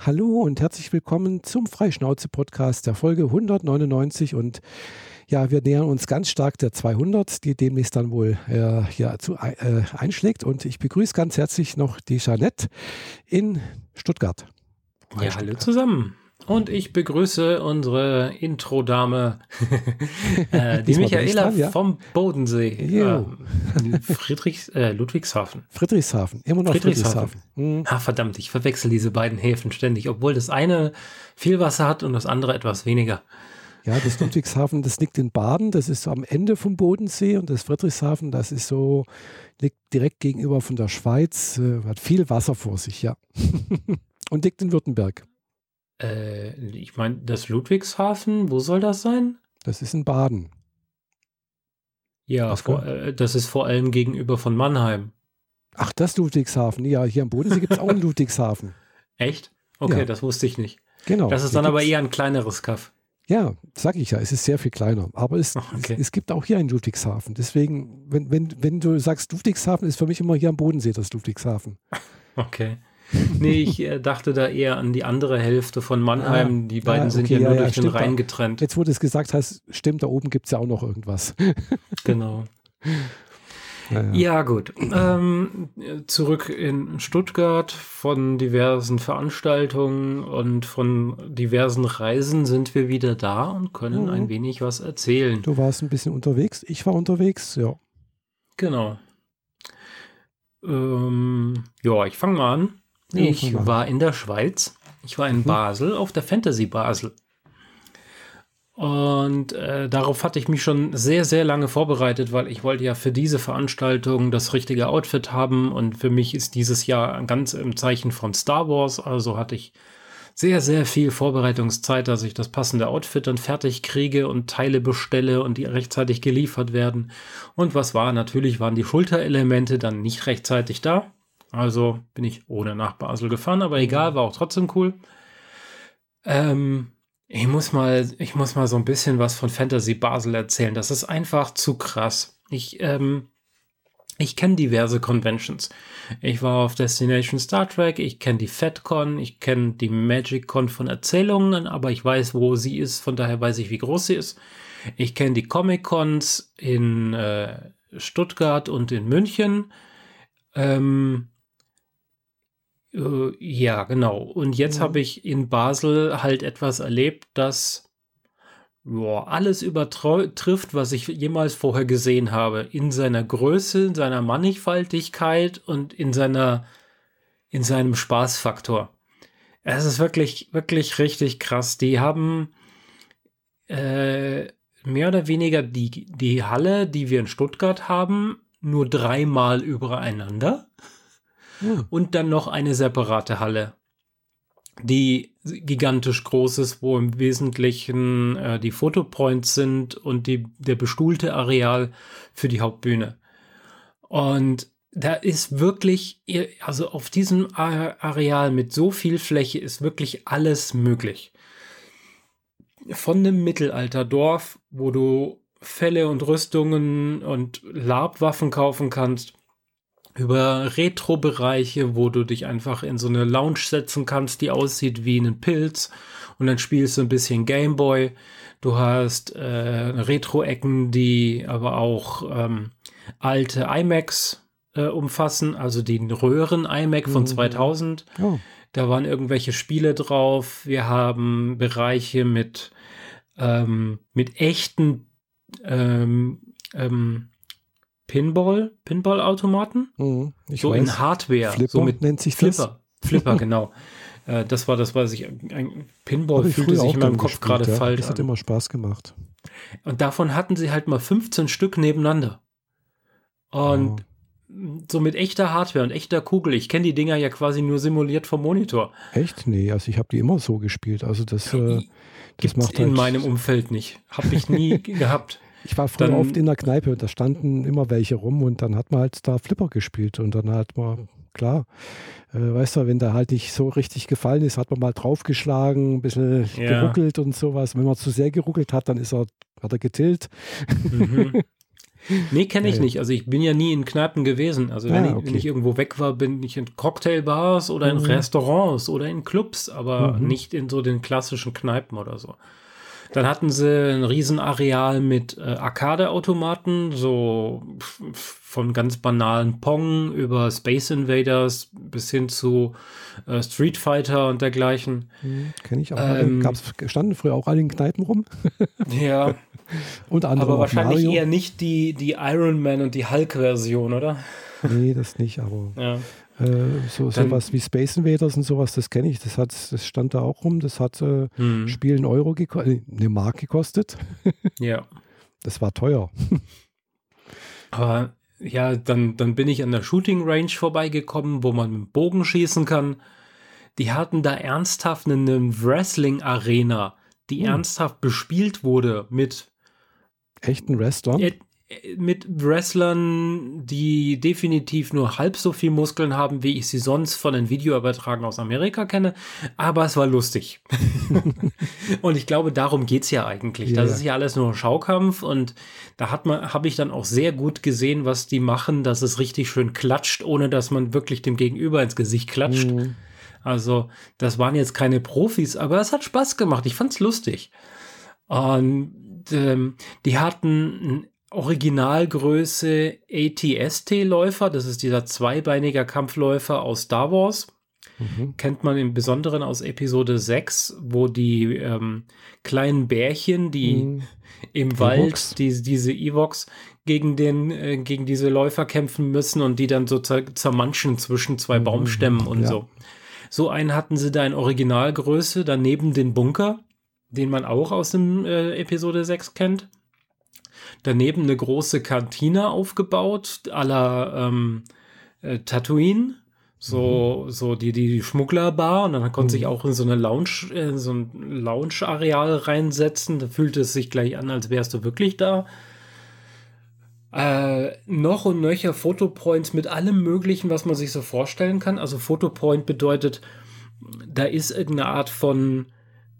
Hallo und herzlich willkommen zum Freischnauze-Podcast der Folge 199 und ja, wir nähern uns ganz stark der 200, die demnächst dann wohl äh, hier zu, äh, einschlägt und ich begrüße ganz herzlich noch die Jeanette in Stuttgart. Ja, hallo zusammen. Und ich begrüße unsere Intro-Dame, äh, die Michaela dran, ja? vom Bodensee. Äh, Friedrichs, äh, Ludwigshafen. Friedrichshafen, immer noch Friedrichshafen. Friedrichshafen. Mhm. Ah, verdammt, ich verwechsel diese beiden Häfen ständig, obwohl das eine viel Wasser hat und das andere etwas weniger. Ja, das Ludwigshafen, das liegt in Baden, das ist so am Ende vom Bodensee und das Friedrichshafen, das ist so, liegt direkt gegenüber von der Schweiz, äh, hat viel Wasser vor sich, ja. und liegt in Württemberg. Äh, ich meine, das Ludwigshafen, wo soll das sein? Das ist in Baden. Ja, vor, äh, das ist vor allem gegenüber von Mannheim. Ach, das Ludwigshafen. Ja, hier am Bodensee gibt es auch einen Ludwigshafen. Echt? Okay, ja. das wusste ich nicht. Genau. Das ist dann aber eher ein kleineres Kaff. Ja, sag ich ja, es ist sehr viel kleiner. Aber es, okay. es, es, gibt auch hier einen Ludwigshafen. Deswegen, wenn, wenn, wenn du sagst Ludwigshafen, ist für mich immer hier am Bodensee das Ludwigshafen. Okay. nee, ich äh, dachte da eher an die andere Hälfte von Mannheim. Ah, die beiden ah, okay, sind ja, ja nur ja, durch den Rhein getrennt. Jetzt, wo du es gesagt hast, stimmt, da oben gibt es ja auch noch irgendwas. genau. Ja, ja. gut. Ähm, zurück in Stuttgart von diversen Veranstaltungen und von diversen Reisen sind wir wieder da und können mhm. ein wenig was erzählen. Du warst ein bisschen unterwegs, ich war unterwegs, ja. Genau. Ähm, ja, ich fange mal an. Ich war in der Schweiz. Ich war in mhm. Basel auf der Fantasy Basel. Und äh, darauf hatte ich mich schon sehr, sehr lange vorbereitet, weil ich wollte ja für diese Veranstaltung das richtige Outfit haben. Und für mich ist dieses Jahr ganz im Zeichen von Star Wars. Also hatte ich sehr, sehr viel Vorbereitungszeit, dass ich das passende Outfit dann fertig kriege und Teile bestelle und die rechtzeitig geliefert werden. Und was war? Natürlich waren die Schulterelemente dann nicht rechtzeitig da. Also bin ich ohne nach Basel gefahren, aber egal, war auch trotzdem cool. Ähm, ich muss mal, ich muss mal so ein bisschen was von Fantasy Basel erzählen. Das ist einfach zu krass. Ich, ähm, ich kenne diverse Conventions. Ich war auf Destination Star Trek, ich kenne die FedCon, ich kenne die MagicCon von Erzählungen, aber ich weiß, wo sie ist, von daher weiß ich, wie groß sie ist. Ich kenne die Comic Cons in äh, Stuttgart und in München. Ähm, äh, ja, genau. Und jetzt mhm. habe ich in Basel halt etwas erlebt, das ja, alles übertrifft, was ich jemals vorher gesehen habe. In seiner Größe, in seiner Mannigfaltigkeit und in seiner, in seinem Spaßfaktor. Es ist wirklich, wirklich richtig krass. Die haben äh, mehr oder weniger die, die Halle, die wir in Stuttgart haben, nur dreimal übereinander. Hm. Und dann noch eine separate Halle, die gigantisch groß ist, wo im Wesentlichen äh, die Fotopoints sind und die, der bestuhlte Areal für die Hauptbühne. Und da ist wirklich, also auf diesem Areal mit so viel Fläche ist wirklich alles möglich. Von dem Mittelalterdorf, wo du Fälle und Rüstungen und Labwaffen kaufen kannst, über Retro-Bereiche, wo du dich einfach in so eine Lounge setzen kannst, die aussieht wie ein Pilz und dann spielst du ein bisschen Gameboy. Du hast äh, Retro-Ecken, die aber auch ähm, alte iMacs äh, umfassen, also den Röhren-iMac von 2000. Mhm. Oh. Da waren irgendwelche Spiele drauf. Wir haben Bereiche mit, ähm, mit echten ähm, ähm, Pinball, Pinball-Automaten. Mhm, so weiß. in Hardware. Flipper so mit nennt sich Flipper. Das? Flipper, genau. Äh, das war das, was ich. Ein Pinball fühlte sich in meinem Kopf gerade ja. falsch. Das hat immer Spaß gemacht. Und davon hatten sie halt mal 15 Stück nebeneinander. Und oh. so mit echter Hardware und echter Kugel. Ich kenne die Dinger ja quasi nur simuliert vom Monitor. Echt? Nee, also ich habe die immer so gespielt. Also das, äh, das macht halt in meinem Umfeld nicht. Habe ich nie gehabt. Ich war früher dann, oft in der Kneipe und da standen immer welche rum und dann hat man halt da Flipper gespielt und dann hat man, klar, äh, weißt du, wenn der halt nicht so richtig gefallen ist, hat man mal draufgeschlagen, ein bisschen ja. geruckelt und sowas. Wenn man zu sehr geruckelt hat, dann ist er, hat er getillt. Mhm. Nee, kenne ich ja, nicht. Also ich bin ja nie in Kneipen gewesen. Also wenn, ah, okay. ich, wenn ich irgendwo weg war, bin ich in Cocktailbars oder in mhm. Restaurants oder in Clubs, aber mhm. nicht in so den klassischen Kneipen oder so. Dann hatten sie ein Riesenareal mit äh, Arcade-Automaten, so von ganz banalen Pong über Space Invaders bis hin zu äh, Street Fighter und dergleichen. Hm, Kenne ich auch. Ähm, Gab's, standen früher auch alle in Kneipen rum. ja. Unter anderem aber wahrscheinlich Mario. eher nicht die, die Iron Man und die Hulk-Version, oder? Nee, das nicht, aber. Ja. Äh, so sowas wie Space Invaders und sowas, das kenne ich. Das hat, das stand da auch rum. Das hat äh, hm. Spiel einen Euro gekostet, äh, eine Mark gekostet. ja. Das war teuer. Aber ja, dann, dann bin ich an der Shooting Range vorbeigekommen, wo man mit Bogen schießen kann. Die hatten da ernsthaft eine Wrestling-Arena, die hm. ernsthaft bespielt wurde mit echten Wrestlern mit Wrestlern, die definitiv nur halb so viel Muskeln haben, wie ich sie sonst von den Videoübertragen aus Amerika kenne. Aber es war lustig. und ich glaube, darum geht es ja eigentlich. Ja, das ist ja alles nur Schaukampf und da hat man, habe ich dann auch sehr gut gesehen, was die machen, dass es richtig schön klatscht, ohne dass man wirklich dem Gegenüber ins Gesicht klatscht. Mhm. Also, das waren jetzt keine Profis, aber es hat Spaß gemacht. Ich fand es lustig. Und ähm, die hatten Originalgröße ATST-Läufer. Das ist dieser zweibeiniger Kampfläufer aus Star Wars. Mhm. Kennt man im Besonderen aus Episode 6, wo die ähm, kleinen Bärchen, die mhm. im Evox. Wald, die, diese Evox, gegen, den, äh, gegen diese Läufer kämpfen müssen und die dann so zermanschen zwischen zwei mhm. Baumstämmen und ja. so. So einen hatten sie da in Originalgröße, daneben den Bunker, den man auch aus dem äh, Episode 6 kennt daneben eine große Kantine aufgebaut, la ähm, äh, Tatooine. So, mhm. so die, die Schmugglerbar und dann konnte mhm. sich auch in so eine Lounge, in so ein Lounge-Areal reinsetzen. Da fühlte es sich gleich an, als wärst du wirklich da. Äh, noch und nöcher Fotopoints mit allem Möglichen, was man sich so vorstellen kann. Also Fotopoint bedeutet, da ist irgendeine Art von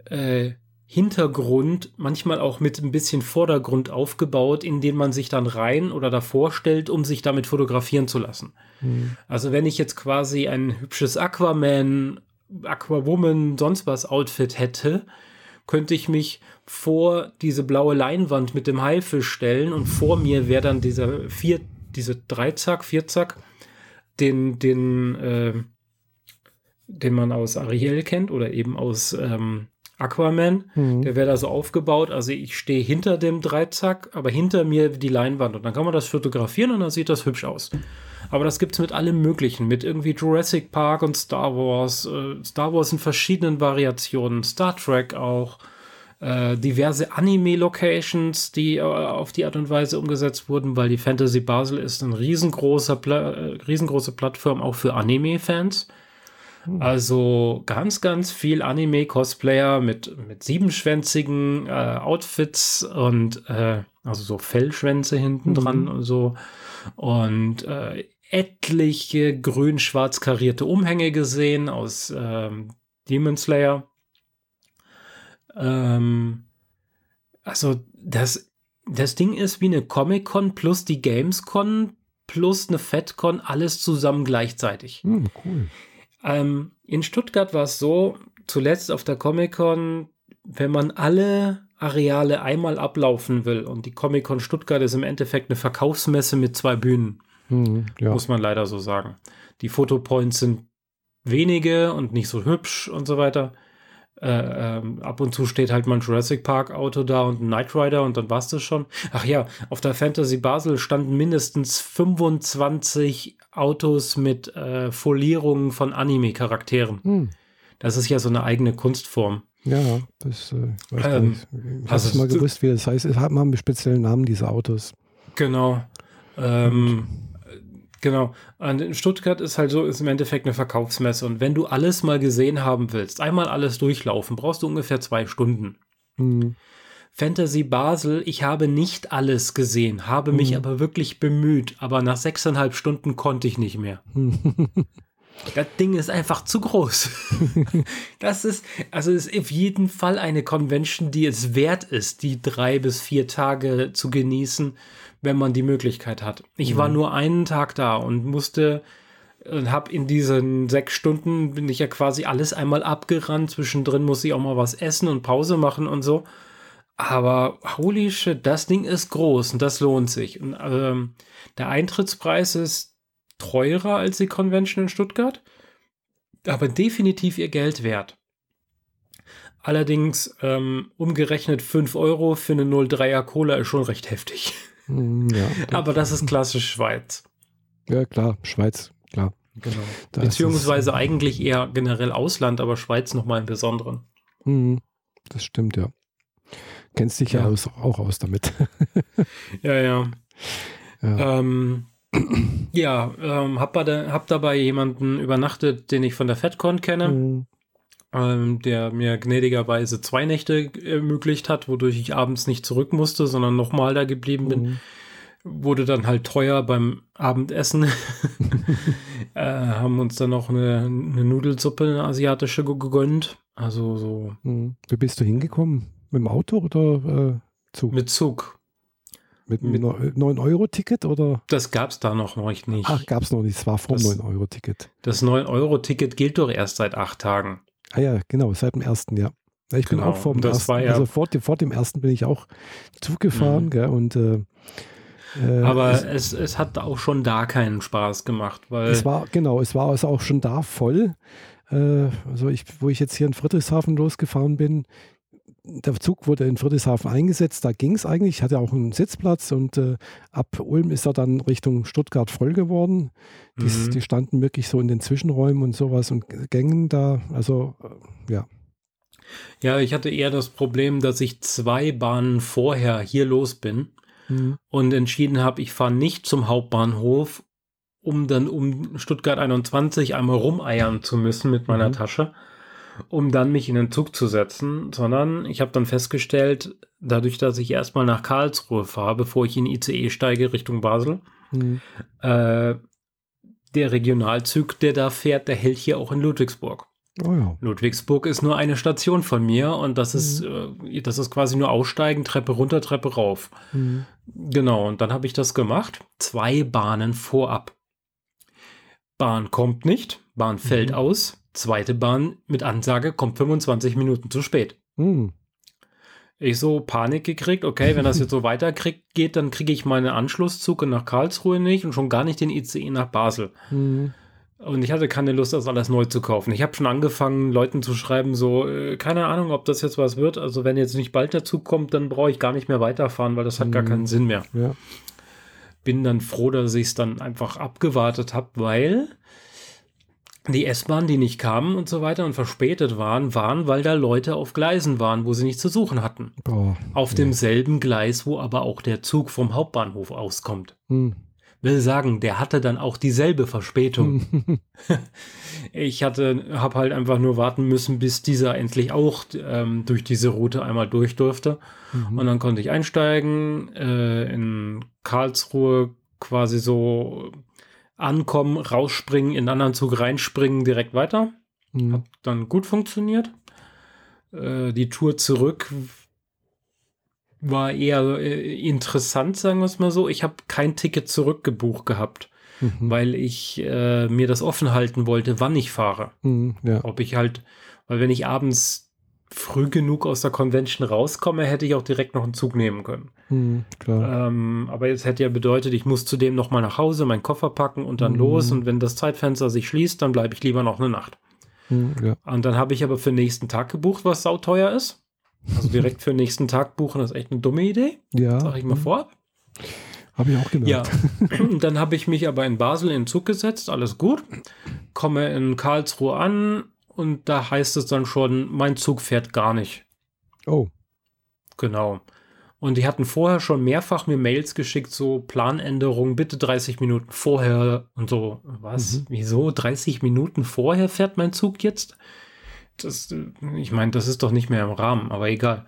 äh, Hintergrund, manchmal auch mit ein bisschen Vordergrund aufgebaut, in den man sich dann rein oder davor stellt, um sich damit fotografieren zu lassen. Mhm. Also wenn ich jetzt quasi ein hübsches Aquaman, Aquawoman, sonst was Outfit hätte, könnte ich mich vor diese blaue Leinwand mit dem Haifisch stellen und vor mir wäre dann dieser vier, diese Dreizack, Vierzack, den, den, äh, den man aus Ariel kennt oder eben aus ähm, Aquaman, mhm. der wäre da so aufgebaut. Also ich stehe hinter dem Dreizack, aber hinter mir die Leinwand und dann kann man das fotografieren und dann sieht das hübsch aus. Aber das gibt es mit allem Möglichen, mit irgendwie Jurassic Park und Star Wars, äh, Star Wars in verschiedenen Variationen, Star Trek auch, äh, diverse Anime-Locations, die äh, auf die Art und Weise umgesetzt wurden, weil die Fantasy Basel ist ein riesengroßer Pla riesengroße Plattform auch für Anime-Fans. Hm. Also ganz, ganz viel Anime-Cosplayer mit, mit siebenschwänzigen äh, Outfits und äh, also so Fellschwänze hinten dran mhm. und so. Und äh, etliche grün-schwarz karierte Umhänge gesehen aus ähm, Demon Slayer. Ähm, also das, das Ding ist wie eine Comic-Con plus die Gamescon plus eine FedCon, alles zusammen gleichzeitig. Hm, cool. Ähm, in Stuttgart war es so, zuletzt auf der Comic-Con, wenn man alle Areale einmal ablaufen will und die Comic-Con Stuttgart ist im Endeffekt eine Verkaufsmesse mit zwei Bühnen, hm, ja. muss man leider so sagen. Die Fotopoints sind wenige und nicht so hübsch und so weiter. Äh, ähm, ab und zu steht halt mal ein Jurassic Park Auto da und ein Knight Rider und dann war es das schon. Ach ja, auf der Fantasy Basel standen mindestens 25 Autos mit äh, Folierungen von Anime-Charakteren. Hm. Das ist ja so eine eigene Kunstform. Ja, das äh, weiß ähm, ich. Hast also, mal gewusst, wie das heißt? Es haben einen speziellen Namen, diese Autos. Genau. Ähm, Genau. Und in Stuttgart ist halt so, ist im Endeffekt eine Verkaufsmesse. Und wenn du alles mal gesehen haben willst, einmal alles durchlaufen, brauchst du ungefähr zwei Stunden. Mhm. Fantasy Basel, ich habe nicht alles gesehen, habe mich mhm. aber wirklich bemüht. Aber nach sechseinhalb Stunden konnte ich nicht mehr. Das Ding ist einfach zu groß. das ist, also ist auf jeden Fall eine Convention, die es wert ist, die drei bis vier Tage zu genießen wenn man die Möglichkeit hat. Ich war Mhm. nur einen Tag da und musste und habe in diesen sechs Stunden bin ich ja quasi alles einmal abgerannt. Zwischendrin musste ich auch mal was essen und Pause machen und so. Aber holy shit, das Ding ist groß und das lohnt sich. Und ähm, der Eintrittspreis ist teurer als die Convention in Stuttgart, aber definitiv ihr Geld wert. Allerdings ähm, umgerechnet 5 Euro für eine 03er Cola ist schon recht heftig. Hm, Ja, Aber das ist klassisch Schweiz. ja, klar, Schweiz, klar. Genau. Da ist Beziehungsweise es- eigentlich eher generell Ausland, aber Schweiz nochmal im Besonderen. Hm, das stimmt, ja. Kennst dich ja, Ja. Aus, auch aus damit. Ja, ja. ja. Ähm, ja, ähm, hab, bei der, hab dabei jemanden übernachtet, den ich von der FedCon kenne, Hm, ähm, der mir gnädigerweise zwei Nächte ermöglicht hat, wodurch ich abends nicht zurück musste, sondern nochmal da geblieben bin. hm, Wurde dann halt teuer beim Abendessen. äh, haben uns dann noch eine, eine Nudelsuppe, eine asiatische ge- gegönnt. Also so hm. Wie bist du hingekommen? Mit dem Auto oder äh, Zug? mit Zug. Mit einem 9-Euro-Ticket oder? Das gab's da noch nicht. Ach, gab es noch nicht. Es war vor dem Das- 9-Euro-Ticket. Das 9-Euro-Ticket gilt doch erst seit acht Tagen. Ah ja, genau, seit dem ersten, ja. Ich bin Genau, auch vor dem ersten, ja- also vor dem, vor dem ersten bin ich auch Zug gefahren, Mhm. gell, und äh, äh, Aber es, es, es hat auch schon da keinen Spaß gemacht, weil es war, genau, es war also auch schon da voll. Äh, also ich, wo ich jetzt hier in Friedrichshafen losgefahren bin, der Zug wurde in Friedrichshafen eingesetzt, da ging es eigentlich, ich hatte auch einen Sitzplatz und äh, ab Ulm ist er dann Richtung Stuttgart voll geworden. Die, Mhm. die standen wirklich so in den Zwischenräumen und sowas und Gängen da, also äh, ja. ja, ich hatte eher das Problem, dass ich zwei Bahnen vorher hier los bin Mhm. und entschieden habe, ich fahre nicht zum Hauptbahnhof, um dann um Stuttgart 21 einmal rumeiern zu müssen mit meiner Mhm. Tasche, um dann mich in den Zug zu setzen, sondern ich habe dann festgestellt, dadurch, dass ich erstmal nach Karlsruhe fahre, bevor ich in ICE steige Richtung Basel, Mhm. äh, der Regionalzug, der da fährt, der hält hier auch in Ludwigsburg. Oh ja. Ludwigsburg ist nur eine Station von mir und das ist, äh, das ist quasi nur Aussteigen, Treppe runter, Treppe rauf. Mhm. Genau, und dann habe ich das gemacht. Zwei Bahnen vorab. Bahn kommt nicht, Bahn fällt Mhm. aus. Zweite Bahn mit Ansage kommt 25 Minuten zu spät. Mhm. Ich so Panik gekriegt, okay, wenn das jetzt so weiter krieg, geht, dann kriege ich meine Anschlusszug nach Karlsruhe nicht und schon gar nicht den ICE nach Basel. Mhm. Und ich hatte keine Lust, das alles neu zu kaufen. Ich habe schon angefangen, Leuten zu schreiben, so, äh, keine Ahnung, ob das jetzt was wird. Also wenn jetzt nicht bald dazu kommt, dann brauche ich gar nicht mehr weiterfahren, weil das hat gar Mhm. keinen Sinn mehr. Ja. Bin dann froh, dass ich es dann einfach abgewartet habe, weil die S-Bahn, die nicht kamen und so weiter und verspätet waren, waren, weil da Leute auf Gleisen waren, wo sie nichts zu suchen hatten. Boah. Auf demselben Gleis, wo aber auch der Zug vom Hauptbahnhof auskommt. Mhm. Will sagen, der hatte dann auch dieselbe Verspätung. Ich hatte, habe halt einfach nur warten müssen, bis dieser endlich auch ähm, durch diese Route einmal durch durfte. Mhm. Und dann konnte ich einsteigen, äh, in Karlsruhe quasi so ankommen, rausspringen, in einen anderen Zug reinspringen, direkt weiter. Mhm. Hat dann gut funktioniert. Äh, die Tour zurück war eher äh, interessant, sagen wir es mal so. Ich habe kein Ticket zurückgebucht gehabt, Mhm. weil ich äh, mir das offen halten wollte, wann ich fahre. Mhm. Ja. Ob ich halt, weil wenn ich abends früh genug aus der Convention rauskomme, hätte ich auch direkt noch einen Zug nehmen können. Mhm. Ähm, aber jetzt hätte ja bedeutet, ich muss zudem noch mal nach Hause, meinen Koffer packen und dann Mhm. los. Und wenn das Zeitfenster sich schließt, dann bleibe ich lieber noch eine Nacht. Mhm. Ja. Und dann habe ich aber für den nächsten Tag gebucht, was sauteuer ist. Also direkt für den nächsten Tag buchen, ist echt eine dumme Idee. Ja. Sag ich mal vor. Habe ich auch gemerkt. Ja. Und dann habe ich mich aber in Basel in den Zug gesetzt, alles gut. Komme in Karlsruhe an und da heißt es dann schon, mein Zug fährt gar nicht. Oh. Genau. Und die hatten vorher schon mehrfach mir Mails geschickt, so Planänderung, bitte 30 Minuten vorher und so. Was? Mhm. Wieso? 30 Minuten vorher fährt mein Zug jetzt? Das, äh, ich meine, das ist doch nicht mehr im Rahmen, aber egal.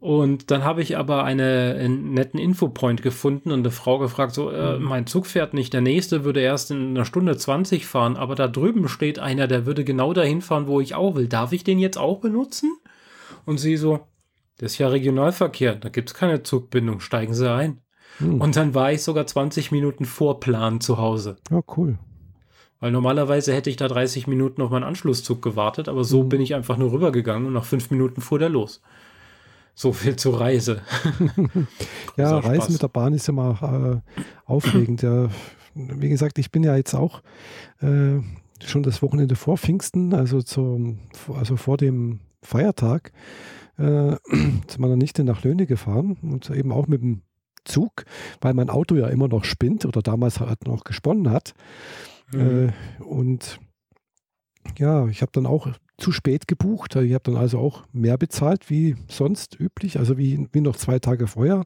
Und dann habe ich aber eine, einen netten Infopoint gefunden und eine Frau gefragt, so, äh, Mhm. mein Zug fährt nicht, der nächste würde erst in einer Stunde 20 fahren, aber da drüben steht einer, der würde genau dahin fahren, wo ich auch will. Darf ich den jetzt auch benutzen? Und sie so, das ist ja Regionalverkehr, da gibt es keine Zugbindung, steigen Sie ein. Hm. Und dann war ich sogar 20 Minuten vor Plan zu Hause. Ja, cool. Weil normalerweise hätte ich da 30 Minuten auf meinen Anschlusszug gewartet, aber so hm. bin ich einfach nur rübergegangen und nach fünf Minuten fuhr der los. So viel zur Reise. ja, Reisen mit der Bahn ist ja mal äh, aufregend. Ja, wie gesagt, ich bin ja jetzt auch äh, schon das Wochenende vor Pfingsten, also, zum, also vor dem Feiertag, äh, zu meiner Nichte nach Löhne gefahren und eben auch mit dem Zug, weil mein Auto ja immer noch spinnt oder damals halt noch gesponnen hat. Mhm. Äh, und ja, ich habe dann auch zu spät gebucht. Ich habe dann also auch mehr bezahlt wie sonst üblich, also wie, wie noch zwei Tage vorher.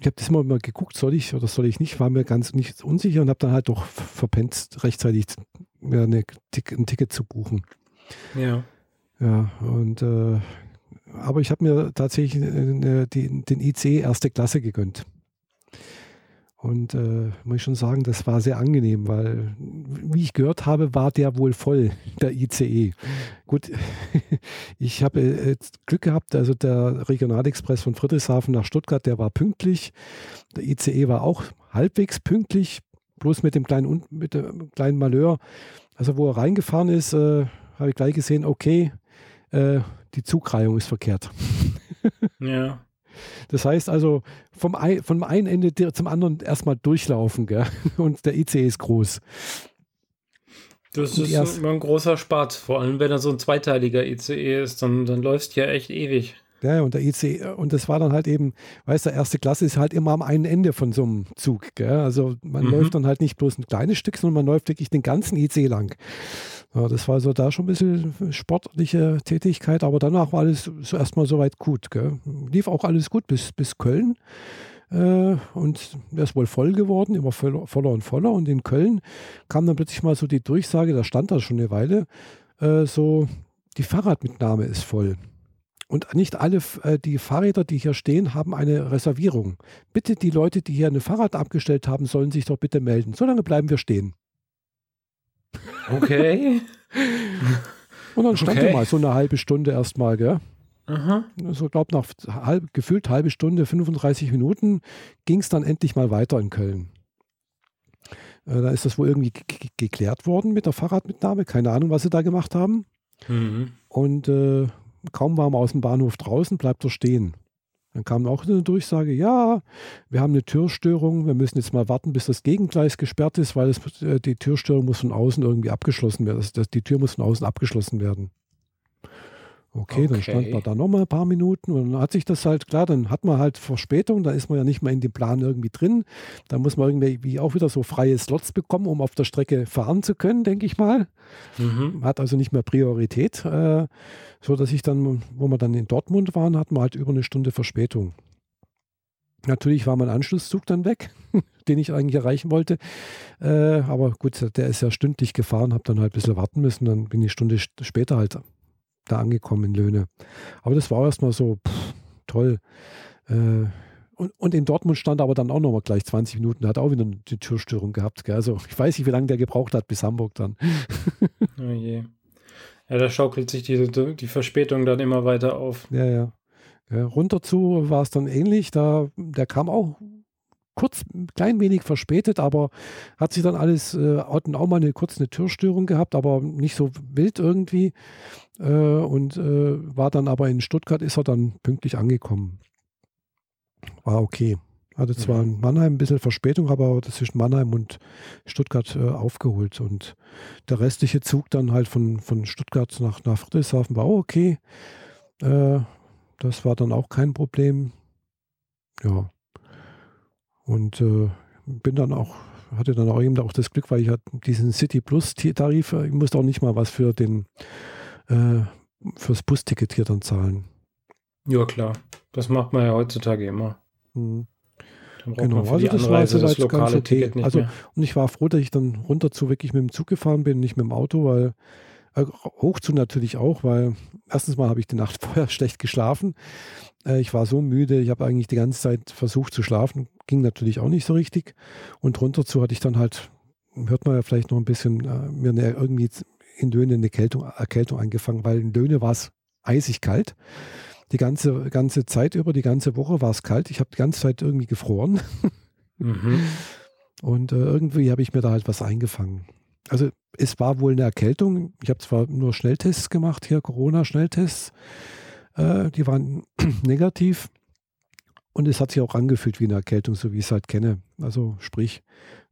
Ich habe das immer mal geguckt, soll ich oder soll ich nicht, war mir ganz nicht unsicher und habe dann halt doch verpennt, rechtzeitig mir eine, ein Ticket zu buchen. Ja. Ja, und äh, aber ich habe mir tatsächlich äh, die, den IC erste Klasse gegönnt. Und äh, muss ich schon sagen, das war sehr angenehm, weil, wie ich gehört habe, war der wohl voll, der ICE. Gut, ich habe äh, Glück gehabt, also der Regionalexpress von Friedrichshafen nach Stuttgart, der war pünktlich. Der ICE war auch halbwegs pünktlich, bloß mit dem kleinen, mit dem kleinen Malheur. Also, wo er reingefahren ist, äh, habe ich gleich gesehen, okay, äh, die Zugreihung ist verkehrt. ja. Das heißt also, vom, ein, vom einen Ende zum anderen erstmal durchlaufen, gell? Und der ICE ist groß. Das ist erst, immer ein großer Spaß, vor allem wenn er so ein zweiteiliger ICE ist, dann, dann läuft ja echt ewig. Ja, und der IC, und das war dann halt eben, weißt du, erste Klasse ist halt immer am einen Ende von so einem Zug. Gell? Also man mhm. läuft dann halt nicht bloß ein kleines Stück, sondern man läuft wirklich den ganzen IC lang. Ja, das war so da schon ein bisschen sportliche Tätigkeit, aber danach war alles so erstmal soweit gut. Gell? Lief auch alles gut bis, bis Köln. Äh, und er ist wohl voll geworden, immer voller und voller. Und in Köln kam dann plötzlich mal so die Durchsage, da stand da schon eine Weile, äh, so, die Fahrradmitnahme ist voll. Und nicht alle äh, die Fahrräder, die hier stehen, haben eine Reservierung. Bitte die Leute, die hier ein Fahrrad abgestellt haben, sollen sich doch bitte melden. Solange bleiben wir stehen. Okay. Und dann stand okay. mal so eine halbe Stunde erstmal, gell? Aha. Also, glaube nach halb, gefühlt halbe Stunde, 35 Minuten ging es dann endlich mal weiter in Köln. Äh, da ist das wohl irgendwie geklärt worden mit der Fahrradmitnahme. Keine Ahnung, was sie da gemacht haben. Mhm. Und äh, kaum waren wir aus dem Bahnhof draußen, bleibt er stehen. Dann kam auch eine Durchsage, ja, wir haben eine Türstörung, wir müssen jetzt mal warten, bis das Gegengleis gesperrt ist, weil es, äh, die Türstörung muss von außen irgendwie abgeschlossen werden. Das, die Tür muss von außen abgeschlossen werden. Okay, okay, dann stand man da nochmal ein paar Minuten und dann hat sich das halt, klar, dann hat man halt Verspätung, da ist man ja nicht mehr in dem Plan irgendwie drin. Da muss man irgendwie auch wieder so freie Slots bekommen, um auf der Strecke fahren zu können, denke ich mal. Mhm. Hat also nicht mehr Priorität. Äh, so dass ich dann, wo wir dann in Dortmund waren, hatten wir halt über eine Stunde Verspätung. Natürlich war mein Anschlusszug dann weg, den ich eigentlich erreichen wollte. Äh, aber gut, der ist ja stündlich gefahren, habe dann halt ein bisschen warten müssen. Dann bin ich eine Stunde später halt da angekommen in Löhne. Aber das war erstmal so pff, toll. Äh, und, und, in Dortmund stand aber dann auch nochmal gleich 20 Minuten, der hat auch wieder eine Türstörung gehabt. Gell? Also ich weiß nicht, wie lange der gebraucht hat bis Hamburg dann. Oh je. Ja, da schaukelt sich die, die Verspätung dann immer weiter auf. Ja, ja. ja runter zu war es dann ähnlich. Da, der kam auch kurz, ein klein wenig verspätet, aber hat sich dann alles, äh, hatten auch mal eine kurz eine Türstörung gehabt, aber nicht so wild irgendwie. Äh, und äh, war dann aber in Stuttgart, ist er dann pünktlich angekommen. War okay. Hatte zwar in Mannheim ein bisschen Verspätung, aber das zwischen Mannheim und Stuttgart äh, aufgeholt. Und der restliche Zug dann halt von, von Stuttgart nach, nach Friedrichshafen war auch okay. Äh, das war dann auch kein Problem. Ja. Und äh, bin dann auch, hatte dann auch eben auch das Glück, weil ich hatte diesen City Plus Tarif, ich musste auch nicht mal was für den äh, fürs Busticket hier dann zahlen. Ja, klar. Das macht man ja heutzutage immer. Mhm. Genau, also das war also das ganz okay. Also, und ich war froh, dass ich dann runter zu wirklich mit dem Zug gefahren bin, nicht mit dem Auto, weil äh, hoch zu natürlich auch, weil erstens mal habe ich die Nacht vorher schlecht geschlafen. Äh, ich war so müde, ich habe eigentlich die ganze Zeit versucht zu schlafen, ging natürlich auch nicht so richtig. Und runter zu hatte ich dann halt, hört man ja vielleicht noch ein bisschen, äh, mir eine, irgendwie in Löhne eine Erkältung, Erkältung angefangen, weil in Löhne war es eisig kalt. die ganze, ganze Zeit über, die ganze Woche war es kalt. Ich habe die ganze Zeit irgendwie gefroren. Mhm. Und äh, irgendwie habe ich mir da halt was eingefangen. Also es war wohl eine Erkältung. Ich habe zwar nur Schnelltests gemacht, hier Corona-Schnelltests. Äh, die waren negativ. Und es hat sich auch angefühlt wie eine Erkältung, so wie ich es halt kenne. Also sprich,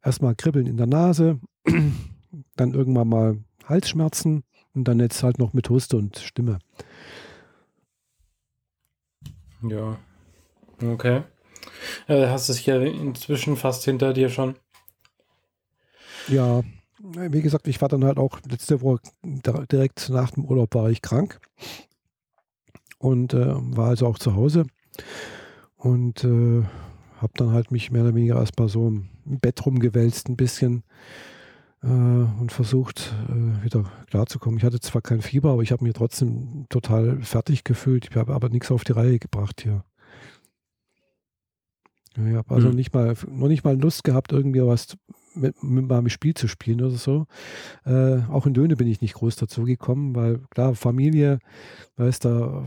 erstmal Kribbeln in der Nase, dann irgendwann mal Halsschmerzen und dann jetzt halt noch mit Huste und Stimme. Ja, okay. Äh, hast es ja inzwischen fast hinter dir schon. Ja, wie gesagt, ich war dann halt auch letzte Woche direkt nach dem Urlaub war ich krank und äh, war also auch zu Hause und äh, habe dann halt mich mehr oder weniger erstmal so im Bett rumgewälzt ein bisschen äh, und versucht äh, wieder klarzukommen. Ich hatte zwar kein Fieber, aber ich habe mich trotzdem total fertig gefühlt. Ich habe aber nichts auf die Reihe gebracht hier. Ich habe also hm. nicht mal, noch nicht mal Lust gehabt, irgendwie was mit, mit meinem Spiel zu spielen oder so. Äh, auch in Löhne bin ich nicht groß dazu gekommen, weil klar, Familie, weißt da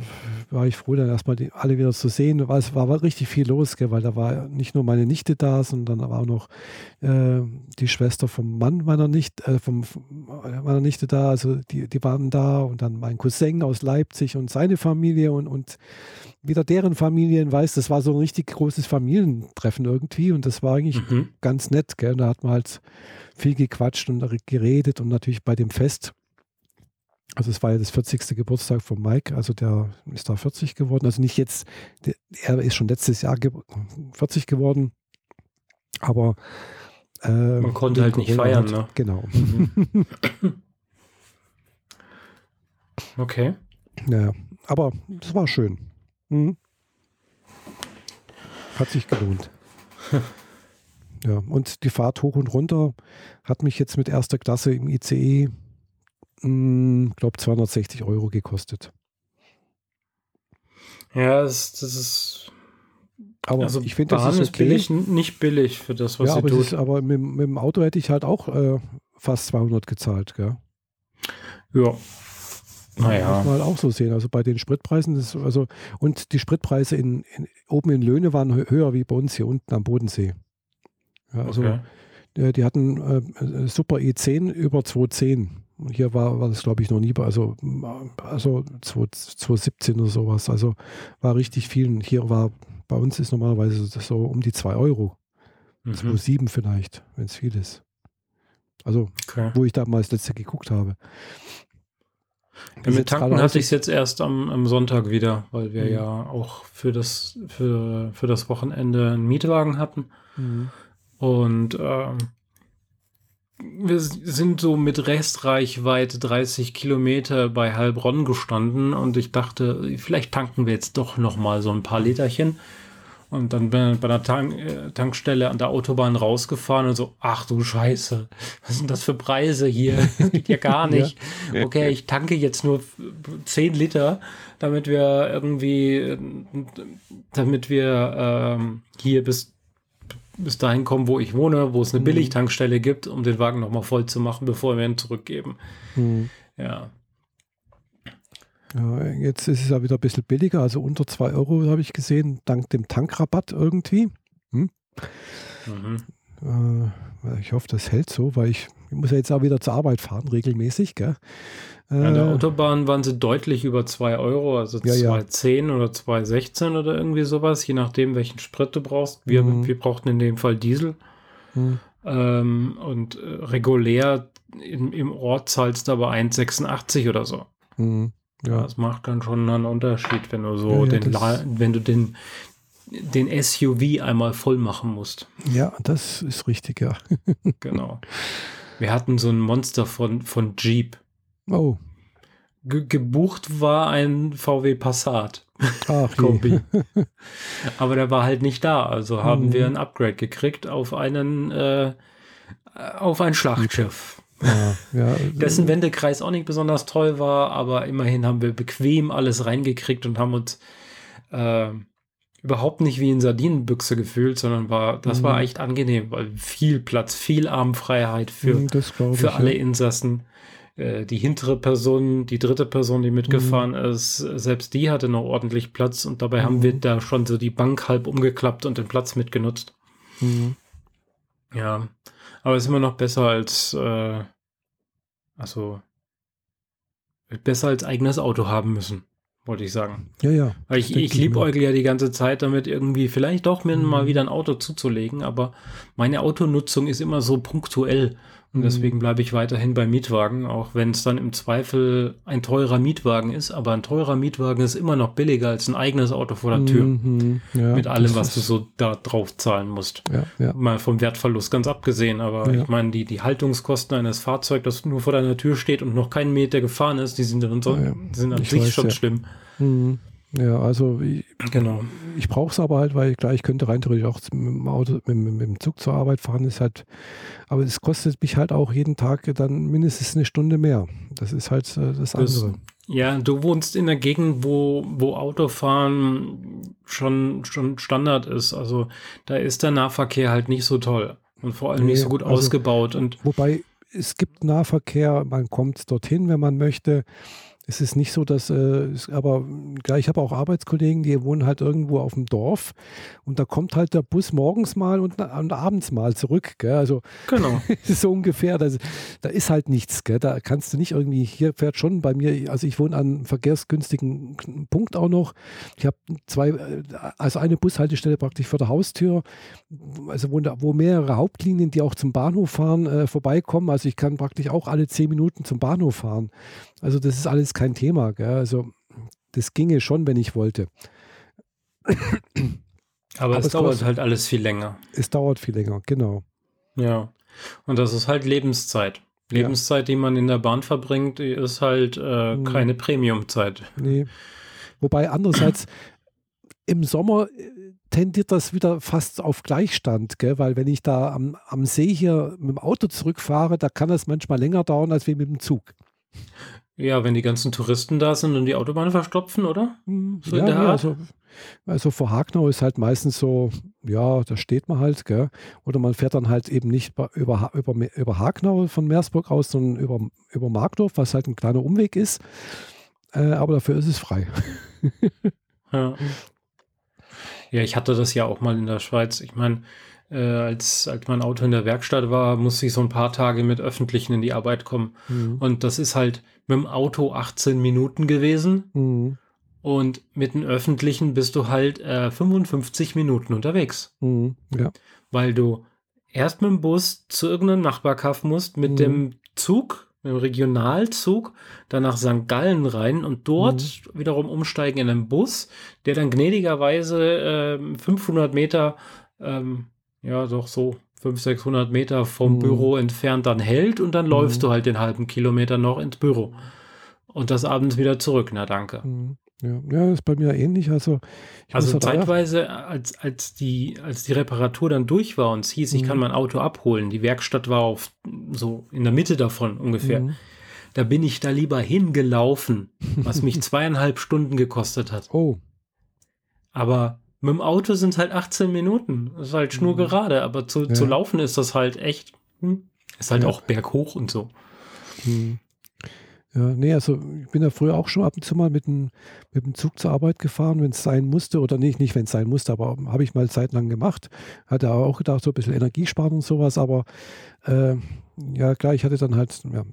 war ich froh, dann erstmal die, alle wieder zu sehen. Es war, war richtig viel los, gell, weil da war nicht nur meine Nichte da, sondern war auch noch äh, die Schwester vom Mann meiner Nichte, äh, vom, meiner Nichte da, also die, die waren da und dann mein Cousin aus Leipzig und seine Familie und, und wieder deren Familien, weißt das war so ein richtig großes Familientreffen irgendwie und das war eigentlich mhm. ganz nett, gell? Da hat man halt viel gequatscht und geredet und natürlich bei dem Fest. Also es war ja das 40. Geburtstag von Mike, also der ist da 40 geworden. Also nicht jetzt, der, er ist schon letztes Jahr ge 40 geworden, aber äh, man konnte halt nicht feiern, hat, ne? Genau. Mhm. okay. Ja, aber es war schön. Mhm. Hat sich gelohnt. ja, und die Fahrt hoch und runter hat mich jetzt mit erster Klasse im ICE, glaube 260 Euro gekostet. Ja, das, das ist. Aber also ich finde, das ist, okay. billig, nicht billig für das, was ja, sie aber tut. Ist, aber mit, mit, dem Auto hätte ich halt auch äh, fast 200 gezahlt, gell? Ja. Naja. Muss man halt auch so sehen. Also bei den Spritpreisen, das, also, und die Spritpreise in, in, oben in Löhne waren höher wie bei uns hier unten am Bodensee. Ja, also okay. die, die, hatten äh, Super E10 über 210. Hier war, war das, glaube ich, noch nie, also, also 217 oder sowas. Also war richtig viel. Hier war, bei uns ist normalerweise so um die 2 Euro. Mhm. 2,7 vielleicht, wenn es viel ist. Also, okay. wo ich damals letzte geguckt habe. Ja, mit Tanken hatte ich es jetzt erst am, am, Sonntag wieder, weil wir mhm. ja auch für das, für, für das Wochenende einen Mietwagen hatten. Mhm. Und ähm, wir sind so mit Restreichweite 30 Kilometer bei Heilbronn gestanden und ich dachte, vielleicht tanken wir jetzt doch noch mal so ein paar Literchen. Und dann bin ich bei der Tank äh, Tankstelle an der Autobahn rausgefahren und so, ach du Scheiße, was sind das für Preise hier? Das geht ja gar nicht. ja. Okay, ich tanke jetzt nur 10 Liter, damit wir irgendwie, damit wir ähm, hier bis, bis dahin kommen, wo ich wohne, wo es eine mhm. Billigtankstelle gibt, um den Wagen nochmal voll zu machen, bevor wir ihn zurückgeben. Mhm. Ja. Ja, jetzt ist es ja wieder ein bisschen billiger, also unter 2 Euro habe ich gesehen, dank dem Tankrabatt irgendwie. Hm? Mhm. Äh, ich hoffe, das hält so, weil ich, ich, muss ja jetzt auch wieder zur Arbeit fahren, regelmäßig. Gell? Äh, An der Autobahn waren sie deutlich über 2 Euro, also ja, 2,10 ja. oder 2,16 oder irgendwie sowas, je nachdem, welchen Sprit du brauchst. Wir, mhm. wir brauchten in dem Fall Diesel. Mhm. Ähm, und äh, regulär in, im Ort zahlst du aber 1,86 oder so. Mhm. Ja. Das macht dann schon einen Unterschied, wenn du so ja, ja, den, wenn du den, den SUV einmal voll machen musst. Ja, das ist richtig, ja. genau. Wir hatten so ein Monster von, von Jeep. Oh. Ge gebucht war ein VW Passat. Ach, Kombi. Aber der war halt nicht da. Also haben mhm. wir ein Upgrade gekriegt auf einen äh, auf ein Schlachtschiff. Ja, ja. Dessen Wendekreis auch nicht besonders toll war, aber immerhin haben wir bequem alles reingekriegt und haben uns äh, überhaupt nicht wie in Sardinenbüchse gefühlt, sondern war, das mhm. war echt angenehm, weil viel Platz, viel Armfreiheit für, mhm, für alle ja. Insassen. äh, die hintere Person, die dritte Person, die mitgefahren mhm. ist, selbst die hatte noch ordentlich Platz und dabei mhm. haben wir da schon so die Bank halb umgeklappt und den Platz mitgenutzt. Mhm. Ja, aber es ist immer noch besser als, äh, also, besser als eigenes Auto haben müssen wollte ich sagen. Ja, ja. Weil ich, ich liebäugle ja die ganze Zeit damit, irgendwie vielleicht doch mir mhm. mal wieder ein Auto zuzulegen, aber meine Autonutzung ist immer so punktuell. Und mhm. deswegen bleibe ich weiterhin bei Mietwagen, auch wenn es dann im Zweifel ein teurer Mietwagen ist. Aber ein teurer Mietwagen ist immer noch billiger als ein eigenes Auto vor der Tür. Mhm, ja, Mit allem, was du so da drauf zahlen musst. Ja, ja. Mal vom Wertverlust ganz abgesehen. Aber ich meine, die, die Haltungskosten eines Fahrzeugs, das nur vor deiner Tür steht und noch keinen Meter gefahren ist, die sind, dann so, sind an ich sich weiß, schon schlimm. Mhm. Ja, also ich, genau. ich brauche es aber halt, weil klar, ich könnte rein theoretisch auch mit dem Auto, mit, mit, dem Zug zur Arbeit fahren, ist halt, aber es kostet mich halt auch jeden Tag dann mindestens eine Stunde mehr. Das ist halt äh, das, das andere. Ja, du wohnst in der Gegend, wo, wo Autofahren schon, schon Standard ist. Also da ist der Nahverkehr halt nicht so toll und vor allem nee, nicht so gut also, ausgebaut. Und wobei es gibt Nahverkehr, man kommt dorthin, wenn man möchte es ist nicht so, dass, äh, aber ja, ich habe auch Arbeitskollegen, die wohnen halt irgendwo auf dem Dorf und da kommt halt der Bus morgens mal und, und abends mal zurück. Gell? Also genau. so ungefähr. Das, da ist halt nichts. Gell? Da kannst du nicht irgendwie, hier fährt schon bei mir, also ich wohne an einem verkehrsgünstigen Punkt auch noch. Ich habe zwei, also eine Bushaltestelle praktisch vor der Haustür, also wo, wo mehrere Hauptlinien, die auch zum Bahnhof fahren, äh, vorbeikommen. Also ich kann praktisch auch alle zehn Minuten zum Bahnhof fahren. Also das ist alles kein Thema. Gell? Also das ginge schon, wenn ich wollte. Aber, Aber es, dauert kostet, halt alles viel länger. Es dauert viel länger, genau. Ja. Und das ist halt Lebenszeit. Lebenszeit, ja. die man in der Bahn verbringt, ist halt äh, hm. keine Premiumzeit. Nee. Wobei andererseits im Sommer äh, tendiert das wieder fast auf Gleichstand, gell? weil wenn ich da am, am See hier mit dem Auto zurückfahre, da kann das manchmal länger dauern als wie mit dem Zug. Ja, wenn die ganzen Touristen da sind und die Autobahn verstopfen, oder? So ja, ja also, also vor Hagnau ist halt meistens so, ja, da steht man halt, gell? Oder man fährt dann halt eben nicht über, über, über Hagnau von Meersburg aus, sondern über, über Markdorf, was halt ein kleiner Umweg ist. Äh, aber dafür ist es frei. ja. ja, ich hatte das ja auch mal in der Schweiz. Ich meine, äh, als, als mein Auto in der Werkstatt war, musste ich so ein paar Tage mit Öffentlichen in die Arbeit kommen. Mhm. Und das ist halt mit dem Auto 18 Minuten gewesen. Mhm. Und mit den Öffentlichen bist du halt äh, 55 Minuten unterwegs. Mhm. Ja. Weil du erst mit dem Bus zu irgendeinem Nachbarkaff musst, mit mhm. dem Zug, mit dem Regionalzug, dann nach St. Gallen rein und dort mhm. wiederum umsteigen in einen Bus, der dann gnädigerweise äh, 500 Meter ähm, ja, doch so 500, 600 Meter vom mhm. Büro entfernt dann hält und dann mhm. läufst du halt den halben Kilometer noch ins Büro. Und das abends wieder zurück, na danke. Mhm. Ja, ja, ist bei mir ähnlich. Also, also zeitweise, als, als, die, als die Reparatur dann durch war und es hieß, ich kann mhm. mein Auto abholen, die Werkstatt war auf so in der Mitte davon ungefähr. Mhm. Da bin ich da lieber hingelaufen, was mich zweieinhalb Stunden gekostet hat. Oh. Aber mit dem Auto sind es halt 18 Minuten. Das ist halt schnurgerade, mhm. aber zu, ja. zu laufen ist das halt echt, hm, ist halt ja. auch berghoch und so. Hm. Ja, nee, also ich bin ja früher auch schon ab und zu mal mit dem, mit dem Zug zur Arbeit gefahren, wenn es sein musste, oder nicht, nicht wenn es sein musste, aber habe ich mal zeitlang gemacht. Hatte auch gedacht, so ein bisschen Energiesparen und sowas, aber äh, ja, klar, ich hatte dann halt ja,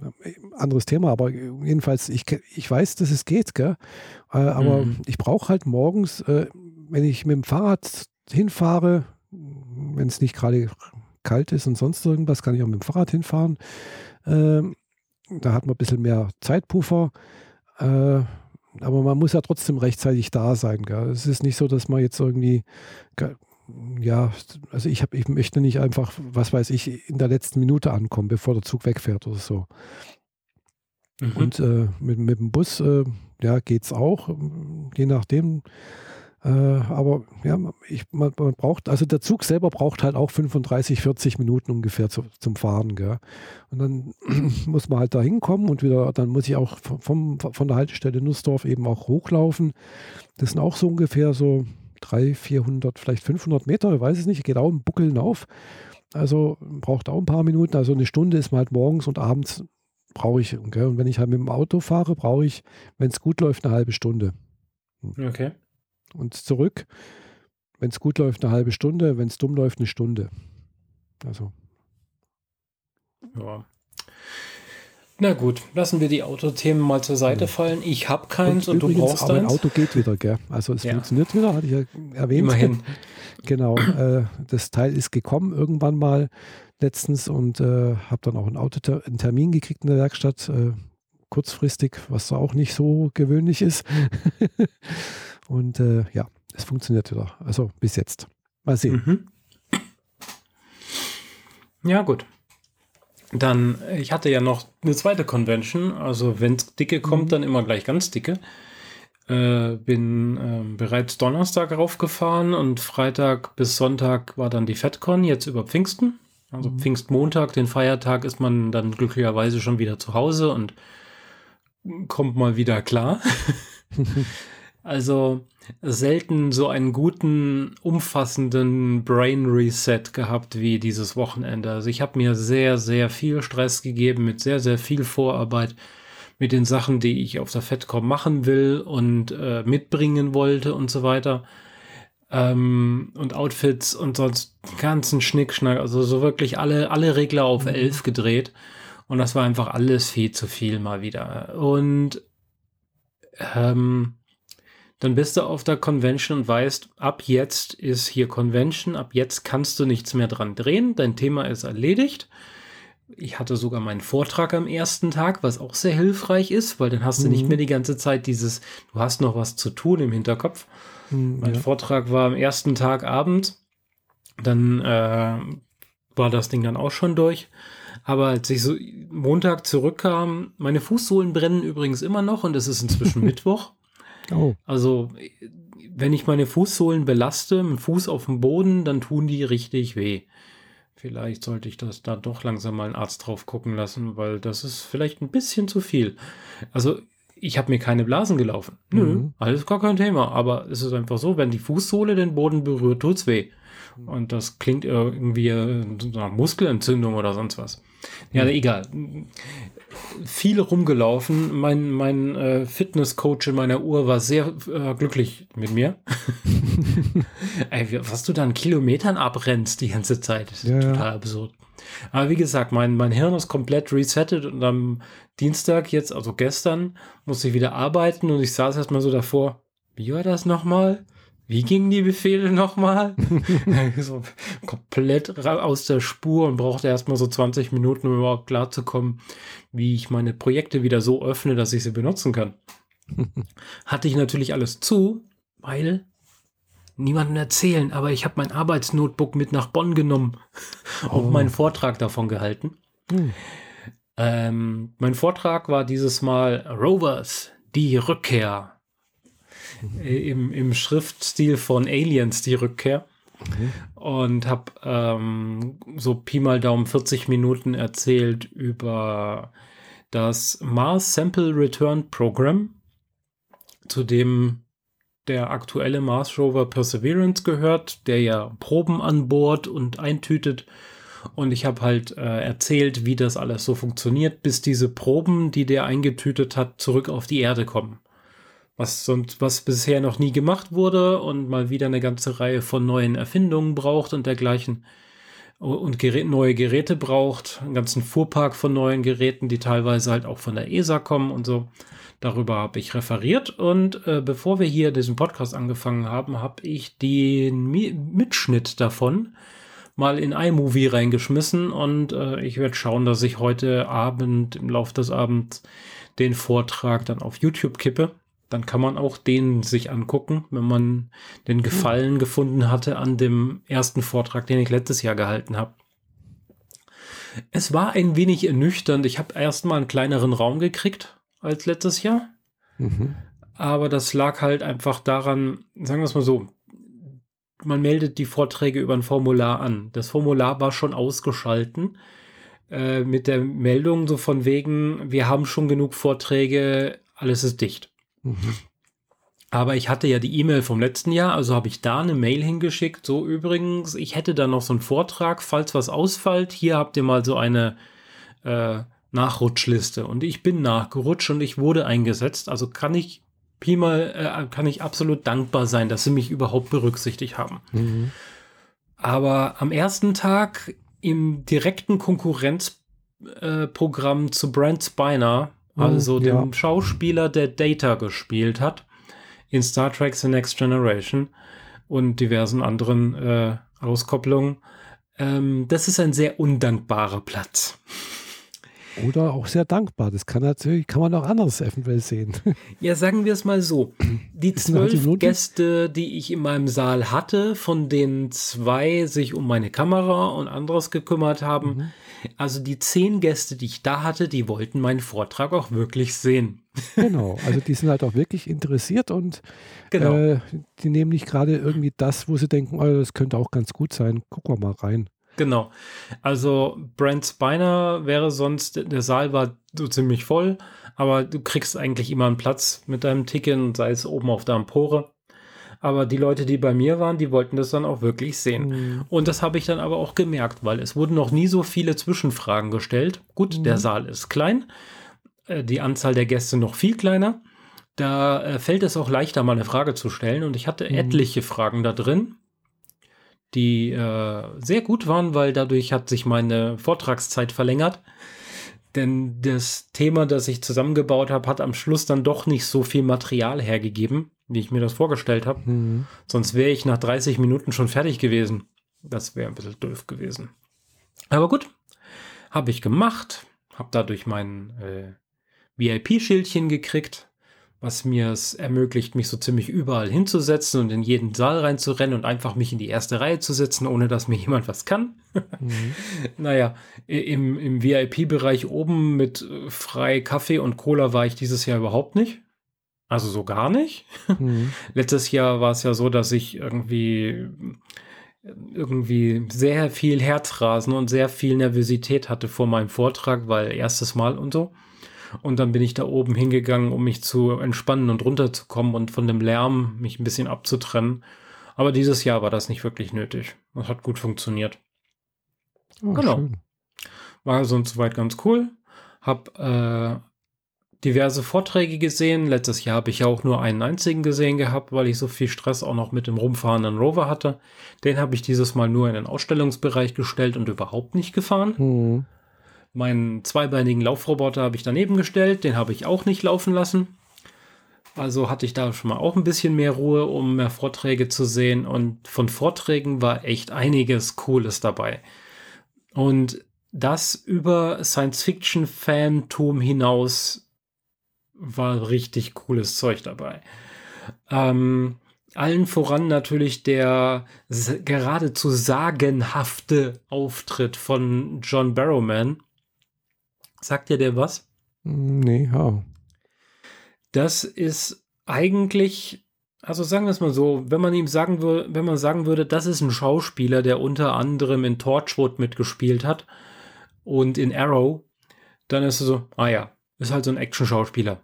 anderes Thema, aber jedenfalls, ich, ich weiß, dass es geht, gell? Äh, aber mhm. ich brauche halt morgens, äh, wenn ich mit dem Fahrrad hinfahre, wenn es nicht gerade kalt ist und sonst irgendwas, kann ich auch mit dem Fahrrad hinfahren. Äh, da hat man ein bisschen mehr Zeitpuffer. Äh, aber man muss ja trotzdem rechtzeitig da sein. Gell? Es ist nicht so, dass man jetzt irgendwie, ja, also ich, hab, ich möchte nicht einfach, was weiß ich, in der letzten Minute ankommen, bevor der Zug wegfährt oder so. Mhm. Und äh, mit, mit dem Bus, äh, ja, geht es auch, je nachdem. Äh, aber ja, ich, man, man, braucht, also der Zug selber braucht halt auch 35, 40 Minuten ungefähr zu, zum Fahren. Gell? Und dann muss man halt da hinkommen und wieder, dann muss ich auch vom, von der Haltestelle Nussdorf eben auch hochlaufen. Das sind auch so ungefähr so 300, 400, vielleicht 500 Meter, ich weiß es nicht, geht auch im Buckeln auf. Also braucht auch ein paar Minuten. Also eine Stunde ist man halt morgens und abends brauche ich, gell? und wenn ich halt mit dem Auto fahre, brauche ich, wenn es gut läuft, eine halbe Stunde. Hm. Okay. Und zurück, wenn es gut läuft, eine halbe Stunde, wenn es dumm läuft, eine Stunde. Also. Ja. Na gut, lassen wir die Autothemen mal zur Seite fallen. Ich habe keins und, und übrigens, du brauchst deins. ein Auto geht wieder, gell? Also es ja. funktioniert wieder, hatte ich ja erwähnt. Immerhin. genau, äh, das Teil ist gekommen irgendwann mal letztens und äh, habe dann auch ein Auto einen Termin gekriegt in der Werkstatt, äh, kurzfristig, was auch nicht so gewöhnlich ist. und äh, ja, es funktioniert wieder. Also bis jetzt. Mal sehen. Mhm. Ja, gut. Dann, ich hatte ja noch eine zweite Convention, also wenn es dicke kommt, mhm. dann immer gleich ganz dicke. Äh, bin äh, bereits Donnerstag raufgefahren und Freitag bis Sonntag war dann die FedCon, jetzt über Pfingsten. Also mhm. Pfingstmontag, den Feiertag, ist man dann glücklicherweise schon wieder zu Hause und kommt mal wieder klar. also selten so einen guten, umfassenden Brain Reset gehabt wie dieses Wochenende. Also ich habe mir sehr, sehr viel Stress gegeben mit sehr, sehr viel Vorarbeit mit den Sachen, die ich auf der FedCom machen will und äh, mitbringen wollte und so weiter. Ähm, und Outfits und sonst ganzen Schnickschnack, also so wirklich alle, alle Regler auf 11 mhm. gedreht. Und das war einfach alles viel zu viel mal wieder. Und ähm, dann bist du auf der Convention und weißt, ab jetzt ist hier Convention, ab jetzt kannst du nichts mehr dran drehen, dein Thema ist erledigt. Ich hatte sogar meinen Vortrag am ersten Tag, was auch sehr hilfreich ist, weil dann hast du nicht mhm. mehr die ganze Zeit dieses, du hast noch was zu tun im Hinterkopf. Mhm, mein ja. Vortrag war am ersten Tag abends, dann äh, war das Ding dann auch schon durch. Aber als ich so Montag zurückkam, meine Fußsohlen brennen übrigens immer noch und es ist inzwischen Mittwoch. Oh. Also, wenn ich meine Fußsohlen belaste, mit Fuß auf dem Boden, dann tun die richtig weh. Vielleicht sollte ich das da doch langsam mal einen Arzt drauf gucken lassen, weil das ist vielleicht ein bisschen zu viel. Also, ich habe mir keine Blasen gelaufen. Nö, mhm. alles gar kein Thema. Aber es ist einfach so, wenn die Fußsohle den Boden berührt, tut's weh. Und das klingt irgendwie nach Muskelentzündung oder sonst was. Ja, mhm. egal viel rumgelaufen. Mein, mein äh, Fitnesscoach in meiner Uhr war sehr äh, glücklich mit mir. Ey, was du da an Kilometern abrennst die ganze Zeit, ist ja, total absurd. Aber wie gesagt, mein, mein Hirn ist komplett resettet und am Dienstag jetzt, also gestern, musste ich wieder arbeiten und ich saß erstmal so davor, wie war das nochmal? Wie gingen die Befehle nochmal? so komplett aus der Spur und brauchte erstmal so 20 Minuten, um überhaupt klarzukommen, wie ich meine Projekte wieder so öffne, dass ich sie benutzen kann. Hatte ich natürlich alles zu, weil niemandem erzählen, aber ich habe mein Arbeitsnotebook mit nach Bonn genommen oh. und meinen Vortrag davon gehalten. Hm. Ähm, mein Vortrag war dieses Mal Rovers, die Rückkehr äh, im, im Schriftstil von Aliens die Rückkehr. Okay. Und habe ähm, so Pi mal Daumen 40 Minuten erzählt über das Mars Sample Return Program, zu dem der aktuelle Mars Rover Perseverance gehört, der ja Proben an Bord und eintütet. Und ich habe halt äh, erzählt, wie das alles so funktioniert, bis diese Proben, die der eingetütet hat, zurück auf die Erde kommen was sonst was bisher noch nie gemacht wurde und mal wieder eine ganze Reihe von neuen Erfindungen braucht und dergleichen und Gerät, neue Geräte braucht, einen ganzen Fuhrpark von neuen Geräten, die teilweise halt auch von der ESA kommen und so. Darüber habe ich referiert und äh, bevor wir hier diesen Podcast angefangen haben, habe ich den Mi Mitschnitt davon mal in iMovie reingeschmissen und äh, ich werde schauen, dass ich heute Abend im Laufe des Abends den Vortrag dann auf YouTube kippe dann kann man auch den sich angucken, wenn man den Gefallen gefunden hatte an dem ersten Vortrag, den ich letztes Jahr gehalten habe. Es war ein wenig ernüchternd. Ich habe erstmal einen kleineren Raum gekriegt als letztes Jahr. Mhm. Aber das lag halt einfach daran, sagen wir es mal so, man meldet die Vorträge über ein Formular an. Das Formular war schon ausgeschalten äh, mit der Meldung so von wegen, wir haben schon genug Vorträge, alles ist dicht. Mhm. Aber ich hatte ja die E-Mail vom letzten Jahr, also habe ich da eine Mail hingeschickt. So übrigens, ich hätte da noch so einen Vortrag, falls was ausfällt. Hier habt ihr mal so eine äh, Nachrutschliste und ich bin nachgerutscht und ich wurde eingesetzt. Also kann ich Pi mal, äh, kann ich absolut dankbar sein, dass sie mich überhaupt berücksichtigt haben. Mhm. Aber am ersten Tag im direkten Konkurrenzprogramm äh, zu Brent Spiner, also ja. dem Schauspieler, der Data gespielt hat, in Star Trek The Next Generation und diversen anderen äh, Auskopplungen, ähm, das ist ein sehr undankbarer Platz. Oder auch sehr dankbar. Das kann natürlich, kann man auch anders eventuell sehen. Ja, sagen wir es mal so. Die zwölf Gäste, die ich in meinem Saal hatte, von denen zwei sich um meine Kamera und anderes gekümmert haben, mhm. Also die zehn Gäste, die ich da hatte, die wollten meinen Vortrag auch wirklich sehen. Genau, also die sind halt auch wirklich interessiert und genau. äh, die nehmen nicht gerade irgendwie das, wo sie denken, oh, das könnte auch ganz gut sein. Gucken wir mal rein. Genau. Also Brent Spiner wäre sonst, der Saal war so ziemlich voll, aber du kriegst eigentlich immer einen Platz mit deinem Ticket, sei es oben auf der Empore. Aber die Leute, die bei mir waren, die wollten das dann auch wirklich sehen. Mhm. Und das habe ich dann aber auch gemerkt, weil es wurden noch nie so viele Zwischenfragen gestellt. Gut, mhm. der Saal ist klein, äh, die Anzahl der Gäste noch viel kleiner. Da äh, fällt es auch leichter, mal eine Frage zu stellen. Und ich hatte mhm. etliche Fragen da drin die äh, sehr gut waren, weil dadurch hat sich meine Vortragszeit verlängert. Denn das Thema, das ich zusammengebaut habe, hat am Schluss dann doch nicht so viel Material hergegeben, wie ich mir das vorgestellt habe. Mhm. Sonst wäre ich nach 30 Minuten schon fertig gewesen. Das wäre ein bisschen doof gewesen. Aber gut, habe ich gemacht, habe dadurch mein äh, VIP-Schildchen gekriegt was mir es ermöglicht, mich so ziemlich überall hinzusetzen und in jeden Saal reinzurennen und einfach mich in die erste Reihe zu setzen, ohne dass mir jemand was kann. Mhm. naja, im, im VIP-Bereich oben mit äh, frei Kaffee und Cola war ich dieses Jahr überhaupt nicht. Also so gar nicht. Mhm. Letztes Jahr war es ja so, dass ich irgendwie irgendwie sehr viel Herzrasen und sehr viel Nervosität hatte vor meinem Vortrag, weil erstes Mal und so. Und dann bin ich da oben hingegangen, um mich zu entspannen und runterzukommen und von dem Lärm mich ein bisschen abzutrennen. Aber dieses Jahr war das nicht wirklich nötig. Das hat gut funktioniert. Oh, genau. Schön. War sonst soweit ganz cool. Hab äh, diverse Vorträge gesehen. Letztes Jahr habe ich ja auch nur einen einzigen gesehen gehabt, weil ich so viel Stress auch noch mit dem rumfahrenden Rover hatte. Den habe ich dieses Mal nur in den Ausstellungsbereich gestellt und überhaupt nicht gefahren. Mhm. Meinen zweibeinigen Laufroboter habe ich daneben gestellt, den habe ich auch nicht laufen lassen. Also hatte ich da schon mal auch ein bisschen mehr Ruhe, um mehr Vorträge zu sehen. Und von Vorträgen war echt einiges Cooles dabei. Und das über Science-Fiction-Fantum hinaus war richtig cooles Zeug dabei. Ähm, allen voran natürlich der geradezu sagenhafte Auftritt von John Barrowman, Sagt dir der was? Nee, ja. Das ist eigentlich, also sagen wir es mal so, wenn man ihm sagen würde, wenn man sagen würde, das ist ein Schauspieler, der unter anderem in Torchwood mitgespielt hat und in Arrow, dann ist es so, ah ja, ist halt so ein Action-Schauspieler.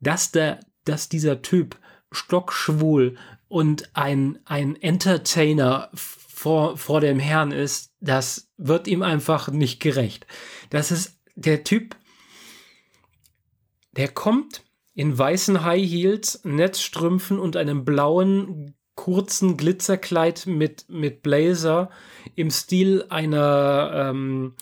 Dass der, dass dieser Typ stockschwul und ein, ein Entertainer vor, vor dem Herrn ist, das wird ihm einfach nicht gerecht. Das ist der Typ, der kommt in weißen High Heels, Netzstrümpfen und einem blauen kurzen Glitzerkleid mit, mit Blazer im Stil einer ähm,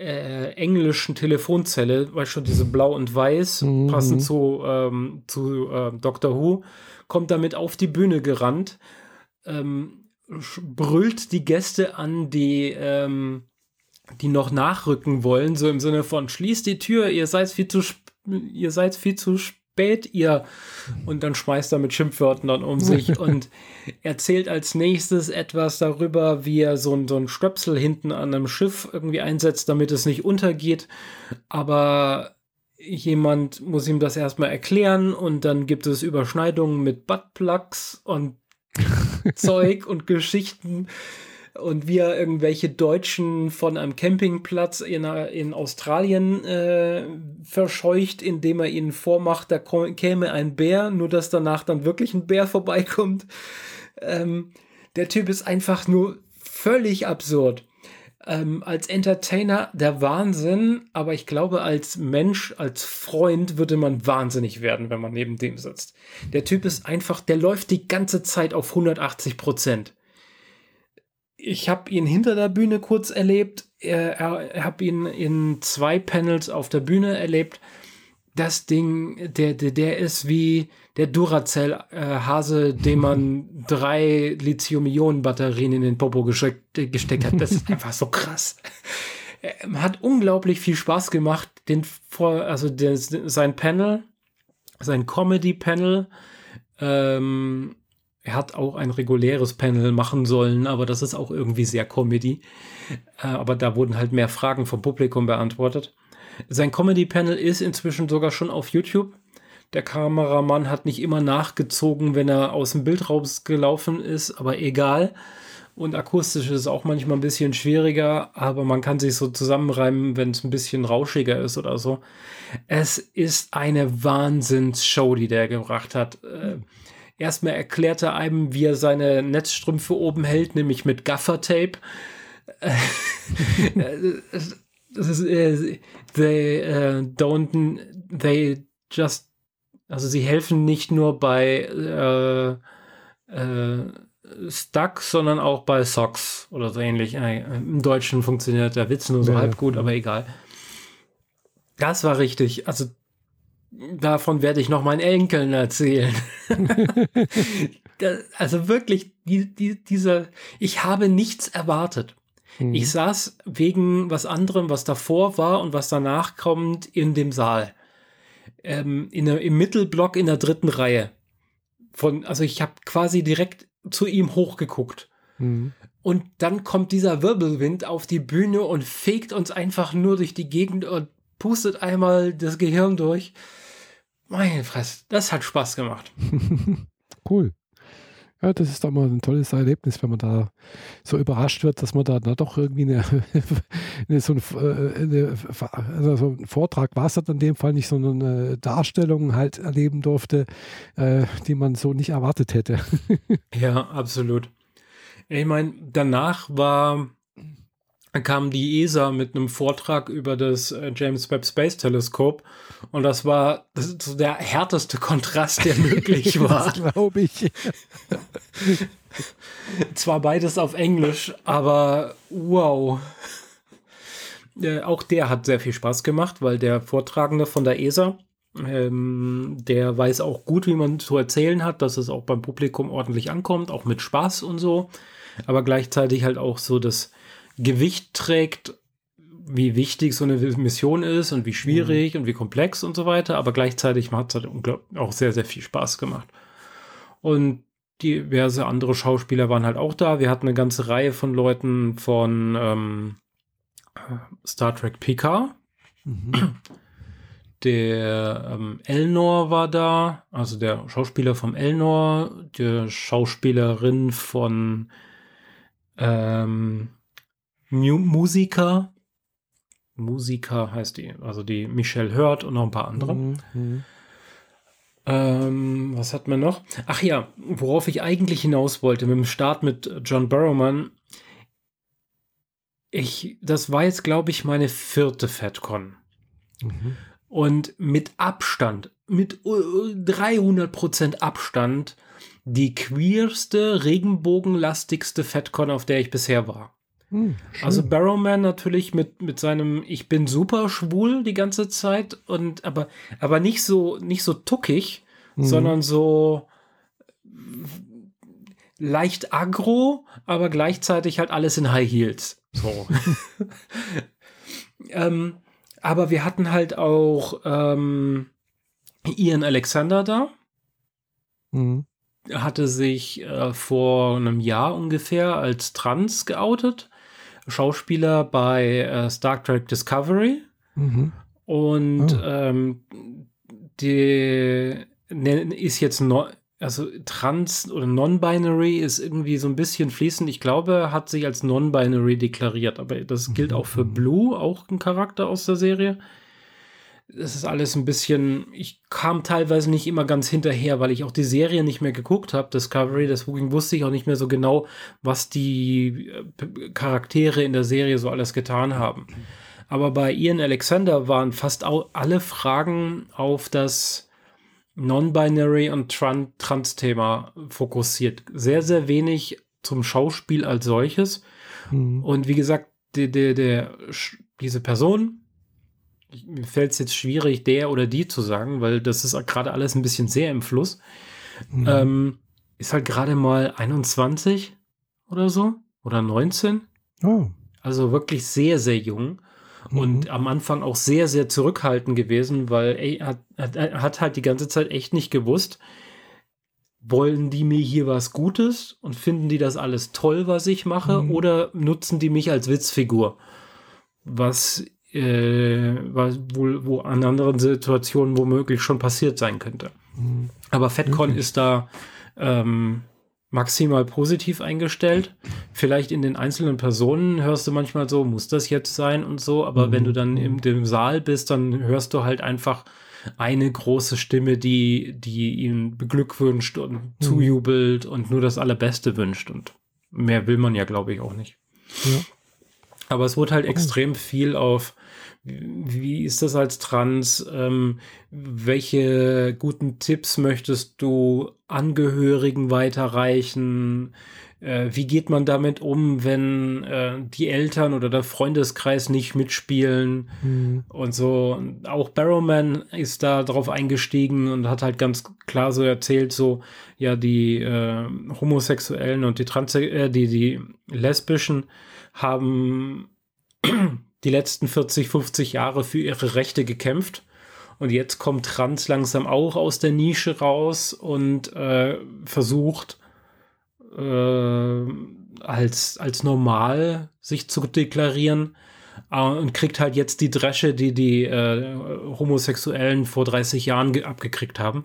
äh, englischen Telefonzelle, weil schon diese Blau und Weiß, mhm. passend zu, ähm, zu äh, Doctor Who, kommt damit auf die Bühne gerannt. Ähm, brüllt die Gäste an, die, ähm, die noch nachrücken wollen, so im Sinne von schließt die Tür, ihr seid viel zu ihr seid viel zu spät, ihr. Und dann schmeißt er mit Schimpfwörtern dann um sich und erzählt als nächstes etwas darüber, wie er so, ein, so ein Stöpsel hinten an einem Schiff irgendwie einsetzt, damit es nicht untergeht, aber jemand muss ihm das erstmal erklären und dann gibt es Überschneidungen mit Buttplugs und Zeug und Geschichten und wie er irgendwelche Deutschen von einem Campingplatz in, in Australien äh, verscheucht, indem er ihnen vormacht, da käme ein Bär, nur dass danach dann wirklich ein Bär vorbeikommt. Ähm, der Typ ist einfach nur völlig absurd. Ähm, als Entertainer der Wahnsinn, aber ich glaube, als Mensch, als Freund würde man wahnsinnig werden, wenn man neben dem sitzt. Der Typ ist einfach, der läuft die ganze Zeit auf 180 Prozent. Ich habe ihn hinter der Bühne kurz erlebt. Er, er, habe ihn in zwei Panels auf der Bühne erlebt. Das Ding, der, der, der ist wie der Duracell-Hase, dem man drei Lithium-Ionen-Batterien in den Popo gesteckt, gesteckt hat. Das ist einfach so krass. Hat unglaublich viel Spaß gemacht, den also der, sein Panel, sein Comedy-Panel. Ähm, er hat auch ein reguläres Panel machen sollen, aber das ist auch irgendwie sehr Comedy. Äh, aber da wurden halt mehr Fragen vom Publikum beantwortet. Sein Comedy-Panel ist inzwischen sogar schon auf YouTube. Der Kameramann hat nicht immer nachgezogen, wenn er aus dem Bild rausgelaufen ist, aber egal. Und akustisch ist es auch manchmal ein bisschen schwieriger, aber man kann sich so zusammenreimen, wenn es ein bisschen rauschiger ist oder so. Es ist eine Wahnsinnsshow, die der gebracht hat. Äh, erstmal erklärt er einem, wie er seine Netzstrümpfe oben hält, nämlich mit Gaffertape. das ist, äh, they uh, don't, they just also sie helfen nicht nur bei äh, äh, Stuck, sondern auch bei Socks oder so ähnlich. Äh, Im Deutschen funktioniert der Witz nur so ja, halb gut, aber egal. Das war richtig. Also davon werde ich noch meinen Enkeln erzählen. also wirklich, die, die, dieser, ich habe nichts erwartet. Hm. Ich saß wegen was anderem, was davor war und was danach kommt, in dem Saal ähm, in der, im Mittelblock in der dritten Reihe. Von, also ich habe quasi direkt zu ihm hochgeguckt. Mhm. Und dann kommt dieser Wirbelwind auf die Bühne und fegt uns einfach nur durch die Gegend und pustet einmal das Gehirn durch. Meine Fresse, das hat Spaß gemacht. cool. Ja, das ist doch mal ein tolles Erlebnis, wenn man da so überrascht wird, dass man da na, doch irgendwie eine, eine, so, äh, eine, also so ein Vortrag war es in dem Fall nicht, sondern eine Darstellung halt erleben durfte, äh, die man so nicht erwartet hätte. ja, absolut. Ich meine, danach war kam die ESA mit einem Vortrag über das äh, James Webb Space Teleskop und das war das so der härteste Kontrast, der möglich war. glaube ich. Zwar beides auf Englisch, aber wow. Äh, auch der hat sehr viel Spaß gemacht, weil der Vortragende von der ESA, ähm, der weiß auch gut, wie man zu erzählen hat, dass es auch beim Publikum ordentlich ankommt, auch mit Spaß und so, aber gleichzeitig halt auch so das Gewicht trägt, wie wichtig so eine Mission ist und wie schwierig mhm. und wie komplex und so weiter, aber gleichzeitig hat es halt auch sehr, sehr viel Spaß gemacht. Und diverse andere Schauspieler waren halt auch da. Wir hatten eine ganze Reihe von Leuten von ähm, Star Trek Picard. Mhm. Der ähm, Elnor war da, also der Schauspieler vom Elnor, die Schauspielerin von ähm, Musiker. Musiker heißt die, also die Michelle Hurt und noch ein paar andere. Mhm, mhm. Ähm, was hat man noch? Ach ja, worauf ich eigentlich hinaus wollte, mit dem Start mit John Barrowman. Ich, das war jetzt, glaube ich, meine vierte FedCon. Mhm. Und mit Abstand, mit 300% Abstand, die queerste, regenbogenlastigste FedCon, auf der ich bisher war. Hm, also Barrowman natürlich mit, mit seinem Ich bin super schwul die ganze Zeit und aber, aber nicht so, nicht so tuckig, hm. sondern so leicht aggro, aber gleichzeitig halt alles in High Heels. So. ähm, aber wir hatten halt auch ähm, Ian Alexander da. Mhm. Hatte sich äh, vor einem Jahr ungefähr als trans geoutet. Schauspieler bei äh, Star Trek Discovery. Mhm. Und oh. ähm, die ne, ist jetzt no, also trans oder non-binary ist irgendwie so ein bisschen fließend. Ich glaube, er hat sich als non-binary deklariert, aber das gilt auch für mhm. Blue, auch ein Charakter aus der Serie. Es ist alles ein bisschen, ich kam teilweise nicht immer ganz hinterher, weil ich auch die Serie nicht mehr geguckt habe, Discovery, deswegen wusste ich auch nicht mehr so genau, was die äh, Charaktere in der Serie so alles getan haben. Aber bei Ian Alexander waren fast alle Fragen auf das Non-Binary und Trans-Thema fokussiert. Sehr, sehr wenig zum Schauspiel als solches. Mhm. Und wie gesagt, der, der, der, diese Person, mir fällt es jetzt schwierig, der oder die zu sagen, weil das ist gerade alles ein bisschen sehr im Fluss. Mhm. Ähm, ist halt gerade mal 21 oder so oder 19. Oh. Also wirklich sehr, sehr jung. Mhm. Und am Anfang auch sehr, sehr zurückhaltend gewesen, weil er hat, hat, hat halt die ganze Zeit echt nicht gewusst, wollen die mir hier was Gutes und finden die das alles toll, was ich mache, mhm. oder nutzen die mich als Witzfigur? Was äh, wohl wo an anderen Situationen womöglich schon passiert sein könnte. Mhm. Aber FedCon okay. ist da ähm, maximal positiv eingestellt. Vielleicht in den einzelnen Personen hörst du manchmal so, muss das jetzt sein und so, aber mhm. wenn du dann im dem Saal bist, dann hörst du halt einfach eine große Stimme, die, die ihn beglückwünscht und mhm. zujubelt und nur das Allerbeste wünscht. Und mehr will man ja, glaube ich, auch nicht. Ja. Aber es wurde halt oh. extrem viel auf wie ist das als Trans? Ähm, welche guten Tipps möchtest du Angehörigen weiterreichen? Äh, wie geht man damit um, wenn äh, die Eltern oder der Freundeskreis nicht mitspielen mhm. und so? Auch Barrowman ist da drauf eingestiegen und hat halt ganz klar so erzählt, so ja die äh, Homosexuellen und die Trans, äh, die die Lesbischen haben die letzten 40, 50 Jahre für ihre Rechte gekämpft. Und jetzt kommt Trans langsam auch aus der Nische raus und äh, versucht äh, als, als normal sich zu deklarieren äh, und kriegt halt jetzt die Dresche, die die äh, Homosexuellen vor 30 Jahren abgekriegt haben.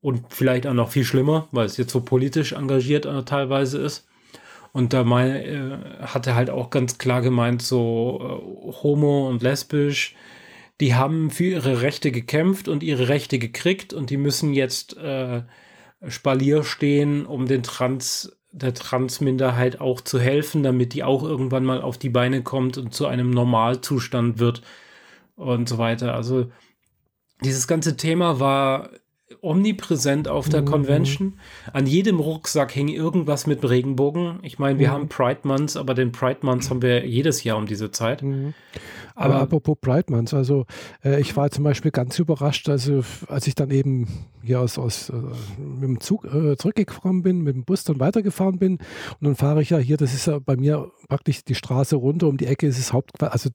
Und vielleicht auch noch viel schlimmer, weil es jetzt so politisch engagiert äh, teilweise ist. Und da mein, äh, hat er halt auch ganz klar gemeint, so äh, homo und lesbisch, die haben für ihre Rechte gekämpft und ihre Rechte gekriegt und die müssen jetzt äh, Spalier stehen, um den Trans, der Transminderheit auch zu helfen, damit die auch irgendwann mal auf die Beine kommt und zu einem Normalzustand wird und so weiter. Also dieses ganze Thema war omnipräsent auf der mhm. Convention. An jedem Rucksack hing irgendwas mit Regenbogen. Ich meine, wir mhm. haben Pride Months, aber den Pride Months haben wir jedes Jahr um diese Zeit. Mhm. Aber, aber, apropos Pride Months, also äh, ich war zum Beispiel ganz überrascht, also als ich dann eben hier aus, aus äh, mit dem Zug äh, zurückgefahren bin, mit dem Bus dann weitergefahren bin und dann fahre ich ja hier, das ist ja bei mir praktisch die Straße runter, um die Ecke ist es Haupt, also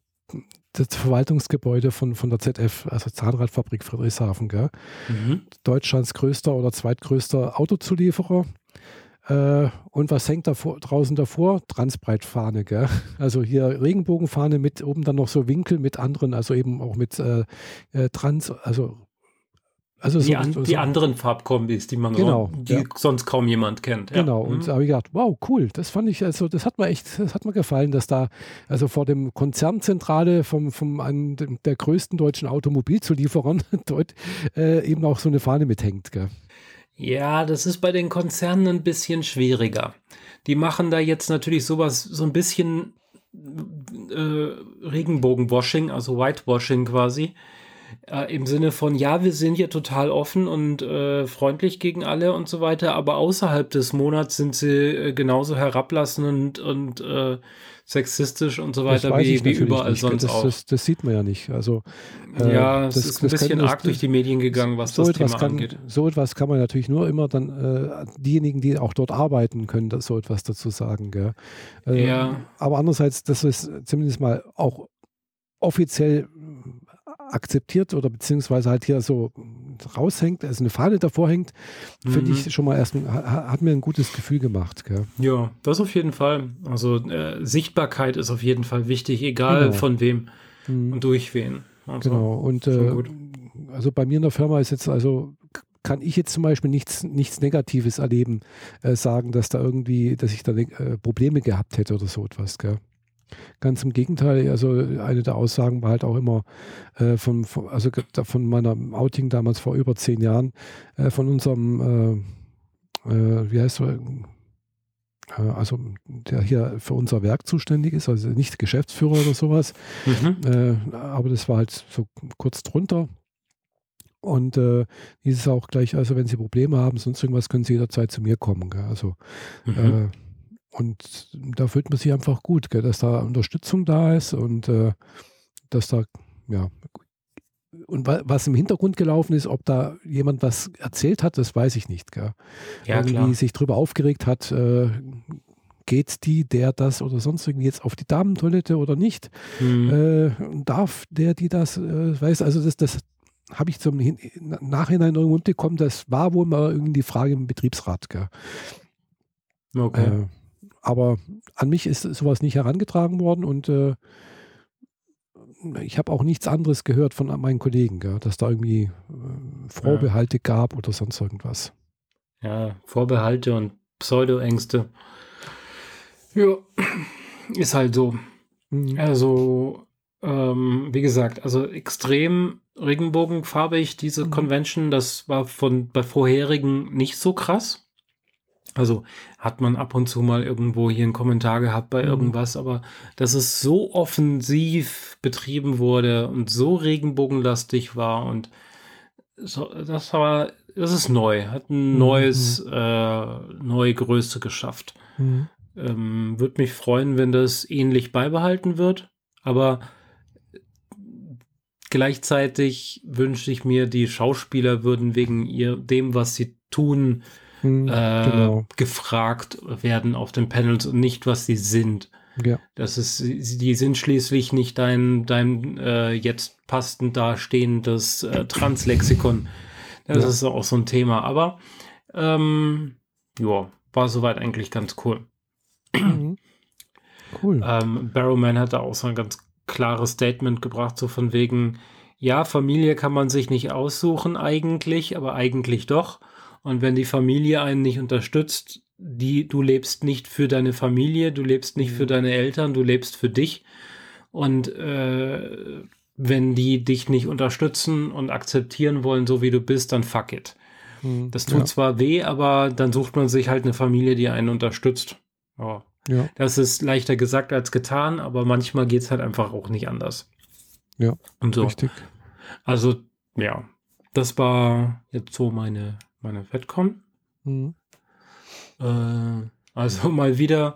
das Verwaltungsgebäude von, von der ZF, also Zahnradfabrik Friedrichshafen, gell? Mhm. Deutschlands größter oder zweitgrößter Autozulieferer. Äh, und was hängt da draußen davor? Transbreitfahne, gell? Also hier Regenbogenfahne mit oben dann noch so Winkel mit anderen, also eben auch mit äh, äh Trans, also also die, so, an, so, die anderen Farbkombis, die man genau, so, die ja. sonst kaum jemand kennt. Ja. Genau, und mhm. da habe ich gedacht, wow, cool, das fand ich, also das hat mir echt, das hat mir gefallen, dass da, also vor dem Konzernzentrale vom, vom einem der größten deutschen Automobilzulieferern dort äh, eben auch so eine Fahne mithängt. Gell? Ja, das ist bei den Konzernen ein bisschen schwieriger. Die machen da jetzt natürlich sowas, so ein bisschen äh, Regenbogenwashing, also Whitewashing quasi äh, Im Sinne von, ja, wir sind hier total offen und äh, freundlich gegen alle und so weiter, aber außerhalb des Monats sind sie äh, genauso herablassend und, und äh, sexistisch und so weiter wie, wie überall nicht. sonst das, auch. Das, das, sieht man ja nicht. Also, äh, ja, es das, ist ein bisschen arg durch die Medien gegangen, was so das Thema kann, angeht. So etwas kann man natürlich nur immer dann äh, diejenigen, die auch dort arbeiten, können das, so etwas dazu sagen. Gell? ja. Aber andererseits, das ist zumindest mal auch offiziell akzeptiert oder beziehungsweise halt hier so raushängt, also eine Fahne davor hängt, mhm. finde ich schon mal erst, hat mir ein gutes Gefühl gemacht. Gell? Ja, das auf jeden Fall. Also äh, Sichtbarkeit ist auf jeden Fall wichtig, egal genau. von wem mhm. und durch wen. Also, genau, und äh, also bei mir in der Firma ist jetzt also kann ich jetzt zum Beispiel nichts, nichts Negatives erleben, äh, sagen, dass da irgendwie, dass ich da äh, Probleme gehabt hätte oder so etwas. Gell? Ganz im Gegenteil, also eine der Aussagen war halt auch immer äh, von, von, also von meinem Outing damals vor über zehn Jahren, äh, von unserem, äh, äh wie heißt er, äh, also der hier für unser Werk zuständig ist, also nicht Geschäftsführer oder sowas, mhm. Äh, aber das war halt so kurz drunter. Und äh, hieß auch gleich, also wenn Sie Probleme haben, sonst irgendwas, können Sie jederzeit zu mir kommen. Gell? Also mhm. äh, und da fühlt man sich einfach gut, gell? dass da Unterstützung da ist und äh, dass da, ja, und was im Hintergrund gelaufen ist, ob da jemand was erzählt hat, das weiß ich nicht. Gell? Ja, irgendwie klar. sich drüber aufgeregt hat, äh, geht die, der das oder sonst irgendwie jetzt auf die Damentoilette oder nicht? Mhm. Äh, darf der, die das, äh, weiß, also das, das habe ich zum Hin Nachhinein irgendwo mitbekommen, das war wohl mal irgendwie die Frage im Betriebsrat. Gell? Okay. Aber an mich ist sowas nicht herangetragen worden und äh, ich habe auch nichts anderes gehört von meinen Kollegen, gell, dass da irgendwie äh, Vorbehalte ja. gab oder sonst irgendwas. Ja, Vorbehalte und Pseudoängste. Ja, ist halt so. Mhm. Also, ähm, wie gesagt, also extrem regenbogenfarbig diese mhm. Convention. Das war von bei vorherigen nicht so krass. Also hat man ab und zu mal irgendwo hier einen Kommentar gehabt bei mhm. irgendwas, aber dass es so offensiv betrieben wurde und so regenbogenlastig war und so, das war, das ist neu, hat ein mhm. neues, äh, neue Größe geschafft. Mhm. Ähm, Würde mich freuen, wenn das ähnlich beibehalten wird, aber gleichzeitig wünsche ich mir, die Schauspieler würden wegen ihr, dem, was sie tun, hm, äh, genau. gefragt werden auf den Panels und nicht, was sie sind. Ja. Das ist, die sind schließlich nicht dein, dein äh, jetzt passend dastehendes äh, Translexikon. Das ja. ist auch so ein Thema. Aber ähm, ja, war soweit eigentlich ganz cool. Mhm. Cool. Ähm, Barrowman hat da auch so ein ganz klares Statement gebracht, so von wegen, ja, Familie kann man sich nicht aussuchen eigentlich, aber eigentlich doch. Und wenn die Familie einen nicht unterstützt, die, du lebst nicht für deine Familie, du lebst nicht für mhm. deine Eltern, du lebst für dich. Und äh, wenn die dich nicht unterstützen und akzeptieren wollen, so wie du bist, dann fuck it. Mhm. Das tut ja. zwar weh, aber dann sucht man sich halt eine Familie, die einen unterstützt. Oh. Ja. Das ist leichter gesagt als getan, aber manchmal geht es halt einfach auch nicht anders. Ja, und so. richtig. Also, ja, das war jetzt so meine meine FedCon. Mhm. Äh, also mal wieder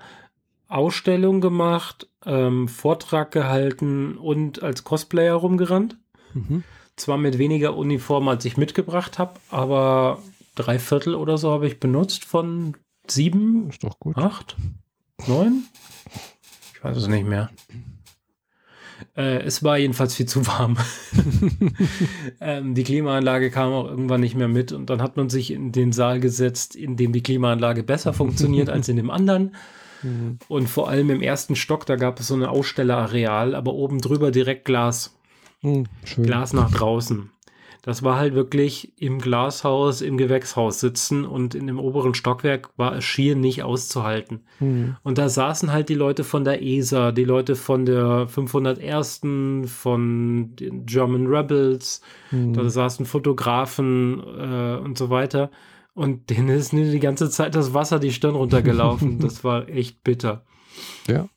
Ausstellung gemacht, ähm, Vortrag gehalten und als Cosplayer rumgerannt. Mhm. Zwar mit weniger Uniform, als ich mitgebracht habe, aber drei Viertel oder so habe ich benutzt von sieben, ist doch gut. acht, neun. Ich weiß es nicht mehr. Äh, es war jedenfalls viel zu warm. ähm, die Klimaanlage kam auch irgendwann nicht mehr mit und dann hat man sich in den Saal gesetzt, in dem die Klimaanlage besser funktioniert als in dem anderen. Mhm. Und vor allem im ersten Stock, da gab es so ein Ausstellerareal, aber oben drüber direkt Glas. Mhm, Glas nach draußen. Das war halt wirklich im Glashaus, im Gewächshaus sitzen und in dem oberen Stockwerk war es schier nicht auszuhalten. Mhm. Und da saßen halt die Leute von der ESA, die Leute von der 501. von den German Rebels, mhm. da saßen Fotografen äh, und so weiter. Und denen ist die ganze Zeit das Wasser die Stirn runtergelaufen. das war echt bitter. Ja.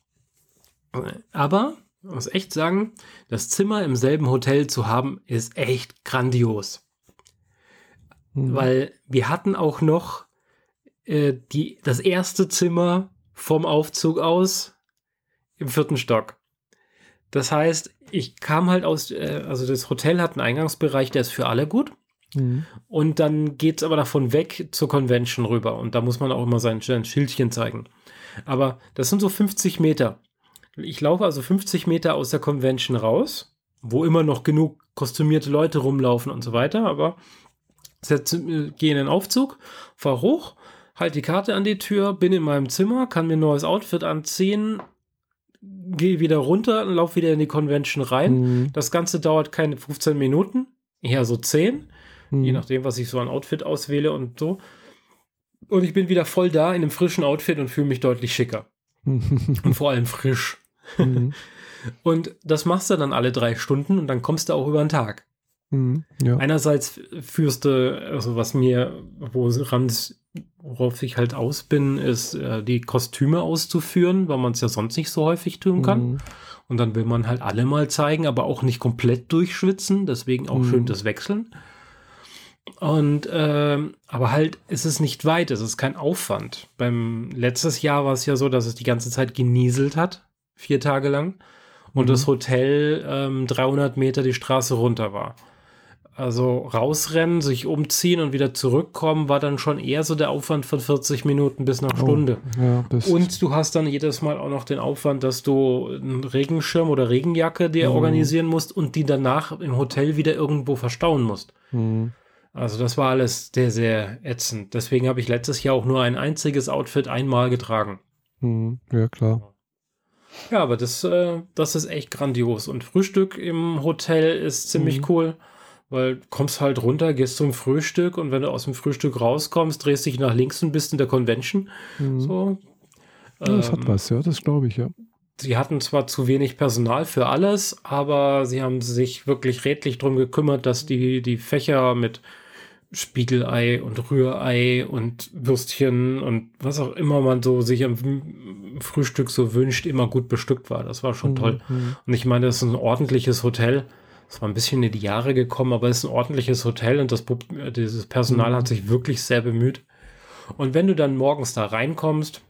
Aber muss echt sagen, das Zimmer im selben Hotel zu haben, ist echt grandios. Mhm. Weil wir hatten auch noch äh, die, das erste Zimmer vom Aufzug aus im vierten Stock. Das heißt, ich kam halt aus, äh, also das Hotel hat einen Eingangsbereich, der ist für alle gut. Mhm. Und dann geht es aber davon weg zur Convention rüber. Und da muss man auch immer sein, sein Schildchen zeigen. Aber das sind so 50 Meter. Ich laufe also 50 Meter aus der Convention raus, wo immer noch genug kostümierte Leute rumlaufen und so weiter, aber setze, gehe in den Aufzug, fahre hoch, halte die Karte an die Tür, bin in meinem Zimmer, kann mir ein neues Outfit anziehen, gehe wieder runter und laufe wieder in die Convention rein. Mhm. Das Ganze dauert keine 15 Minuten, eher so 10, mhm. je nachdem, was ich so an Outfit auswähle und so. Und ich bin wieder voll da in einem frischen Outfit und fühle mich deutlich schicker. und vor allem frisch. Mhm. Und das machst du dann alle drei Stunden und dann kommst du auch über den Tag. Mhm, ja. Einerseits führst du, also was mir, worauf ich halt aus bin, ist äh, die Kostüme auszuführen, weil man es ja sonst nicht so häufig tun kann. Mhm. Und dann will man halt alle mal zeigen, aber auch nicht komplett durchschwitzen, deswegen auch mhm. schön das Wechseln. Und äh, aber halt ist es nicht weit, es ist kein Aufwand. Beim letztes Jahr war es ja so, dass es die ganze Zeit genieselt hat, vier Tage lang, und mhm. das Hotel ähm, 300 Meter die Straße runter war. Also rausrennen, sich umziehen und wieder zurückkommen, war dann schon eher so der Aufwand von 40 Minuten bis eine oh, Stunde. Ja, und du hast dann jedes Mal auch noch den Aufwand, dass du einen Regenschirm oder Regenjacke dir mhm. organisieren musst und die danach im Hotel wieder irgendwo verstauen musst. Mhm. Also das war alles sehr, sehr ätzend. Deswegen habe ich letztes Jahr auch nur ein einziges Outfit einmal getragen. Mhm. Ja, klar. Ja, aber das, äh, das ist echt grandios. Und Frühstück im Hotel ist ziemlich mhm. cool weil du kommst halt runter, gehst zum Frühstück und wenn du aus dem Frühstück rauskommst, drehst dich nach links und bist in der Convention. Mhm. So. Ja, das ähm, hat was, ja, das glaube ich, ja. Sie hatten zwar zu wenig Personal für alles, aber sie haben sich wirklich redlich darum gekümmert, dass die, die Fächer mit Spiegelei und Rührei und Würstchen und was auch immer man so sich am Frühstück so wünscht, immer gut bestückt war. Das war schon mhm. toll. Und ich meine, das ist ein ordentliches Hotel. Es war ein bisschen in die Jahre gekommen, aber es ist ein ordentliches Hotel und das, dieses Personal mhm. hat sich wirklich sehr bemüht. Und wenn du dann morgens da reinkommst,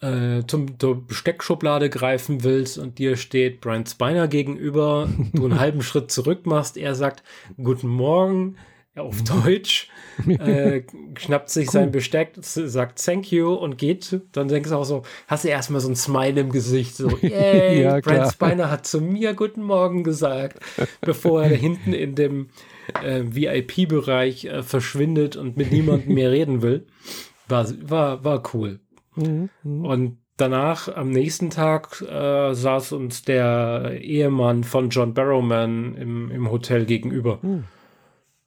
äh, zum, zur Besteckschublade greifen willst und dir steht Brian Spiner gegenüber, du einen halben Schritt zurück machst, er sagt, guten Morgen, auf Deutsch, äh, schnappt sich cool. sein Besteck, sagt Thank you und geht. Dann denkst du auch so, hast du erstmal so ein Smile im Gesicht, so, yay, ja, Brent Spiner hat zu mir Guten Morgen gesagt, bevor er hinten in dem äh, VIP-Bereich äh, verschwindet und mit niemandem mehr reden will. War, war, war cool. Mhm, mhm. und danach, am nächsten Tag, äh, saß uns der Ehemann von John Barrowman im, im Hotel gegenüber. Mhm.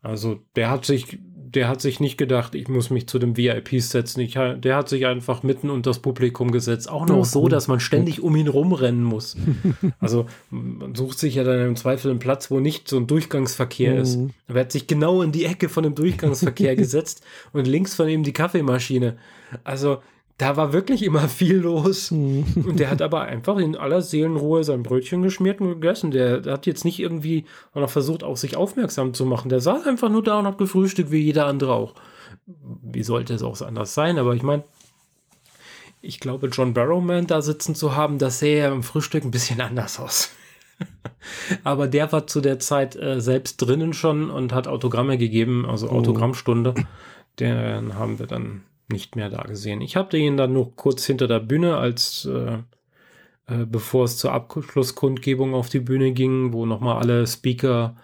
Also der hat sich, der hat sich nicht gedacht, ich muss mich zu dem VIPs setzen. Ich, der hat sich einfach mitten unter das Publikum gesetzt. Auch noch so, dass man ständig um ihn rumrennen muss. also man sucht sich ja dann im Zweifel einen Platz, wo nicht so ein Durchgangsverkehr mhm. ist. Er hat sich genau in die Ecke von dem Durchgangsverkehr gesetzt und links von ihm die Kaffeemaschine. Also da war wirklich immer viel los. Mhm. Und der hat aber einfach in aller Seelenruhe sein Brötchen geschmiert und gegessen. Der, der, hat jetzt nicht irgendwie auch noch versucht, auf sich aufmerksam zu machen. Der saß einfach nur da und hat gefrühstückt, wie jeder andere auch. Wie sollte es auch anders sein? Aber ich meine, ich glaube, John Barrowman da sitzen zu haben, das sähe ja im Frühstück ein bisschen anders aus. aber der war zu der Zeit äh, selbst drinnen schon und hat Autogramme gegeben, also oh. Autogrammstunde. Den haben wir dann nicht mehr da gesehen. Ich habe ihn dann nur kurz hinter der Bühne, als äh, äh, bevor es zur Abschlusskundgebung auf die Bühne ging, wo nochmal alle Speaker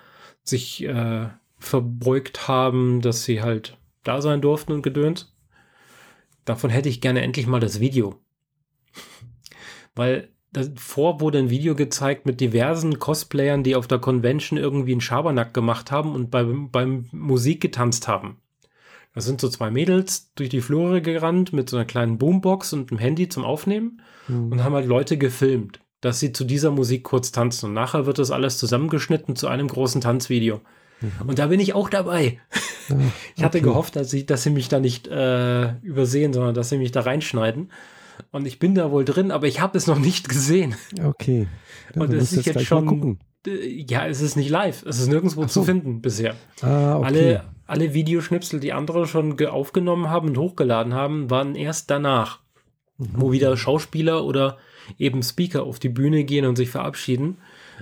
sich äh, verbeugt haben, dass sie halt da sein durften und gedönt. Davon hätte ich gerne endlich mal das Video. Weil davor wurde ein Video gezeigt mit diversen Cosplayern, die auf der Convention irgendwie einen Schabernack gemacht haben und beim, beim Musik getanzt haben. Da sind so zwei Mädels durch die Flure gerannt mit so einer kleinen Boombox und einem Handy zum Aufnehmen mhm. und haben halt Leute gefilmt, dass sie zu dieser Musik kurz tanzen. Und nachher wird das alles zusammengeschnitten zu einem großen Tanzvideo. Mhm. Und da bin ich auch dabei. Ja, okay. Ich hatte gehofft, dass, ich, dass sie mich da nicht äh, übersehen, sondern dass sie mich da reinschneiden. Und ich bin da wohl drin, aber ich habe es noch nicht gesehen. Okay. Ja, und es ist jetzt schon. Ja, es ist nicht live. Es ist nirgendwo so. zu finden bisher. Ah, okay. Alle alle Videoschnipsel, die andere schon aufgenommen haben und hochgeladen haben, waren erst danach, mhm. wo wieder Schauspieler oder eben Speaker auf die Bühne gehen und sich verabschieden.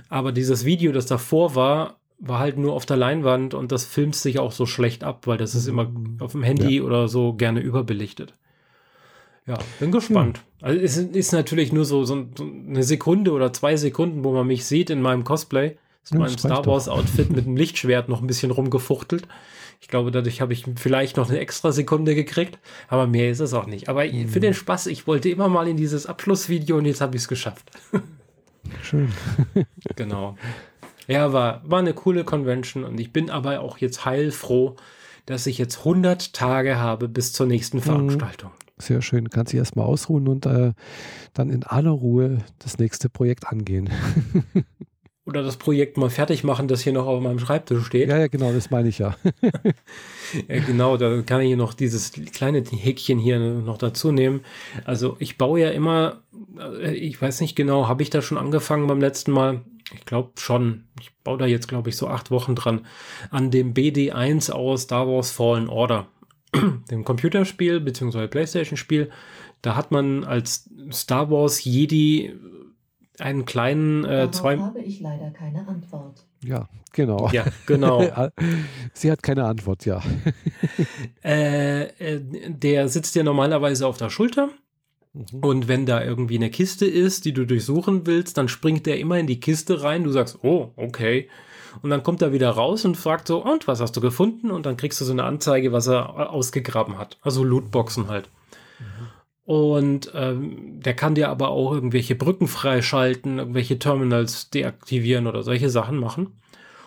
Aber dieses Video, das davor war, war halt nur auf der Leinwand und das filmt sich auch so schlecht ab, weil das ist immer mhm. auf dem Handy ja. oder so gerne überbelichtet. Ja, bin gespannt. Hm. Also es ist natürlich nur so, so, eine Sekunde oder zwei Sekunden, wo man mich sieht in meinem Cosplay. Ist ja, mein Star Wars Outfit mit einem Lichtschwert noch ein bisschen rumgefuchtelt. Ich glaube, dadurch habe ich vielleicht noch eine extra Sekunde gekriegt, aber mehr ist es auch nicht. Aber mhm. für den Spaß, ich wollte immer mal in dieses Abschlussvideo und jetzt habe ich es geschafft. Schön. genau. Ja, war, war eine coole Convention und ich bin aber auch jetzt heilfroh, dass ich jetzt 100 Tage habe bis zur nächsten mhm. Veranstaltung. sehr schön. Kannst sich erstmal ausruhen und äh, dann in aller Ruhe das nächste Projekt angehen. Oder das Projekt mal fertig machen, das hier noch auf meinem Schreibtisch steht. Ja, ja, genau, das meine ich ja. ja genau, da kann ich noch dieses kleine Häkchen hier noch dazu nehmen. Also ich baue ja immer, äh, ich weiß nicht genau, habe ich da schon angefangen beim letzten Mal? Ich glaube schon. Ich baue da jetzt, glaube ich, so acht Wochen dran. An dem BD1 aus Star Wars Fallen Order. dem Computerspiel bzw. Playstation-Spiel. Da hat man als Star Wars Jedi einen kleinen äh, zwei. habe ich leider keine Antwort. Ja, genau. Ja, genau. Sie hat keine Antwort, ja. äh, äh, der sitzt ja normalerweise auf der Schulter. Mhm. Und wenn da irgendwie eine Kiste ist, die du durchsuchen willst, dann springt der immer in die Kiste rein. Du sagst, oh, okay. Und dann kommt er wieder raus und fragt so, und was hast du gefunden? Und dann kriegst du so eine Anzeige, was er ausgegraben hat. Also Lootboxen halt. Und ähm, der kann dir aber auch irgendwelche Brücken freischalten, irgendwelche Terminals deaktivieren oder solche Sachen machen.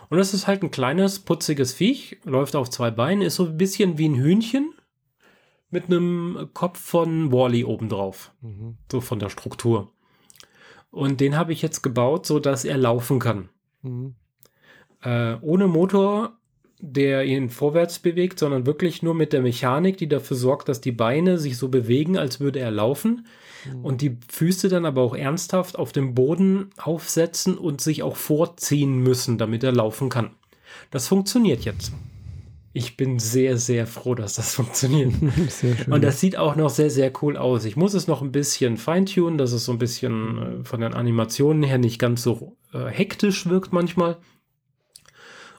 Und das ist halt ein kleines, putziges Viech, läuft auf zwei Beinen, ist so ein bisschen wie ein Hühnchen mit einem Kopf von Wally obendrauf. Mhm. So von der Struktur. Und den habe ich jetzt gebaut, so dass er laufen kann. Mhm. Äh, ohne Motor der ihn vorwärts bewegt, sondern wirklich nur mit der Mechanik, die dafür sorgt, dass die Beine sich so bewegen, als würde er laufen mhm. und die Füße dann aber auch ernsthaft auf dem Boden aufsetzen und sich auch vorziehen müssen, damit er laufen kann. Das funktioniert jetzt. Ich bin sehr, sehr froh, dass das funktioniert. und das sieht auch noch sehr, sehr cool aus. Ich muss es noch ein bisschen feintunen, dass es so ein bisschen äh, von den Animationen her nicht ganz so äh, hektisch wirkt manchmal.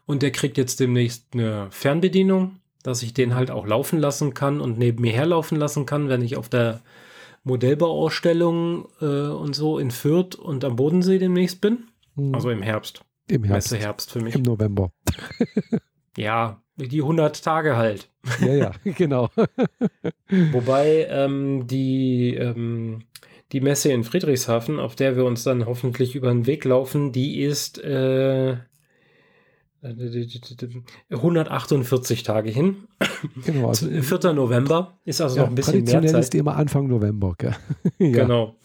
Und der kriegt jetzt demnächst eine Fernbedienung, dass ich den halt auch laufen lassen kann und neben mir herlaufen lassen kann, wenn ich auf der Modellbauausstellung äh, und so in Fürth und am Bodensee demnächst bin. Mhm. Also im Herbst. Im Herbst. Messe Herbst für mich. Im November. ja, die 100 Tage halt. Ja, ja, genau. Wobei ähm, die, ähm, die Messe in Friedrichshafen, auf der wir uns dann hoffentlich über den Weg laufen, die ist äh, 148 Tage hin. Genau. Also 4. November ist also ja, noch ein bisschen mehr Zeit. ist immer Anfang November. ja. Genau.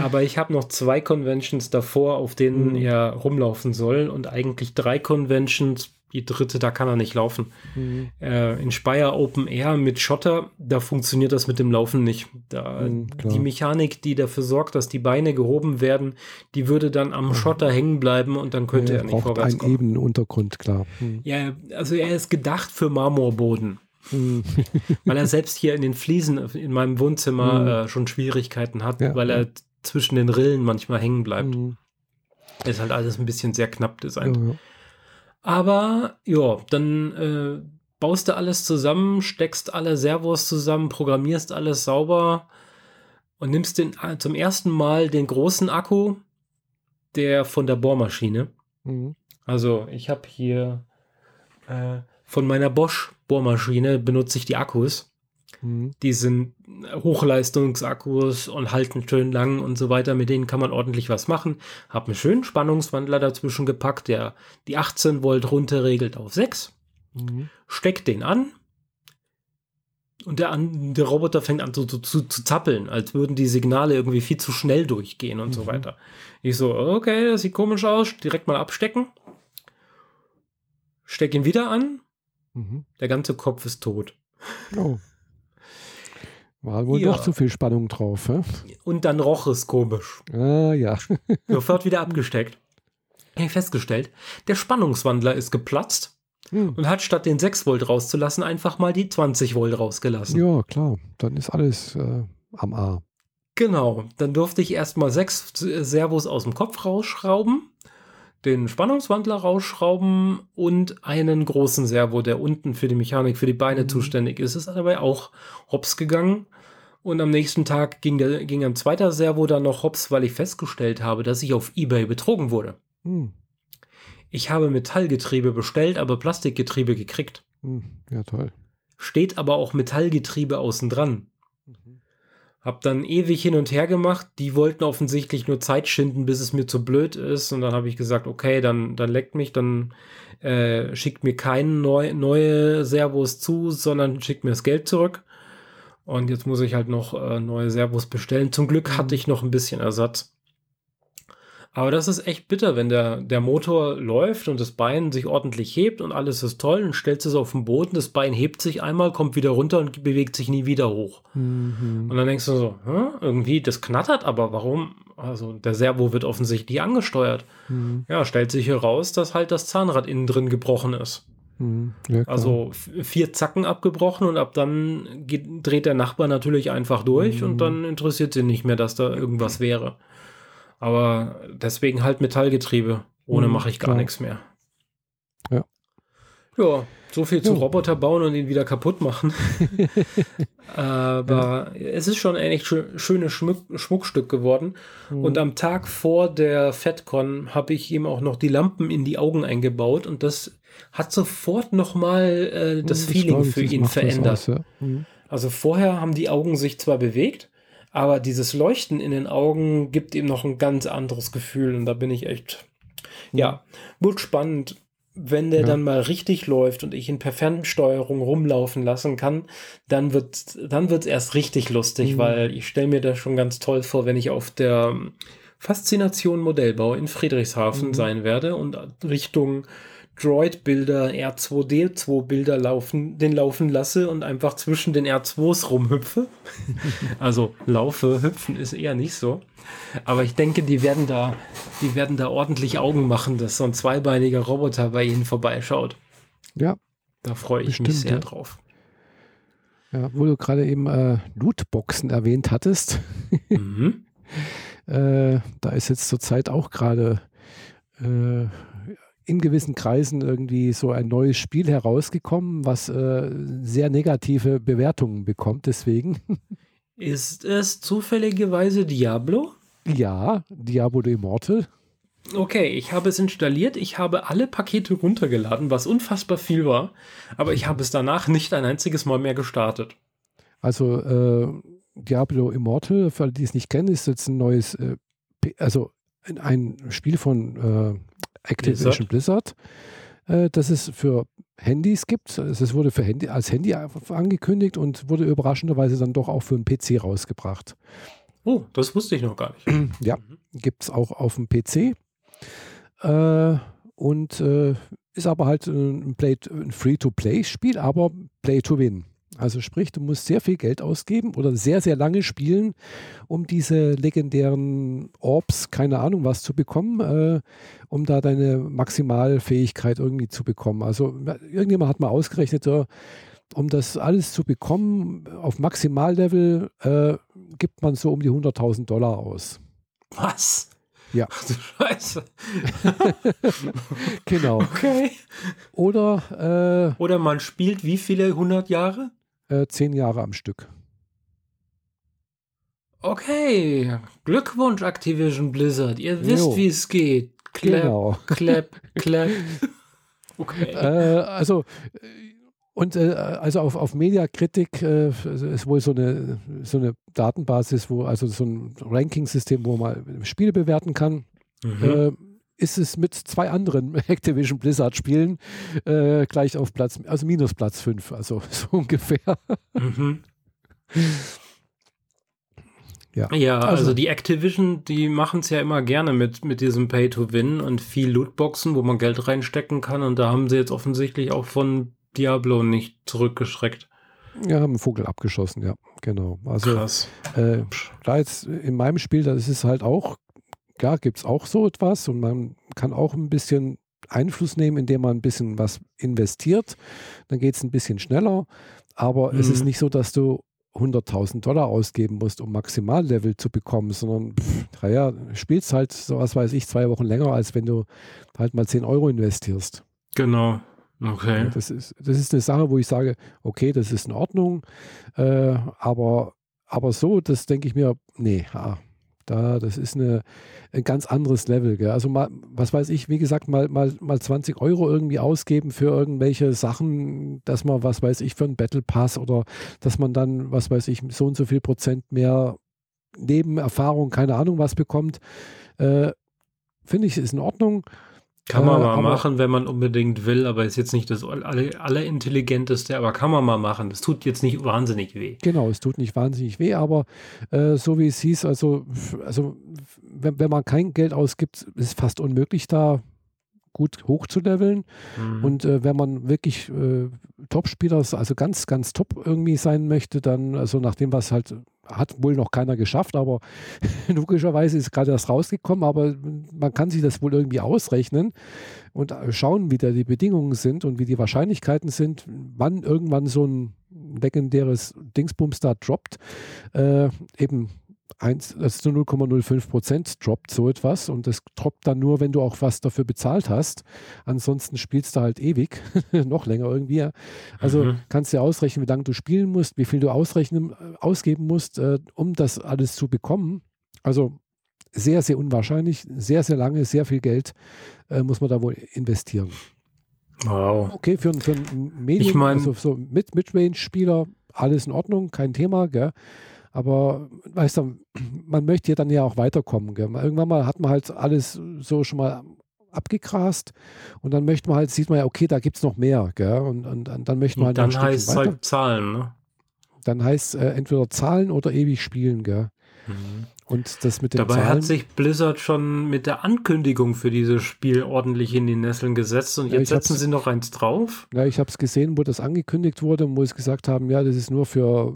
Aber ich habe noch zwei Conventions davor, auf denen mhm. er rumlaufen soll und eigentlich drei Conventions die dritte, da kann er nicht laufen. Mhm. Äh, in Speyer Open Air mit Schotter, da funktioniert das mit dem Laufen nicht. Da, mhm, die Mechanik, die dafür sorgt, dass die Beine gehoben werden, die würde dann am mhm. Schotter hängen bleiben und dann könnte ja, er nicht vorwärts kommen. einen ebenen Untergrund, klar. Mhm. Ja, also er ist gedacht für Marmorboden. Mhm. weil er selbst hier in den Fliesen in meinem Wohnzimmer mhm. äh, schon Schwierigkeiten hat, ja, weil er zwischen den Rillen manchmal hängen bleibt. Ist halt alles ein bisschen sehr knapp designt. Ja, aber ja, dann äh, baust du alles zusammen, steckst alle Servos zusammen, programmierst alles sauber und nimmst den, äh, zum ersten Mal den großen Akku, der von der Bohrmaschine. Mhm. Also ich habe hier äh, von meiner Bosch Bohrmaschine benutze ich die Akkus. Mhm. Die sind Hochleistungsakkus und halten schön lang und so weiter. Mit denen kann man ordentlich was machen. Hab einen schönen Spannungswandler dazwischen gepackt, der die 18 Volt runterregelt auf 6. Mhm. Steckt den an. Und der, der Roboter fängt an zu, zu, zu, zappeln, als würden die Signale irgendwie viel zu schnell durchgehen und mhm. so weiter. Ich so, okay, das sieht komisch aus, direkt mal abstecken. Steck ihn wieder an. Mhm. Der ganze Kopf ist tot. Oh. War wohl ja. doch zu viel Spannung drauf. Hä? Und dann roch es komisch. Ah, ja. Sofort wieder abgesteckt. Ich habe festgestellt, der Spannungswandler ist geplatzt hm. und hat statt den 6 Volt rauszulassen, einfach mal die 20 Volt rausgelassen. Ja, klar. Dann ist alles äh, am A. Genau. Dann durfte ich erstmal sechs Servos aus dem Kopf rausschrauben den Spannungswandler rausschrauben und einen großen Servo, der unten für die Mechanik, für die Beine mhm. zuständig ist. Ist dabei auch hops gegangen. Und am nächsten Tag ging, der, ging ein zweiter Servo dann noch hops, weil ich festgestellt habe, dass ich auf Ebay betrogen wurde. Mhm. Ich habe Metallgetriebe bestellt, aber Plastikgetriebe gekriegt. Mhm. Ja, toll. Steht aber auch Metallgetriebe außen dran. Hab dann ewig hin und her gemacht. Die wollten offensichtlich nur Zeit schinden, bis es mir zu blöd ist. Und dann habe ich gesagt, okay, dann, dann leckt mich, dann äh, schickt mir keine neu, neue Servos zu, sondern schickt mir das Geld zurück. Und jetzt muss ich halt noch äh, neue Servos bestellen. Zum Glück hatte ich noch ein bisschen Ersatz. Aber das ist echt bitter, wenn der, der Motor läuft und das Bein sich ordentlich hebt und alles ist toll und stellst es auf den Boden, das Bein hebt sich einmal, kommt wieder runter und bewegt sich nie wieder hoch. Mhm. Und dann denkst du so, hm, irgendwie, das knattert, aber warum? Also der Servo wird offensichtlich angesteuert. Mhm. Ja, stellt sich heraus, dass halt das Zahnrad innen drin gebrochen ist. Mhm. Ja, also vier Zacken abgebrochen und ab dann geht, dreht der Nachbar natürlich einfach durch und mhm. dann interessiert sie nicht mehr, dass da irgendwas wäre. Aber deswegen halt Metallgetriebe. Ohne mhm, mache ich gar nichts mehr. Ja. Ja, so viel zu. Roboter bauen und ihn wieder kaputt machen. Aber ja. es ist schon ein echt schönes Schmuck, Schmuckstück geworden. Mhm. Und am Tag vor der FedCon habe ich ihm auch noch die Lampen in die Augen eingebaut und das hat sofort nochmal äh, das mhm, Feeling für ihn verändert. Aus, ja. mhm. Also vorher haben die Augen sich zwar bewegt, aber dieses Leuchten in den Augen gibt ihm noch ein ganz anderes Gefühl und da bin ich echt, ja, wird spannend. Wenn der ja. dann mal richtig läuft und ich ihn per Fernsteuerung rumlaufen lassen kann, dann wird dann wird's erst richtig lustig, mhm. weil ich stelle mir das schon ganz toll vor, wenn ich auf der Faszination Modellbau in Friedrichshafen mhm. sein werde und Richtung Droid-Bilder, R2D2-Bilder laufen, den laufen lasse und einfach zwischen den R2s rumhüpfe. also laufe, hüpfen ist eher nicht so. Aber ich denke, die werden da, die werden da ordentlich Augen machen, dass so ein zweibeiniger Roboter bei ihnen vorbeischaut. Ja. Da freue ich bestimmt, mich sehr ja. drauf. Ja, wo du gerade eben äh, Lootboxen erwähnt hattest. mhm. äh, da ist jetzt zurzeit auch gerade äh, in gewissen Kreisen irgendwie so ein neues Spiel herausgekommen, was äh, sehr negative Bewertungen bekommt. Deswegen. Ist es zufälligerweise Diablo? Ja, Diablo Immortal. Okay, ich habe es installiert, ich habe alle Pakete runtergeladen, was unfassbar viel war, aber ich habe es danach nicht ein einziges Mal mehr gestartet. Also äh, Diablo Immortal, für alle, die es nicht kennen, ist jetzt ein neues, äh, also ein Spiel von äh, Activision Blizzard, Blizzard äh, dass es für Handys gibt. Es wurde für Handy, als Handy angekündigt und wurde überraschenderweise dann doch auch für einen PC rausgebracht. Oh, das wusste ich noch gar nicht. Ja, gibt es auch auf dem PC. Äh, und äh, ist aber halt ein, ein Free-to-Play-Spiel, aber Play-to-Win. Also sprich, du musst sehr viel Geld ausgeben oder sehr, sehr lange spielen, um diese legendären Orbs, keine Ahnung was zu bekommen, äh, um da deine Maximalfähigkeit irgendwie zu bekommen. Also irgendjemand hat mal ausgerechnet, so, um das alles zu bekommen, auf Maximallevel äh, gibt man so um die 100.000 Dollar aus. Was? Ja. Ach du Scheiße. genau. Okay. Oder, äh, Oder man spielt wie viele 100 Jahre? Äh, zehn Jahre am Stück. Okay, Glückwunsch Activision Blizzard. Ihr wisst, wie es geht. Clap, genau. clap, clap. Okay. Äh, also und äh, also auf, auf Mediakritik äh, ist wohl so eine, so eine Datenbasis, wo also so ein Ranking-System, wo man Spiele bewerten kann. Mhm. Ist es mit zwei anderen Activision Blizzard Spielen äh, gleich auf Platz, also minus Platz 5, also so ungefähr. Mhm. Ja, ja also, also, die Activision, die machen es ja immer gerne mit, mit diesem Pay-to-Win und viel Lootboxen, wo man Geld reinstecken kann. Und da haben sie jetzt offensichtlich auch von Diablo nicht zurückgeschreckt. Ja, haben einen Vogel abgeschossen, ja, genau. Also, Krass. Äh, da jetzt in meinem Spiel, das ist halt auch klar gibt es auch so etwas und man kann auch ein bisschen Einfluss nehmen, indem man ein bisschen was investiert. Dann geht es ein bisschen schneller. Aber mhm. es ist mhm. nicht so, dass du 100.000 Dollar ausgeben musst, um Maximallevel zu bekommen, sondern, pff, naja, spielst halt, so was weiß ich, zwei Wochen länger, als wenn du halt mal 10 Euro investierst. Genau. Okay. Ja, das, ist, das ist eine Sache, wo ich sage, okay, das ist in Ordnung, äh, aber, aber so, das denke ich mir, nee, ah, da, das ist eine, ein ganz anderes Level. Gell? Also mal, was weiß ich, wie gesagt, mal, mal, mal 20 Euro irgendwie ausgeben für irgendwelche Sachen, dass man, was weiß ich, für einen Battle Pass oder dass man dann, was weiß ich, so und so viel Prozent mehr Nebenerfahrung, keine Ahnung was bekommt, äh, finde ich, ist in Ordnung. Kann man Äh, mal machen, wenn man unbedingt will, aber ist jetzt nicht das aller, allerintelligenteste, aber kann man mal machen. Das tut jetzt nicht wahnsinnig weh. Genau, es tut nicht wahnsinnig weh, aber äh, so wie es hieß, also, also wenn, wenn man kein Geld ausgibt, ist es fast unmöglich, da gut hochzuleveln. Mhm. Und äh, wenn man wirklich äh, Top-Spieler, also ganz, ganz top irgendwie sein möchte, dann, also nach dem, was halt, hat wohl noch keiner geschafft, aber logischerweise ist gerade das rausgekommen, aber man kann sich das wohl irgendwie ausrechnen und äh, schauen, wie da die Bedingungen sind und wie die Wahrscheinlichkeiten sind, wann irgendwann so ein legendäres Dingsbums droppt. Äh, eben eins, das ist nur 0,05 Prozent droppt so etwas und das droppt dann nur, wenn du auch was dafür bezahlt hast. Ansonsten spielst du halt ewig, noch länger irgendwie. Also Mhm. kannst du ausrechnen, wie lange du spielen musst, wie viel du ausrechnen, äh, ausgeben musst, äh, um das alles zu bekommen. Also sehr, sehr unwahrscheinlich, sehr, sehr lange, sehr viel Geld äh, muss man da wohl investieren. wow. Okay, für, für ein Medium, Ich mein- also so Mid- Midrange-Spieler, alles in Ordnung, kein Thema, gell? Aber weißt du, man möchte ja dann ja auch weiterkommen. Gell? Irgendwann mal hat man halt alles so schon mal abgegrast und dann möchte man halt, sieht man ja, okay, da gibt es noch mehr, gell? Und, und, und dann möchte man halt dann heißt es halt Zahlen, ne? Dann heißt äh, entweder zahlen oder ewig spielen, gell? Und das mit den Dabei Zahlen. hat sich Blizzard schon mit der Ankündigung für dieses Spiel ordentlich in die Nesseln gesetzt und Ja, jetzt hab's- setzen sie noch eins drauf. Ja, ich habe es gesehen, wo das angekündigt wurde und wo sie gesagt haben, ja, das ist nur für,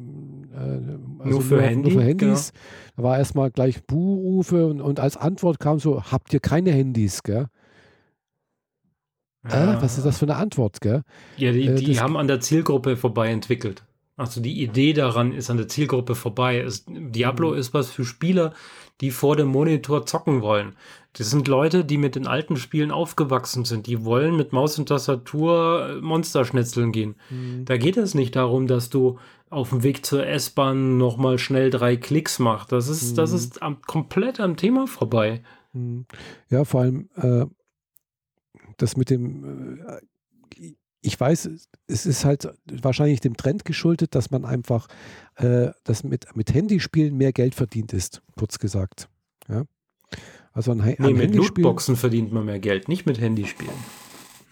äh, also für Handy, genau. Nur für Handys. Da war erstmal gleich Buhrufe und, und als Antwort kam so, habt ihr keine Handys, gell? Äh, was ist das für eine Antwort, gell? Ja, die, Äh, die haben an der Zielgruppe vorbei entwickelt. Also die Idee daran ist an der Zielgruppe vorbei. Es, Diablo Mhm. ist was für Spieler, die vor dem Monitor zocken wollen. Das sind Leute, die mit den alten Spielen aufgewachsen sind. Die wollen mit Maus und Tastatur äh, Monsterschnetzeln gehen. Da geht es nicht darum, dass du auf dem Weg zur S-Bahn nochmal schnell drei Klicks machst. Das ist, das Mhm. ist am, komplett am Thema vorbei. Hm. Ja, vor allem äh, das mit dem, äh, ich weiß, es ist halt wahrscheinlich dem Trend geschuldet, dass man einfach, äh, dass mit, mit Handyspielen mehr Geld verdient ist, kurz gesagt. Ja? Also Ha- Nee, mit Handyspiel, Lootboxen verdient man mehr Geld, nicht mit Handyspielen.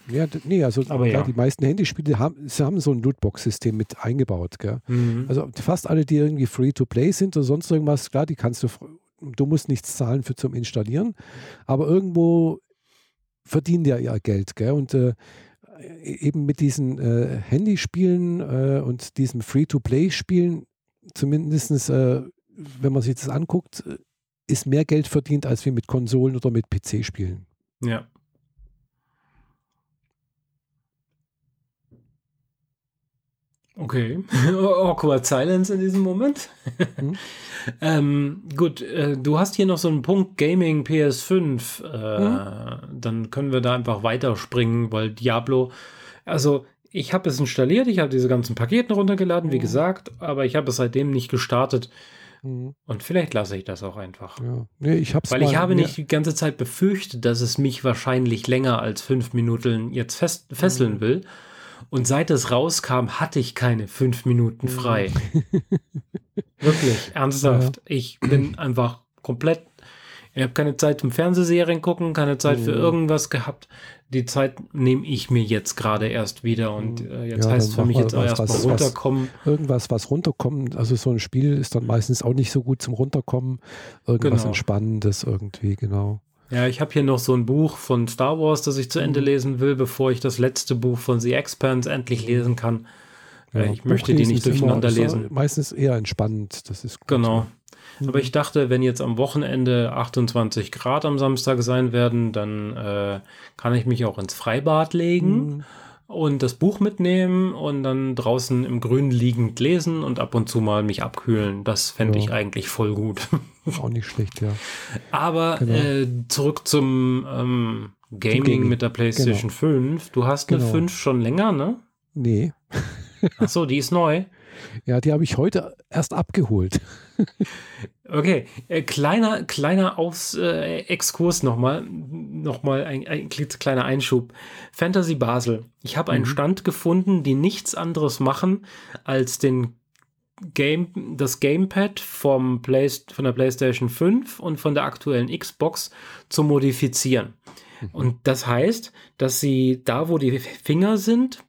Ja, nee, also Aber klar, ja. die meisten Handyspiele haben, sie haben so ein Lootbox-System mit eingebaut. Gell? Mhm. Also fast alle, die irgendwie Free-to-Play sind oder sonst irgendwas, klar, die kannst du, du musst nichts zahlen für zum Installieren, aber irgendwo verdienen die ja ihr Geld, gell? Und äh, eben mit diesen äh, Handyspielen äh, und diesen Free-to-Play-Spielen, zumindest äh, wenn man sich das anguckt, äh, ist mehr Geld verdient als wir mit Konsolen oder mit PC-Spielen. Ja. Okay. Awkward Silence in diesem Moment. Hm. ähm, gut, äh, du hast hier noch so einen Punkt Gaming PS5. Äh, Hm. Dann können wir da einfach weiterspringen, weil Diablo, also ich habe es installiert, ich habe diese ganzen Pakete runtergeladen, wie Hm. gesagt, aber ich habe es seitdem nicht gestartet Mhm. und vielleicht lasse ich das auch einfach. Ja. Nee, ich hab's Weil ich habe nicht die ganze Zeit befürchtet, dass es mich wahrscheinlich länger als fünf Minuten jetzt fest, Mhm. fesseln will. Und seit es rauskam, hatte ich keine fünf Minuten Mhm. frei. Wirklich, ernsthaft. Ich bin einfach komplett. Ich habe keine Zeit zum Fernsehserien gucken, keine Zeit für Mhm. irgendwas gehabt. Die Zeit nehme ich mir jetzt gerade erst wieder und äh, jetzt Mhm. Ja, heißt es für mich jetzt auch erstmal was- was- runterkommen. irgendwas, was runterkommt. Also so ein Spiel ist dann meistens auch nicht so gut zum Runterkommen. Irgendwas Genau. Entspannendes irgendwie, genau. Ja, ich habe hier noch so ein Buch von Star Wars, das ich zu Ende Mhm. lesen will, bevor ich das letzte Buch von The Expanse endlich lesen kann. Ja, ich möchte die nicht immer- durcheinander ist lesen. Meistens eher entspannend. Das ist gut. Genau. Mhm. Aber ich dachte, wenn jetzt am Wochenende 28 Grad am Samstag sein werden, dann äh, kann ich mich auch ins Freibad legen Mhm. Und das Buch mitnehmen und dann draußen im Grün liegend lesen und ab und zu mal mich abkühlen. Das fände Ja. ich eigentlich voll gut. Auch nicht schlecht, ja. Aber Genau. äh, zurück zum ähm, Gaming, Gaming. mit der PlayStation 5. Du hast eine Genau. 5 schon länger, ne? Nee. Achso, die ist neu. Ja, die habe ich heute erst abgeholt. Okay, äh, kleiner, kleiner Aufs, äh, Exkurs nochmal, nochmal ein, ein kleiner Einschub. Fantasy Basel. Ich habe einen Mhm. Stand gefunden, die nichts anderes machen, als den Game, das Gamepad vom Play, von der PlayStation 5 und von der aktuellen Xbox zu modifizieren. Mhm. Und das heißt, dass sie da, wo die Finger sind,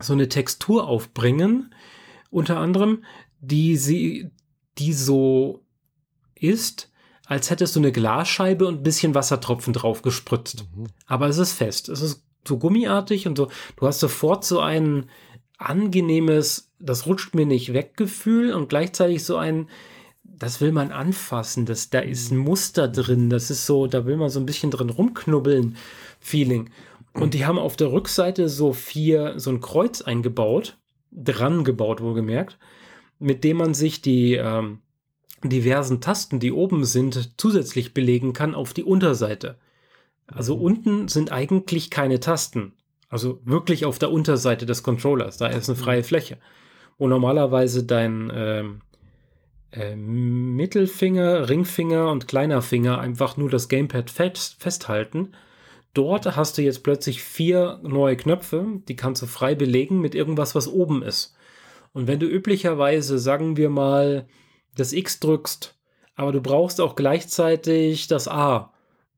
so eine Textur aufbringen, unter anderem, die sie, die so ist, als hättest du eine Glasscheibe und ein bisschen Wassertropfen drauf gespritzt. Mhm. Aber es ist fest. Es ist so gummiartig und so. Du hast sofort so ein angenehmes, das rutscht mir nicht weg Gefühl und gleichzeitig so ein, das will man anfassen, das, da ist ein Muster drin, das ist so, da will man so ein bisschen drin rumknubbeln, Feeling. Und die haben auf der Rückseite so vier, so ein Kreuz eingebaut, dran gebaut, wohlgemerkt, mit dem man sich die ähm, diversen Tasten, die oben sind, zusätzlich belegen kann auf die Unterseite. Also mhm. unten sind eigentlich keine Tasten. Also wirklich auf der Unterseite des Controllers. Da ist eine mhm. freie Fläche. Wo normalerweise dein ähm, äh, Mittelfinger, Ringfinger und kleiner Finger einfach nur das Gamepad fest, festhalten. Dort hast du jetzt plötzlich vier neue Knöpfe, die kannst du frei belegen mit irgendwas, was oben ist. Und wenn du üblicherweise, sagen wir mal, das X drückst, aber du brauchst auch gleichzeitig das A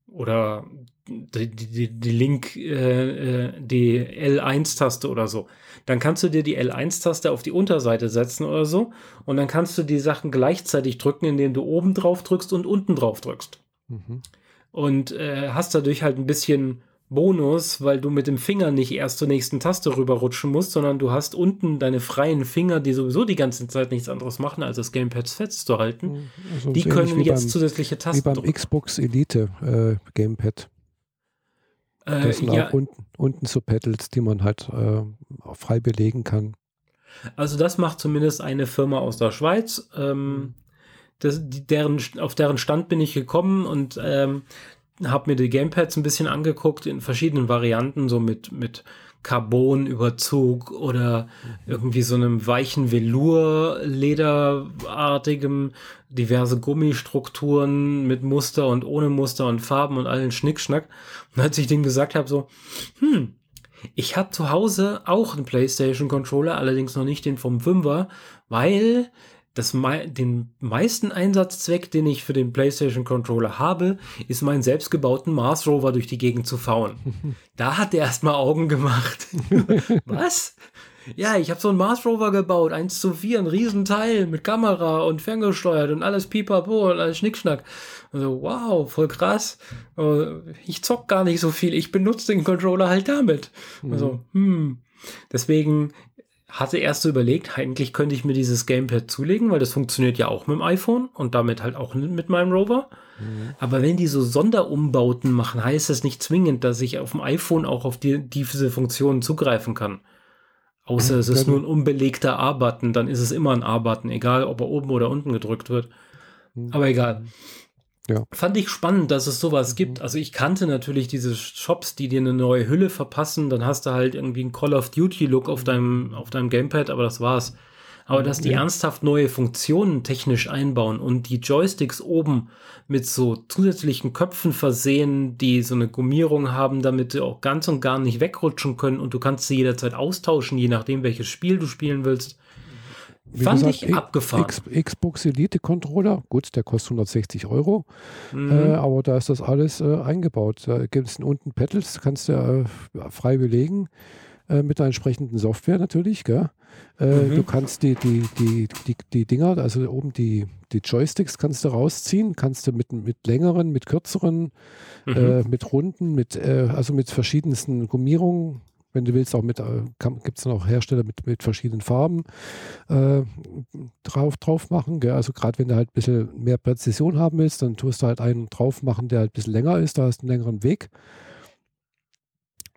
oder die, die, die Link, äh, äh die L1-Taste oder so. Dann kannst du dir die L1-Taste auf die Unterseite setzen oder so und dann kannst du die Sachen gleichzeitig drücken, indem du oben drauf drückst und unten drauf drückst. Mhm. Und äh, hast dadurch halt ein bisschen Bonus, weil du mit dem Finger nicht erst zur nächsten Taste rüberrutschen musst, sondern du hast unten deine freien Finger, die sowieso die ganze Zeit nichts anderes machen, als das Gamepad festzuhalten. Also die können jetzt beim, zusätzliche Tasten Wie beim drücken. Xbox Elite äh, Gamepad. Äh, das sind ja. auch unten, unten so Pedals, die man halt äh, frei belegen kann. Also das macht zumindest eine Firma aus der Schweiz. Ähm, das, deren, auf deren Stand bin ich gekommen und ähm, habe mir die Gamepads ein bisschen angeguckt in verschiedenen Varianten, so mit, mit Carbon-Überzug oder irgendwie so einem weichen Velour-Lederartigem, diverse Gummistrukturen mit Muster und ohne Muster und Farben und allen Schnickschnack. Und als ich dem gesagt habe, so, hm, ich habe zu Hause auch einen PlayStation-Controller, allerdings noch nicht den vom Fünfer, weil das, den meisten Einsatzzweck, den ich für den PlayStation Controller habe, ist meinen selbstgebauten Mars Rover durch die Gegend zu fahren. da hat er erstmal Augen gemacht. Was? Ja, ich habe so einen Mars Rover gebaut, 1 zu 4, ein Riesenteil mit Kamera und ferngesteuert und alles pipapo und alles Schnickschnack. Also, wow, voll krass. Ich zock gar nicht so viel, ich benutze den Controller halt damit. Also, hm. Deswegen hatte erst so überlegt, eigentlich könnte ich mir dieses Gamepad zulegen, weil das funktioniert ja auch mit dem iPhone und damit halt auch mit meinem Rover. Mhm. Aber wenn die so Sonderumbauten machen, heißt das nicht zwingend, dass ich auf dem iPhone auch auf die, diese Funktionen zugreifen kann. Außer es ist nur ein unbelegter A-Button, dann ist es immer ein A-Button, egal ob er oben oder unten gedrückt wird. Mhm. Aber egal. Ja. Fand ich spannend, dass es sowas mhm. gibt. Also ich kannte natürlich diese Shops, die dir eine neue Hülle verpassen. Dann hast du halt irgendwie einen Call of Duty Look auf deinem, auf deinem Gamepad, aber das war's. Aber dass die ja. ernsthaft neue Funktionen technisch einbauen und die Joysticks oben mit so zusätzlichen Köpfen versehen, die so eine Gummierung haben, damit sie auch ganz und gar nicht wegrutschen können und du kannst sie jederzeit austauschen, je nachdem welches Spiel du spielen willst. Wie Fand gesagt, ich abgefahren. X, Xbox Elite Controller, gut, der kostet 160 Euro, mhm. äh, aber da ist das alles äh, eingebaut. Da gibt es unten Pedals, kannst du äh, frei belegen, äh, mit der entsprechenden Software natürlich. Gell? Äh, mhm. Du kannst die, die, die, die, die Dinger, also oben die, die Joysticks kannst du rausziehen, kannst du mit, mit längeren, mit kürzeren, mhm. Äh, mit runden, mit, also mit verschiedensten Gummierungen wenn du willst, auch mit, äh, gibt es noch Hersteller mit, mit verschiedenen Farben äh, drauf, drauf machen. Gell? Also gerade wenn du halt ein bisschen mehr Präzision haben willst, dann tust du halt einen drauf machen, der halt ein bisschen länger ist, da hast du einen längeren Weg.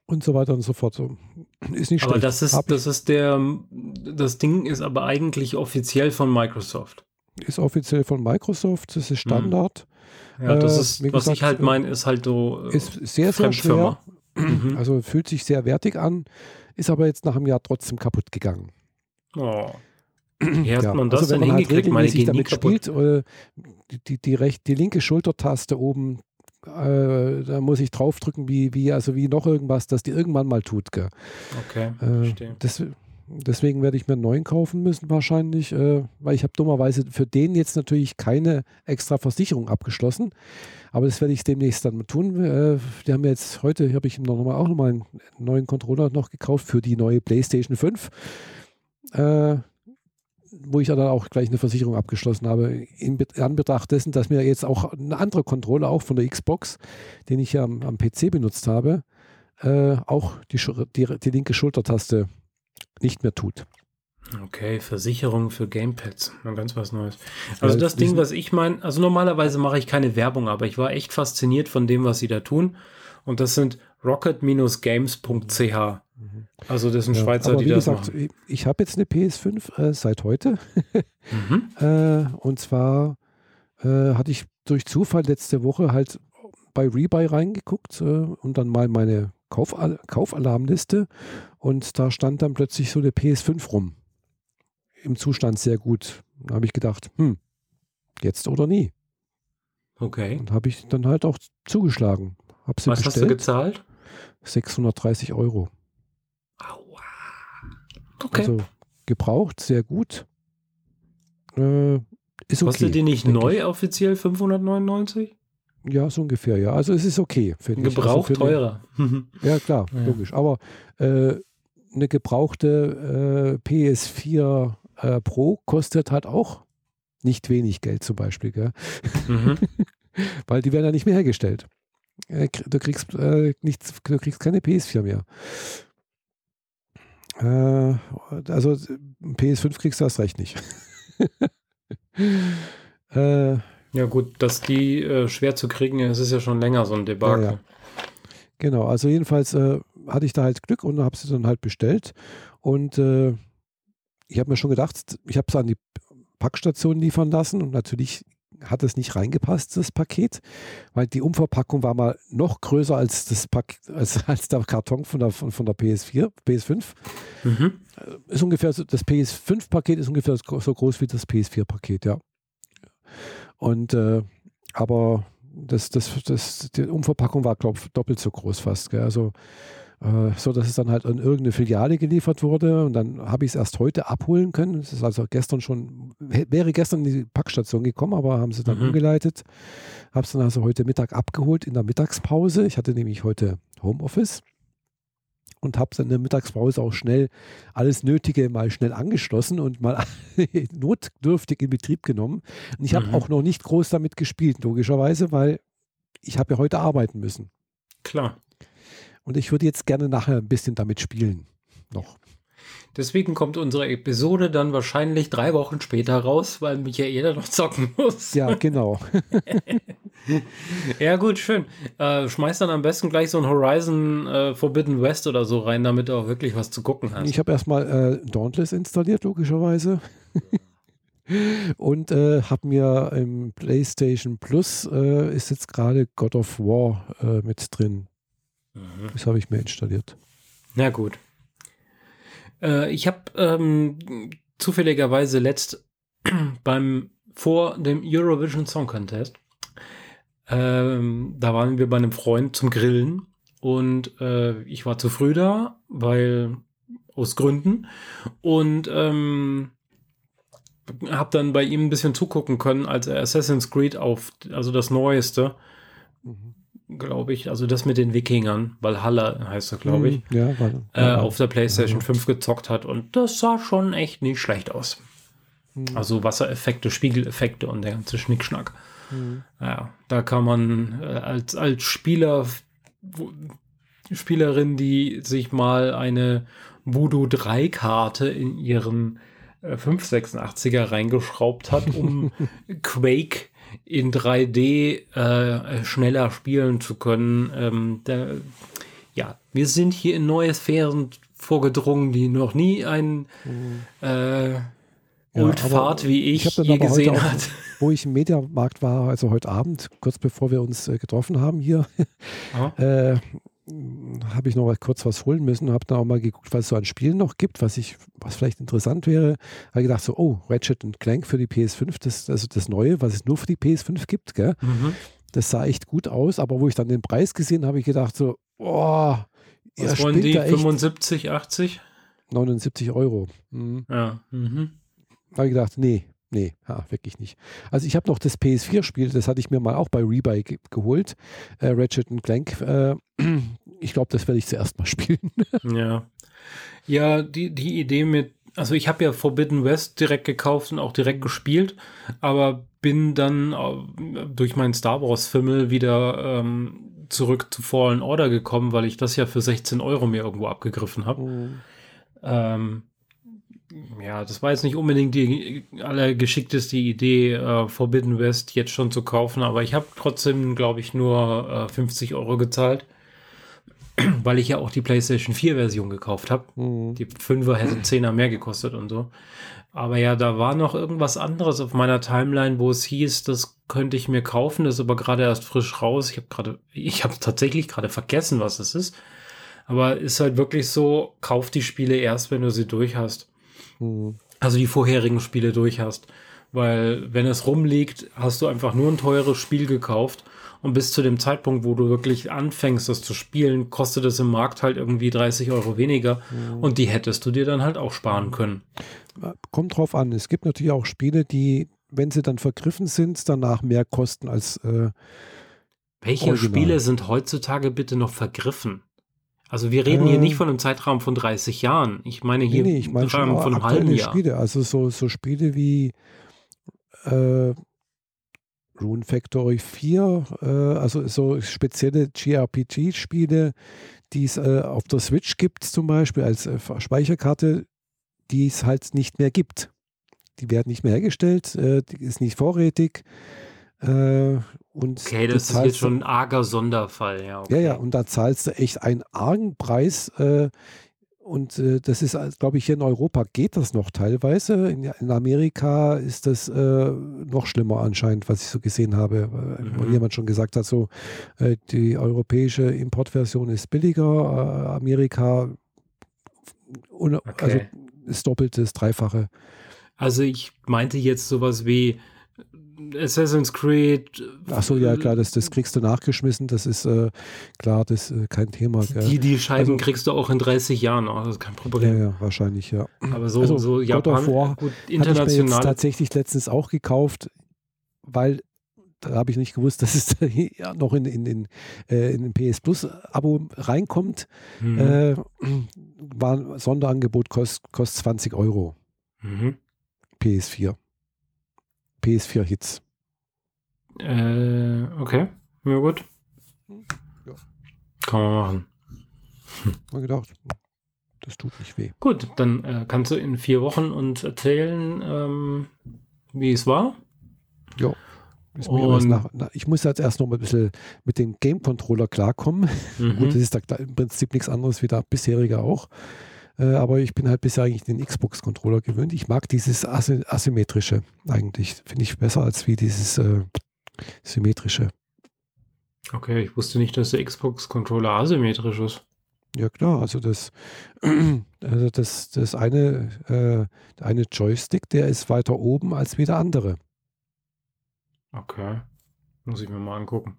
Und so weiter und so fort. So, ist nicht aber schlecht. das ist, das ist der, das Ding ist aber eigentlich offiziell von Microsoft. Ist offiziell von Microsoft, das ist Standard. Ja, das äh, ist, äh, was gesagt, ich halt meine, ist halt so. Ist sehr, sehr schwer. Mhm. Also fühlt sich sehr wertig an, ist aber jetzt nach einem Jahr trotzdem kaputt gegangen. Oh. Wie hat ja, man das also, wenn man halt regelmäßig damit spielt, äh, die, die, die, recht, die linke Schultertaste oben, äh, da muss ich draufdrücken, wie, wie, also wie noch irgendwas, das die irgendwann mal tut. Gell? Okay, äh, das, deswegen werde ich mir einen neuen kaufen müssen wahrscheinlich, äh, weil ich habe dummerweise für den jetzt natürlich keine extra Versicherung abgeschlossen. Aber das werde ich demnächst dann tun. Äh, die haben jetzt heute, habe ich noch mal, auch nochmal einen neuen Controller noch gekauft für die neue PlayStation 5. Äh, wo ich dann auch gleich eine Versicherung abgeschlossen habe, in Anbetracht dessen, dass mir jetzt auch ein anderer Controller, auch von der Xbox, den ich ja am, am PC benutzt habe, äh, auch die, die, die linke Schultertaste nicht mehr tut. Okay, Versicherung für Gamepads. Mal ganz was Neues. Also das Ding, was ich meine, also normalerweise mache ich keine Werbung, aber ich war echt fasziniert von dem, was sie da tun. Und das sind rocket-games.ch. Also das sind ja, Schweizer, aber die wie das gesagt, machen. Ich habe jetzt eine PS5 äh, seit heute. mhm. äh, und zwar äh, hatte ich durch Zufall letzte Woche halt bei Rebuy reingeguckt äh, und dann mal meine Kauf Kaufalarmliste und da stand dann plötzlich so eine PS5 rum. Im Zustand sehr gut. Da habe ich gedacht, hm, jetzt oder nie. Okay. Und habe ich dann halt auch zugeschlagen. Hab sie Was bestellt. hast du gezahlt? 630 Euro. Aua. Okay. Also gebraucht, sehr gut. Äh, ist okay. Kostet die nicht neu ich. offiziell 599? Ja, so ungefähr, ja. Also es ist okay, ich. Gebraucht also teurer. ja, klar, ja. logisch. Aber äh, eine gebrauchte äh, PS4 äh, Pro kostet halt auch nicht wenig Geld zum Beispiel, gell? Mhm. Weil die werden ja nicht mehr hergestellt. Äh, du kriegst äh, nichts, du kriegst keine PS4 mehr. Äh, also PS5 kriegst du erst recht nicht. äh, ja, gut, dass die äh, schwer zu kriegen ist, ist ja schon länger so ein Debakel. Ja, ja. Genau, also jedenfalls äh, hatte ich da halt Glück und habe sie dann halt bestellt. Und äh, ich habe mir schon gedacht, ich habe es an die Packstation liefern lassen und natürlich hat es nicht reingepasst, das Paket, weil die Umverpackung war mal noch größer als, das Pak als, als der Karton von der, von, von der PS4, PS5. Mhm. Ist ungefähr, das PS5-Paket ist ungefähr so groß wie das PS4-Paket, ja. Und äh, aber das, das, das, die Umverpackung war, glaube ich, doppelt so groß fast. Gell? Also äh, so, dass es dann halt an irgendeine Filiale geliefert wurde und dann habe ich es erst heute abholen können. Es ist also gestern schon, wäre gestern in die Packstation gekommen, aber haben sie dann mhm. umgeleitet. Habe es dann also heute Mittag abgeholt in der Mittagspause. Ich hatte nämlich heute Homeoffice und habe dann in der Mittagspause auch schnell alles Nötige mal schnell angeschlossen und mal notdürftig in Betrieb genommen. Und ich habe mhm. auch noch nicht groß damit gespielt, logischerweise, weil ich habe ja heute arbeiten müssen. Klar. Und ich würde jetzt gerne nachher ein bisschen damit spielen. Noch. Deswegen kommt unsere Episode dann wahrscheinlich drei Wochen später raus, weil Michaela noch zocken muss. Ja, genau. ja, gut, schön. Äh, schmeiß dann am besten gleich so ein Horizon äh, Forbidden West oder so rein, damit du auch wirklich was zu gucken hast. Ich habe erstmal äh, Dauntless installiert, logischerweise. Und äh, habe mir im PlayStation Plus äh, ist jetzt gerade God of War äh, mit drin. Mhm. Das habe ich mir installiert. Na gut. Äh, ich habe ähm, zufälligerweise letzt beim vor dem Eurovision Song Contest, ähm, da waren wir bei einem Freund zum Grillen und äh, ich war zu früh da, weil aus Gründen und ähm, habe dann bei ihm ein bisschen zugucken können, als er Assassin's Creed auf, also das Neueste, mhm glaube ich, also das mit den Wikingern, Valhalla heißt er, glaube ich, hm, ja, weil, äh, auf der PlayStation ja. 5 gezockt hat und das sah schon echt nicht schlecht aus. Mhm. Also Wassereffekte, Spiegeleffekte und der ganze Schnickschnack. Mhm. Ja, da kann man äh, als, als Spieler, wo, Spielerin, die sich mal eine Voodoo 3 Karte in ihren äh, 586er reingeschraubt hat, um Quake in 3D äh, schneller spielen zu können. Ähm, da, ja, wir sind hier in neue Sphären vorgedrungen, die noch nie ein mhm. äh, Oldfahrt wie ich, ich je gesehen hat. Wo ich im Mediamarkt war, also heute Abend, kurz bevor wir uns äh, getroffen haben hier, äh, habe ich noch kurz was holen müssen, habe dann auch mal geguckt, was es so an Spielen noch gibt, was ich, was vielleicht interessant wäre. Habe gedacht so, oh, Ratchet Clank für die PS5, das also das Neue, was es nur für die PS5 gibt, gell? Mhm. Das sah echt gut aus, aber wo ich dann den Preis gesehen habe, ich gedacht so, oh, was wollen die? 75, 80? 79 Euro. Mhm. Ja. Mhm. habe ich gedacht, nee, nee, ja, wirklich nicht. Also ich habe noch das PS4-Spiel, das hatte ich mir mal auch bei Rebuy ge geholt, äh, Ratchet Clank. Äh, ich glaube, das werde ich zuerst mal spielen. Ja. Ja, die, die Idee mit, also ich habe ja Forbidden West direkt gekauft und auch direkt gespielt, aber bin dann äh, durch meinen Star Wars-Fimmel wieder ähm, zurück zu Fallen Order gekommen, weil ich das ja für 16 Euro mir irgendwo abgegriffen habe. Ähm, ja, das war jetzt nicht unbedingt die allergeschickteste Idee, äh, Forbidden West jetzt schon zu kaufen, aber ich habe trotzdem, glaube ich, nur äh, 50 Euro gezahlt, weil ich ja auch die PlayStation 4 Version gekauft habe. Mhm. Die 5er hätte 10er mehr gekostet und so. Aber ja, da war noch irgendwas anderes auf meiner Timeline, wo es hieß, das könnte ich mir kaufen, das ist aber gerade erst frisch raus. Ich habe gerade, ich habe tatsächlich gerade vergessen, was es ist. Aber ist halt wirklich so, kauf die Spiele erst, wenn du sie durch hast. Mhm. Also die vorherigen Spiele durch hast. Weil wenn es rumliegt, hast du einfach nur ein teures Spiel gekauft und bis zu dem Zeitpunkt, wo du wirklich anfängst, das zu spielen, kostet es im Markt halt irgendwie 30 Euro weniger und die hättest du dir dann halt auch sparen können. Kommt drauf an. Es gibt natürlich auch Spiele, die, wenn sie dann vergriffen sind, danach mehr kosten als äh, Welche Original. Spiele sind heutzutage bitte noch vergriffen? Also wir reden hier Äh. nicht von einem Zeitraum von 30 Jahren. Ich meine hier Nee, nee, ich schon Zeitraum von einem halben Jahr. Spiele. Also so, so Spiele wie äh, Rune Factory 4, äh, also so spezielle JRPG-Spiele, die es äh, auf der Switch gibt, zum Beispiel als äh, Speicherkarte, die es halt nicht mehr gibt. Die werden nicht mehr hergestellt, äh, die ist nicht vorrätig. Äh, und Okay, das ist jetzt schon ein arger Sonderfall. Ja, okay. ja, ja, und da zahlst du echt einen argen Preis. Äh, und äh, das ist, glaube ich, hier in Europa geht das noch teilweise. In, in Amerika ist das äh, noch schlimmer anscheinend, was ich so gesehen habe. Äh, Wo Mhm. jemand schon gesagt hat, so äh, die europäische Importversion ist billiger, äh, Amerika un, also Okay. ist doppelt das Dreifache. Also ich meinte jetzt sowas wie Assassin's Creed. Ach so, ja klar, das, das kriegst du nachgeschmissen. Das ist äh, klar, das ist äh, kein Thema. Gell? Die, die Scheiben Also- kriegst du auch in 30 Jahren noch, das ist kein ja, Problem. ja, wahrscheinlich, ja. Aber so, Also, so God Japan, War gut, Hatte ich mir jetzt international. tatsächlich letztens auch gekauft, weil da habe ich nicht gewusst, dass es da ja noch in, in, in, äh, in ein PS Plus Abo reinkommt. Mhm. Äh, war ein Sonderangebot, kostet kost 20 Euro. Mhm. PS4. PS4 Hits. Äh, okay, ja gut. Ja. Kann man machen. Mal gedacht, das tut nicht weh. Gut, dann äh, kannst du in vier Wochen uns erzählen, ähm, wie es war. Und- nach, na, ich muss jetzt erst noch mal ein bisschen mit dem Game Controller klarkommen. Mhm. Gut, das ist da im Prinzip nichts anderes wie der bisherige auch. Äh, aber ich bin halt bisher eigentlich den Xbox-Controller gewöhnt. Ich mag dieses Asy asymmetrische eigentlich. Finde ich besser als wie dieses äh, symmetrische. Okay, ich wusste nicht, dass der Xbox-Controller asymmetrisch ist. Ja klar, also das, also das, das eine, äh, eine Joystick, der ist weiter oben als wie der andere. Okay. Muss ich mir mal angucken.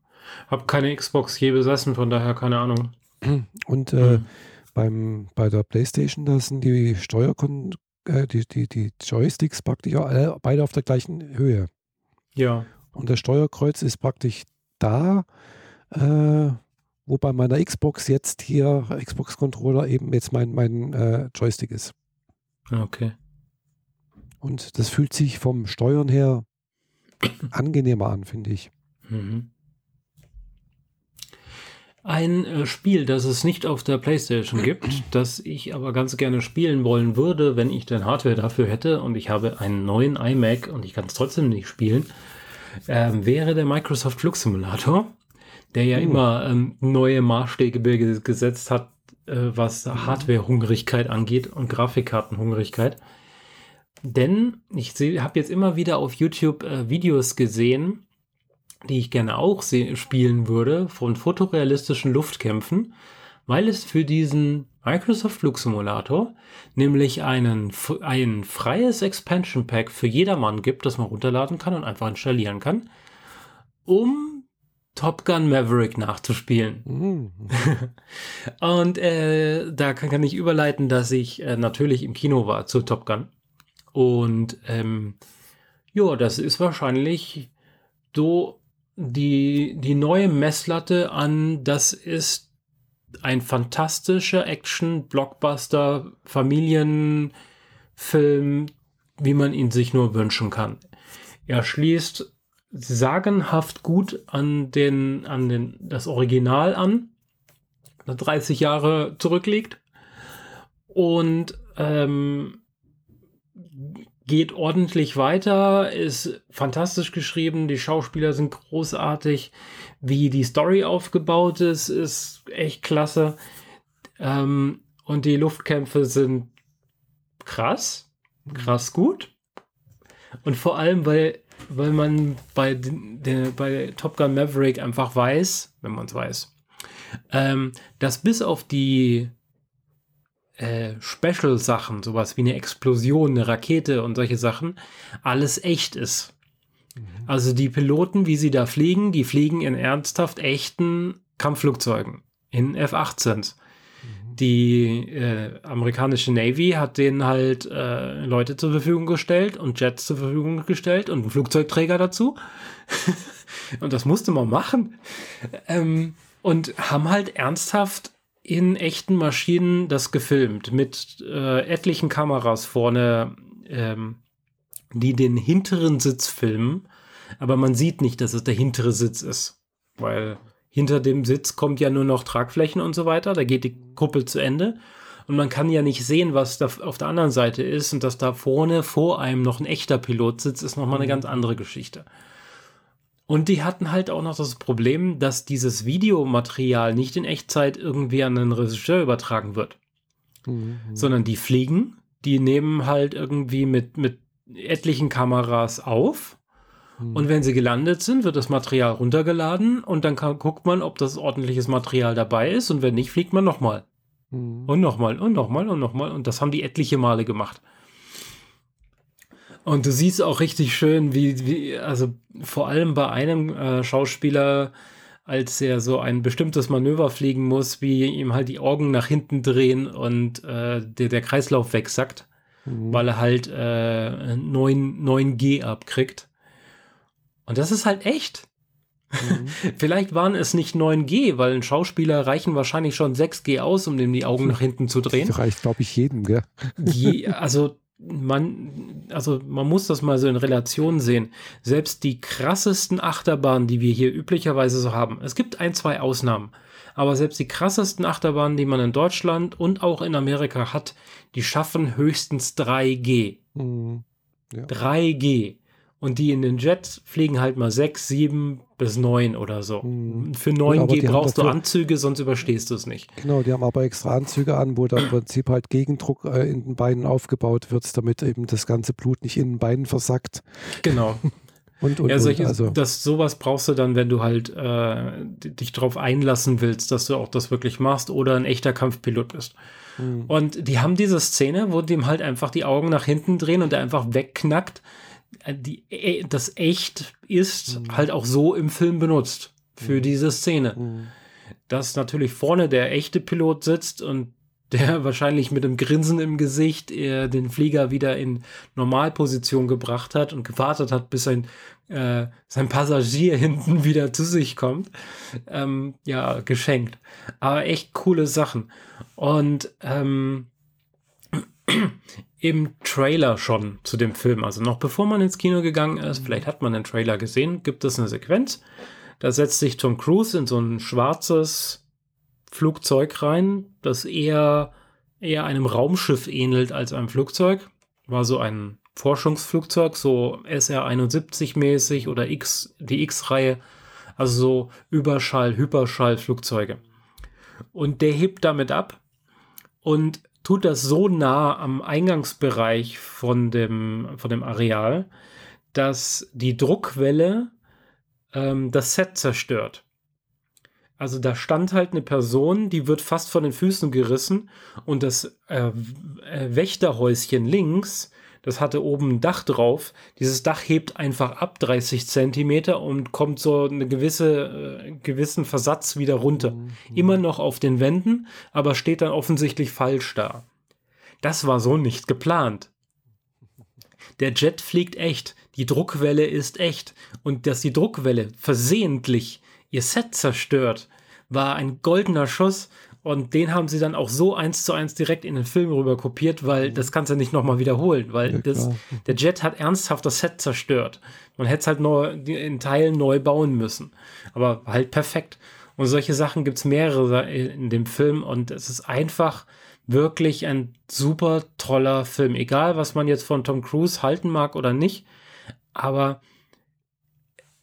Hab keine Xbox je besessen, von daher keine Ahnung. Und äh, Hm. Beim, bei der Playstation, da sind die Steuerkon äh, die, die, die Joysticks praktisch alle, beide auf der gleichen Höhe. Ja. Und das Steuerkreuz ist praktisch da, äh, wo bei meiner Xbox jetzt hier, Xbox-Controller, eben jetzt mein, mein äh, Joystick ist. Okay. Und das fühlt sich vom Steuern her angenehmer an, finde ich. Mhm. Ein äh, Spiel, das es nicht auf der PlayStation gibt, das ich aber ganz gerne spielen wollen würde, wenn ich denn Hardware dafür hätte und ich habe einen neuen iMac und ich kann es trotzdem nicht spielen, ähm, wäre der Microsoft Flug Simulator, der ja Uh. immer ähm, neue Maßstäbe ge- gesetzt hat, äh, was Hardware-Hungrigkeit angeht und Grafikkartenhungrigkeit. Denn ich habe jetzt immer wieder auf YouTube äh, Videos gesehen, die ich gerne auch spielen würde, von fotorealistischen Luftkämpfen, weil es für diesen Microsoft Flugsimulator nämlich einen, ein freies Expansion Pack für jedermann gibt, das man runterladen kann und einfach installieren kann, um Top Gun Maverick nachzuspielen. Mhm. Und äh, da kann, kann ich überleiten, dass ich äh, natürlich im Kino war zu Top Gun. Und ähm, ja, das ist wahrscheinlich so die, die neue Messlatte an, das ist ein fantastischer Action-Blockbuster, Familienfilm, wie man ihn sich nur wünschen kann. Er schließt sagenhaft gut an den, an den, das Original an, das 30 Jahre zurückliegt und ähm, geht ordentlich weiter, ist fantastisch geschrieben, die Schauspieler sind großartig, wie die Story aufgebaut ist, ist echt klasse. Ähm, und die Luftkämpfe sind krass, krass gut. Und vor allem, weil, weil man bei, de, bei Top Gun Maverick einfach weiß, wenn man es weiß, ähm, dass bis auf die äh, Special-Sachen, sowas wie eine Explosion, eine Rakete und solche Sachen, alles echt ist. Mhm. Also die Piloten, wie sie da fliegen, die fliegen in ernsthaft echten Kampfflugzeugen, in F-18s. Mhm. Die äh, amerikanische Navy hat denen halt äh, Leute zur Verfügung gestellt und Jets zur Verfügung gestellt und einen Flugzeugträger dazu. und das musste man machen. Ähm, und haben halt ernsthaft in echten Maschinen das gefilmt mit äh, etlichen Kameras vorne, ähm, die den hinteren Sitz filmen, aber man sieht nicht, dass es der hintere Sitz ist, weil hinter dem Sitz kommt ja nur noch Tragflächen und so weiter, da geht die Kuppel zu Ende. Und man kann ja nicht sehen, was da auf der anderen Seite ist. Und dass da vorne vor einem noch ein echter Pilot sitzt, ist nochmal eine ganz andere Geschichte. Und die hatten halt auch noch das Problem, dass dieses Videomaterial nicht in Echtzeit irgendwie an den Regisseur übertragen wird. Mhm. Sondern die fliegen, die nehmen halt irgendwie mit, mit etlichen Kameras auf. Mhm. Und wenn sie gelandet sind, wird das Material runtergeladen und dann kann, guckt man, ob das ordentliches Material dabei ist. Und wenn nicht, fliegt man nochmal. Mhm. Und nochmal und nochmal und nochmal. Und das haben die etliche Male gemacht. Und du siehst auch richtig schön, wie, wie also vor allem bei einem äh, Schauspieler, als er so ein bestimmtes Manöver fliegen muss, wie ihm halt die Augen nach hinten drehen und äh, der, der Kreislauf wegsackt, mhm. weil er halt äh, 9, 9G abkriegt. Und das ist halt echt. Mhm. Vielleicht waren es nicht 9G, weil ein Schauspieler reichen wahrscheinlich schon 6G aus, um dem die Augen nach hinten zu drehen. Das reicht, glaube ich, jedem, gell? Je, also man, also man muss das mal so in Relation sehen. Selbst die krassesten Achterbahnen, die wir hier üblicherweise so haben, es gibt ein, zwei Ausnahmen, aber selbst die krassesten Achterbahnen, die man in Deutschland und auch in Amerika hat, die schaffen höchstens 3G. Mhm. Ja. 3G. Und die in den Jets fliegen halt mal 6, 7 bis 9 oder so. Mhm. Für 9G brauchst du Anzüge, sonst überstehst du es nicht. Genau, die haben aber extra Anzüge an, wo da im Prinzip halt Gegendruck äh, in den Beinen aufgebaut wird, damit eben das ganze Blut nicht in den Beinen versackt. Genau. und, und, ja, solche, also. das, sowas brauchst du dann, wenn du halt äh, dich darauf einlassen willst, dass du auch das wirklich machst oder ein echter Kampfpilot bist. Mhm. Und die haben diese Szene, wo dem halt einfach die Augen nach hinten drehen und der einfach wegknackt die, äh, das echt ist, mhm. halt auch so im Film benutzt für mhm. diese Szene. Mhm. Dass natürlich vorne der echte Pilot sitzt und der wahrscheinlich mit einem Grinsen im Gesicht äh, den Flieger wieder in Normalposition gebracht hat und gewartet hat, bis sein, äh, sein Passagier hinten wieder zu sich kommt. Ähm, ja, geschenkt. Aber echt coole Sachen. Und ähm, im Trailer schon zu dem Film, also noch bevor man ins Kino gegangen ist, mhm. vielleicht hat man den Trailer gesehen, gibt es eine Sequenz. Da setzt sich Tom Cruise in so ein schwarzes Flugzeug rein, das eher, eher einem Raumschiff ähnelt als einem Flugzeug. War so ein Forschungsflugzeug, so SR-71 mäßig oder X, die X-Reihe, also so Überschall, Hyperschall-Flugzeuge. Und der hebt damit ab und tut das so nah am Eingangsbereich von dem, von dem Areal, dass die Druckwelle ähm, das Set zerstört. Also da stand halt eine Person, die wird fast von den Füßen gerissen und das äh, äh, Wächterhäuschen links, das hatte oben ein Dach drauf. Dieses Dach hebt einfach ab 30 Zentimeter und kommt so eine gewisse, äh, gewissen Versatz wieder runter. Mhm. Immer noch auf den Wänden, aber steht dann offensichtlich falsch da. Das war so nicht geplant. Der Jet fliegt echt, die Druckwelle ist echt und dass die Druckwelle versehentlich ihr Set zerstört, war ein goldener Schuss und den haben sie dann auch so eins zu eins direkt in den Film rüber kopiert, weil mhm. das kannst du nicht nochmal wiederholen, weil ja, das, der Jet hat ernsthaft das Set zerstört. Man hätte es halt neu, in Teilen neu bauen müssen. Aber halt perfekt. Und solche Sachen gibt es mehrere in dem Film und es ist einfach wirklich ein super toller Film. Egal, was man jetzt von Tom Cruise halten mag oder nicht. Aber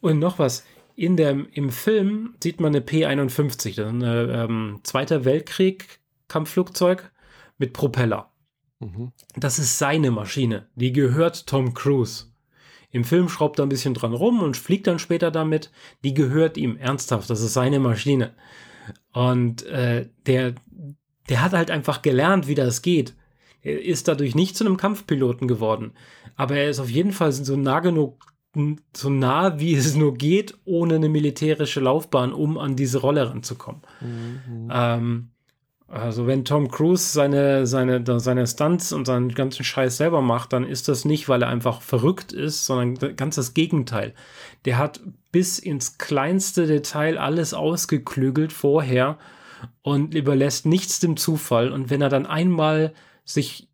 und noch was, in der, im Film sieht man eine P-51, das ist ein ähm, Zweiter Weltkrieg Kampfflugzeug mit Propeller. Mhm. Das ist seine Maschine. Die gehört Tom Cruise. Im Film schraubt er ein bisschen dran rum und fliegt dann später damit. Die gehört ihm ernsthaft. Das ist seine Maschine. Und äh, der, der hat halt einfach gelernt, wie das geht. Er ist dadurch nicht zu einem Kampfpiloten geworden. Aber er ist auf jeden Fall so nah genug so nah wie es nur geht, ohne eine militärische Laufbahn, um an diese Rolle ranzukommen. Mhm. Ähm, also wenn Tom Cruise seine, seine, seine Stunts und seinen ganzen Scheiß selber macht, dann ist das nicht, weil er einfach verrückt ist, sondern ganz das Gegenteil. Der hat bis ins kleinste Detail alles ausgeklügelt vorher und überlässt nichts dem Zufall. Und wenn er dann einmal sich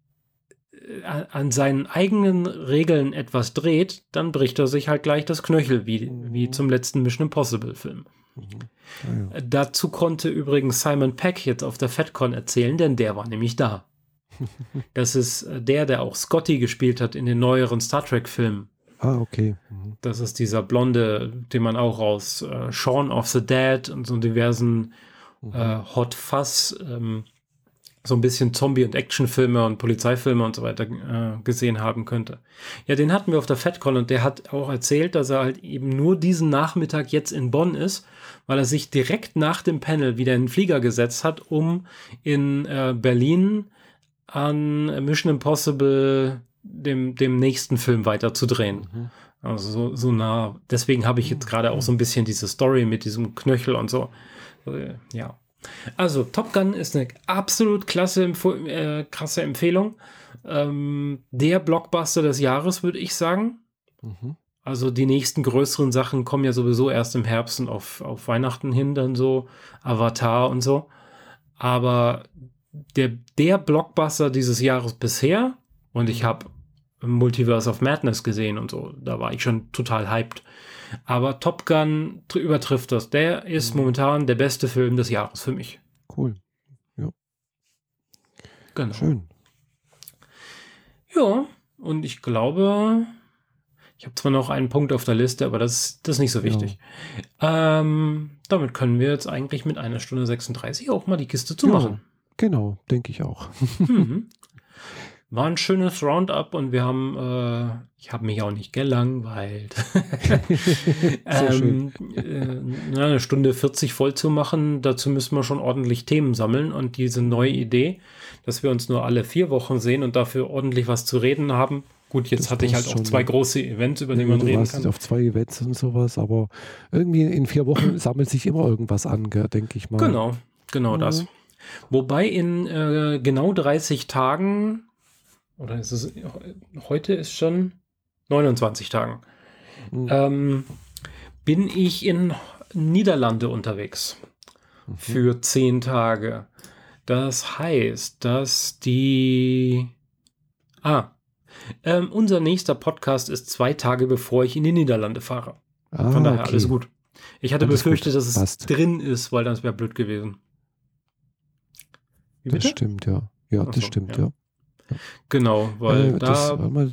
an seinen eigenen Regeln etwas dreht, dann bricht er sich halt gleich das Knöchel, wie, mhm. wie zum letzten Mission Impossible Film. Mhm. Ah, ja. Dazu konnte übrigens Simon Peck jetzt auf der FedCon erzählen, denn der war nämlich da. das ist äh, der, der auch Scotty gespielt hat in den neueren Star Trek Filmen. Ah, okay. Mhm. Das ist dieser Blonde, den man auch aus äh, Shaun of the Dead und so diversen mhm. äh, Hot Fuzz ähm, so ein bisschen Zombie- und Actionfilme und Polizeifilme und so weiter äh, gesehen haben könnte. Ja, den hatten wir auf der FedCon und der hat auch erzählt, dass er halt eben nur diesen Nachmittag jetzt in Bonn ist, weil er sich direkt nach dem Panel wieder in den Flieger gesetzt hat, um in äh, Berlin an Mission Impossible dem, dem nächsten Film weiterzudrehen. Mhm. Also so, so nah. Deswegen habe ich jetzt gerade auch so ein bisschen diese Story mit diesem Knöchel und so. Äh, ja. Also, Top Gun ist eine absolut klasse, äh, krasse Empfehlung. Ähm, der Blockbuster des Jahres, würde ich sagen. Mhm. Also, die nächsten größeren Sachen kommen ja sowieso erst im Herbst und auf, auf Weihnachten hin, dann so Avatar und so. Aber der, der Blockbuster dieses Jahres bisher, und ich habe Multiverse of Madness gesehen und so, da war ich schon total hyped. Aber Top Gun übertrifft das. Der ist mhm. momentan der beste Film des Jahres für mich. Cool. Ja. Genau. Schön. Ja, und ich glaube, ich habe zwar noch einen Punkt auf der Liste, aber das, das ist nicht so wichtig. Ja. Ähm, damit können wir jetzt eigentlich mit einer Stunde 36 auch mal die Kiste zumachen. Ja, genau, denke ich auch. Mhm. War ein schönes Roundup und wir haben, äh, ich habe mich auch nicht gelangweilt. ähm, äh, eine Stunde 40 voll zu machen, dazu müssen wir schon ordentlich Themen sammeln und diese neue Idee, dass wir uns nur alle vier Wochen sehen und dafür ordentlich was zu reden haben. Gut, jetzt das hatte ich halt auch zwei große Events, über die man reden kann. auf zwei Events und sowas, aber irgendwie in vier Wochen sammelt sich immer irgendwas an, denke ich mal. Genau, genau mhm. das. Wobei in äh, genau 30 Tagen oder ist es, heute ist schon 29 Tagen, mhm. ähm, bin ich in Niederlande unterwegs mhm. für zehn Tage. Das heißt, dass die, ah, ähm, unser nächster Podcast ist zwei Tage bevor ich in die Niederlande fahre. Ah, Von daher okay. alles gut. Ich hatte alles befürchtet, gut. dass es Passt. drin ist, weil das wäre blöd gewesen. das stimmt, ja. Ja, das so, stimmt, ja. ja. Genau, weil äh, das, da. Mal,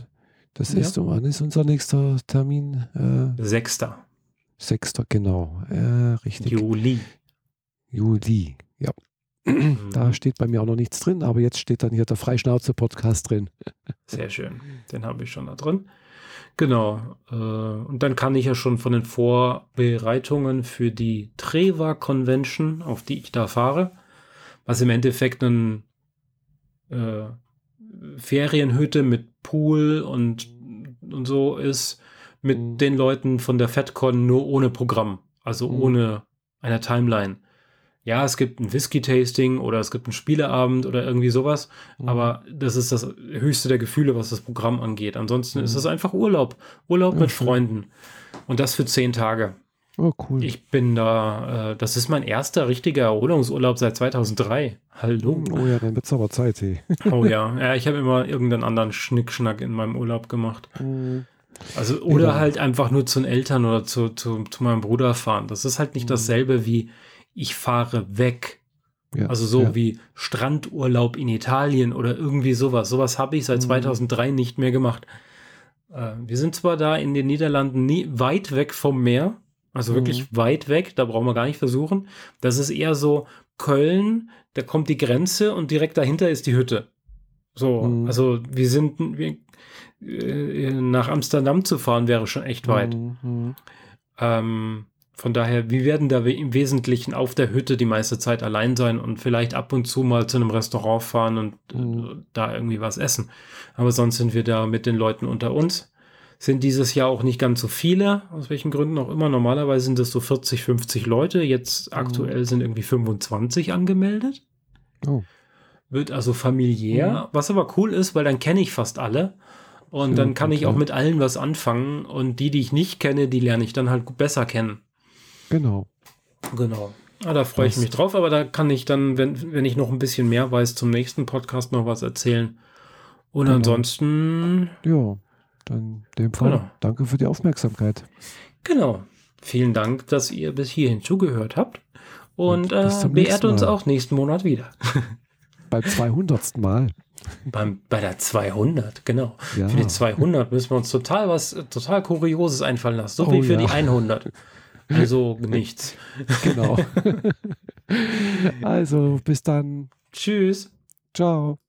das ja. ist, wann ist unser nächster Termin? Äh, Sechster. Sechster, genau. Äh, richtig. Juli. Juli, ja. Mhm. Da steht bei mir auch noch nichts drin, aber jetzt steht dann hier der Freischnauze-Podcast drin. Sehr schön. Den habe ich schon da drin. Genau. Äh, und dann kann ich ja schon von den Vorbereitungen für die Treva Convention, auf die ich da fahre, was im Endeffekt ein äh, Ferienhütte mit Pool und, und so ist mit Mhm. den Leuten von der FedCon nur ohne Programm, also Mhm. ohne eine Timeline. Ja, es gibt ein Whisky-Tasting oder es gibt einen Spieleabend oder irgendwie sowas, Mhm. aber das ist das höchste der Gefühle, was das Programm angeht. Ansonsten ist Mhm. es einfach Urlaub. Urlaub mit. Freunden. Und das für zehn Tage. Oh, cool. Ich bin da, äh, das ist mein erster richtiger Erholungsurlaub seit 2003. Hallo. oh ja, dann wird's aber Zeit, hey. Oh ja, ja, ich habe immer irgendeinen anderen Schnickschnack in meinem Urlaub gemacht. Mhm. Also, oder Ja. halt einfach nur zu den Eltern oder zu, zu, zu meinem Bruder fahren. Das ist halt nicht Mhm. dasselbe wie ich fahre weg. Ja, Also so ja. wie Strandurlaub in Italien oder irgendwie sowas. Sowas habe ich seit Mhm. 2003 nicht mehr gemacht. Äh, wir sind zwar da in den Niederlanden nie weit weg vom Meer, also Mhm. wirklich weit weg, da brauchen wir gar nicht versuchen. Das ist eher so Köln, da kommt die Grenze und direkt dahinter ist die Hütte. So, Mhm. also wir sind wir, äh, nach Amsterdam zu fahren wäre schon echt weit. Mhm. Ähm, von daher, wir werden da im Wesentlichen auf der Hütte die meiste Zeit allein sein und vielleicht ab und zu mal zu einem Restaurant fahren und äh, Mhm. da irgendwie was essen. Aber sonst sind wir da mit den Leuten unter uns. Sind dieses Jahr auch nicht ganz so viele, aus welchen Gründen auch immer. Normalerweise sind es so 40, 50 Leute. Jetzt Mhm. aktuell sind irgendwie 25 angemeldet. Oh. Wird also familiär, Mhm. was aber cool ist, weil dann kenne ich fast alle. Und Schön, dann kann ich okay. auch mit allen was anfangen. Und die, die ich nicht kenne, die lerne ich dann halt besser kennen. Genau. Genau. Ah, da freue ich mich drauf, aber da kann ich dann, wenn, wenn ich noch ein bisschen mehr weiß, zum nächsten Podcast noch was erzählen. Und Genau. ansonsten, Ja, dann in dem Fall Genau. danke für die Aufmerksamkeit. genau. Vielen Dank, dass ihr bis hierhin zugehört habt. Und, Und äh, beehrt uns auch nächsten Monat wieder. Beim 200. Mal. Beim, bei der 200, genau. Ja. Für die 200 müssen wir uns total was total Kurioses einfallen lassen. So Oh wie für ja. die 100. Also nichts. Genau. also, bis dann. Tschüss. Ciao.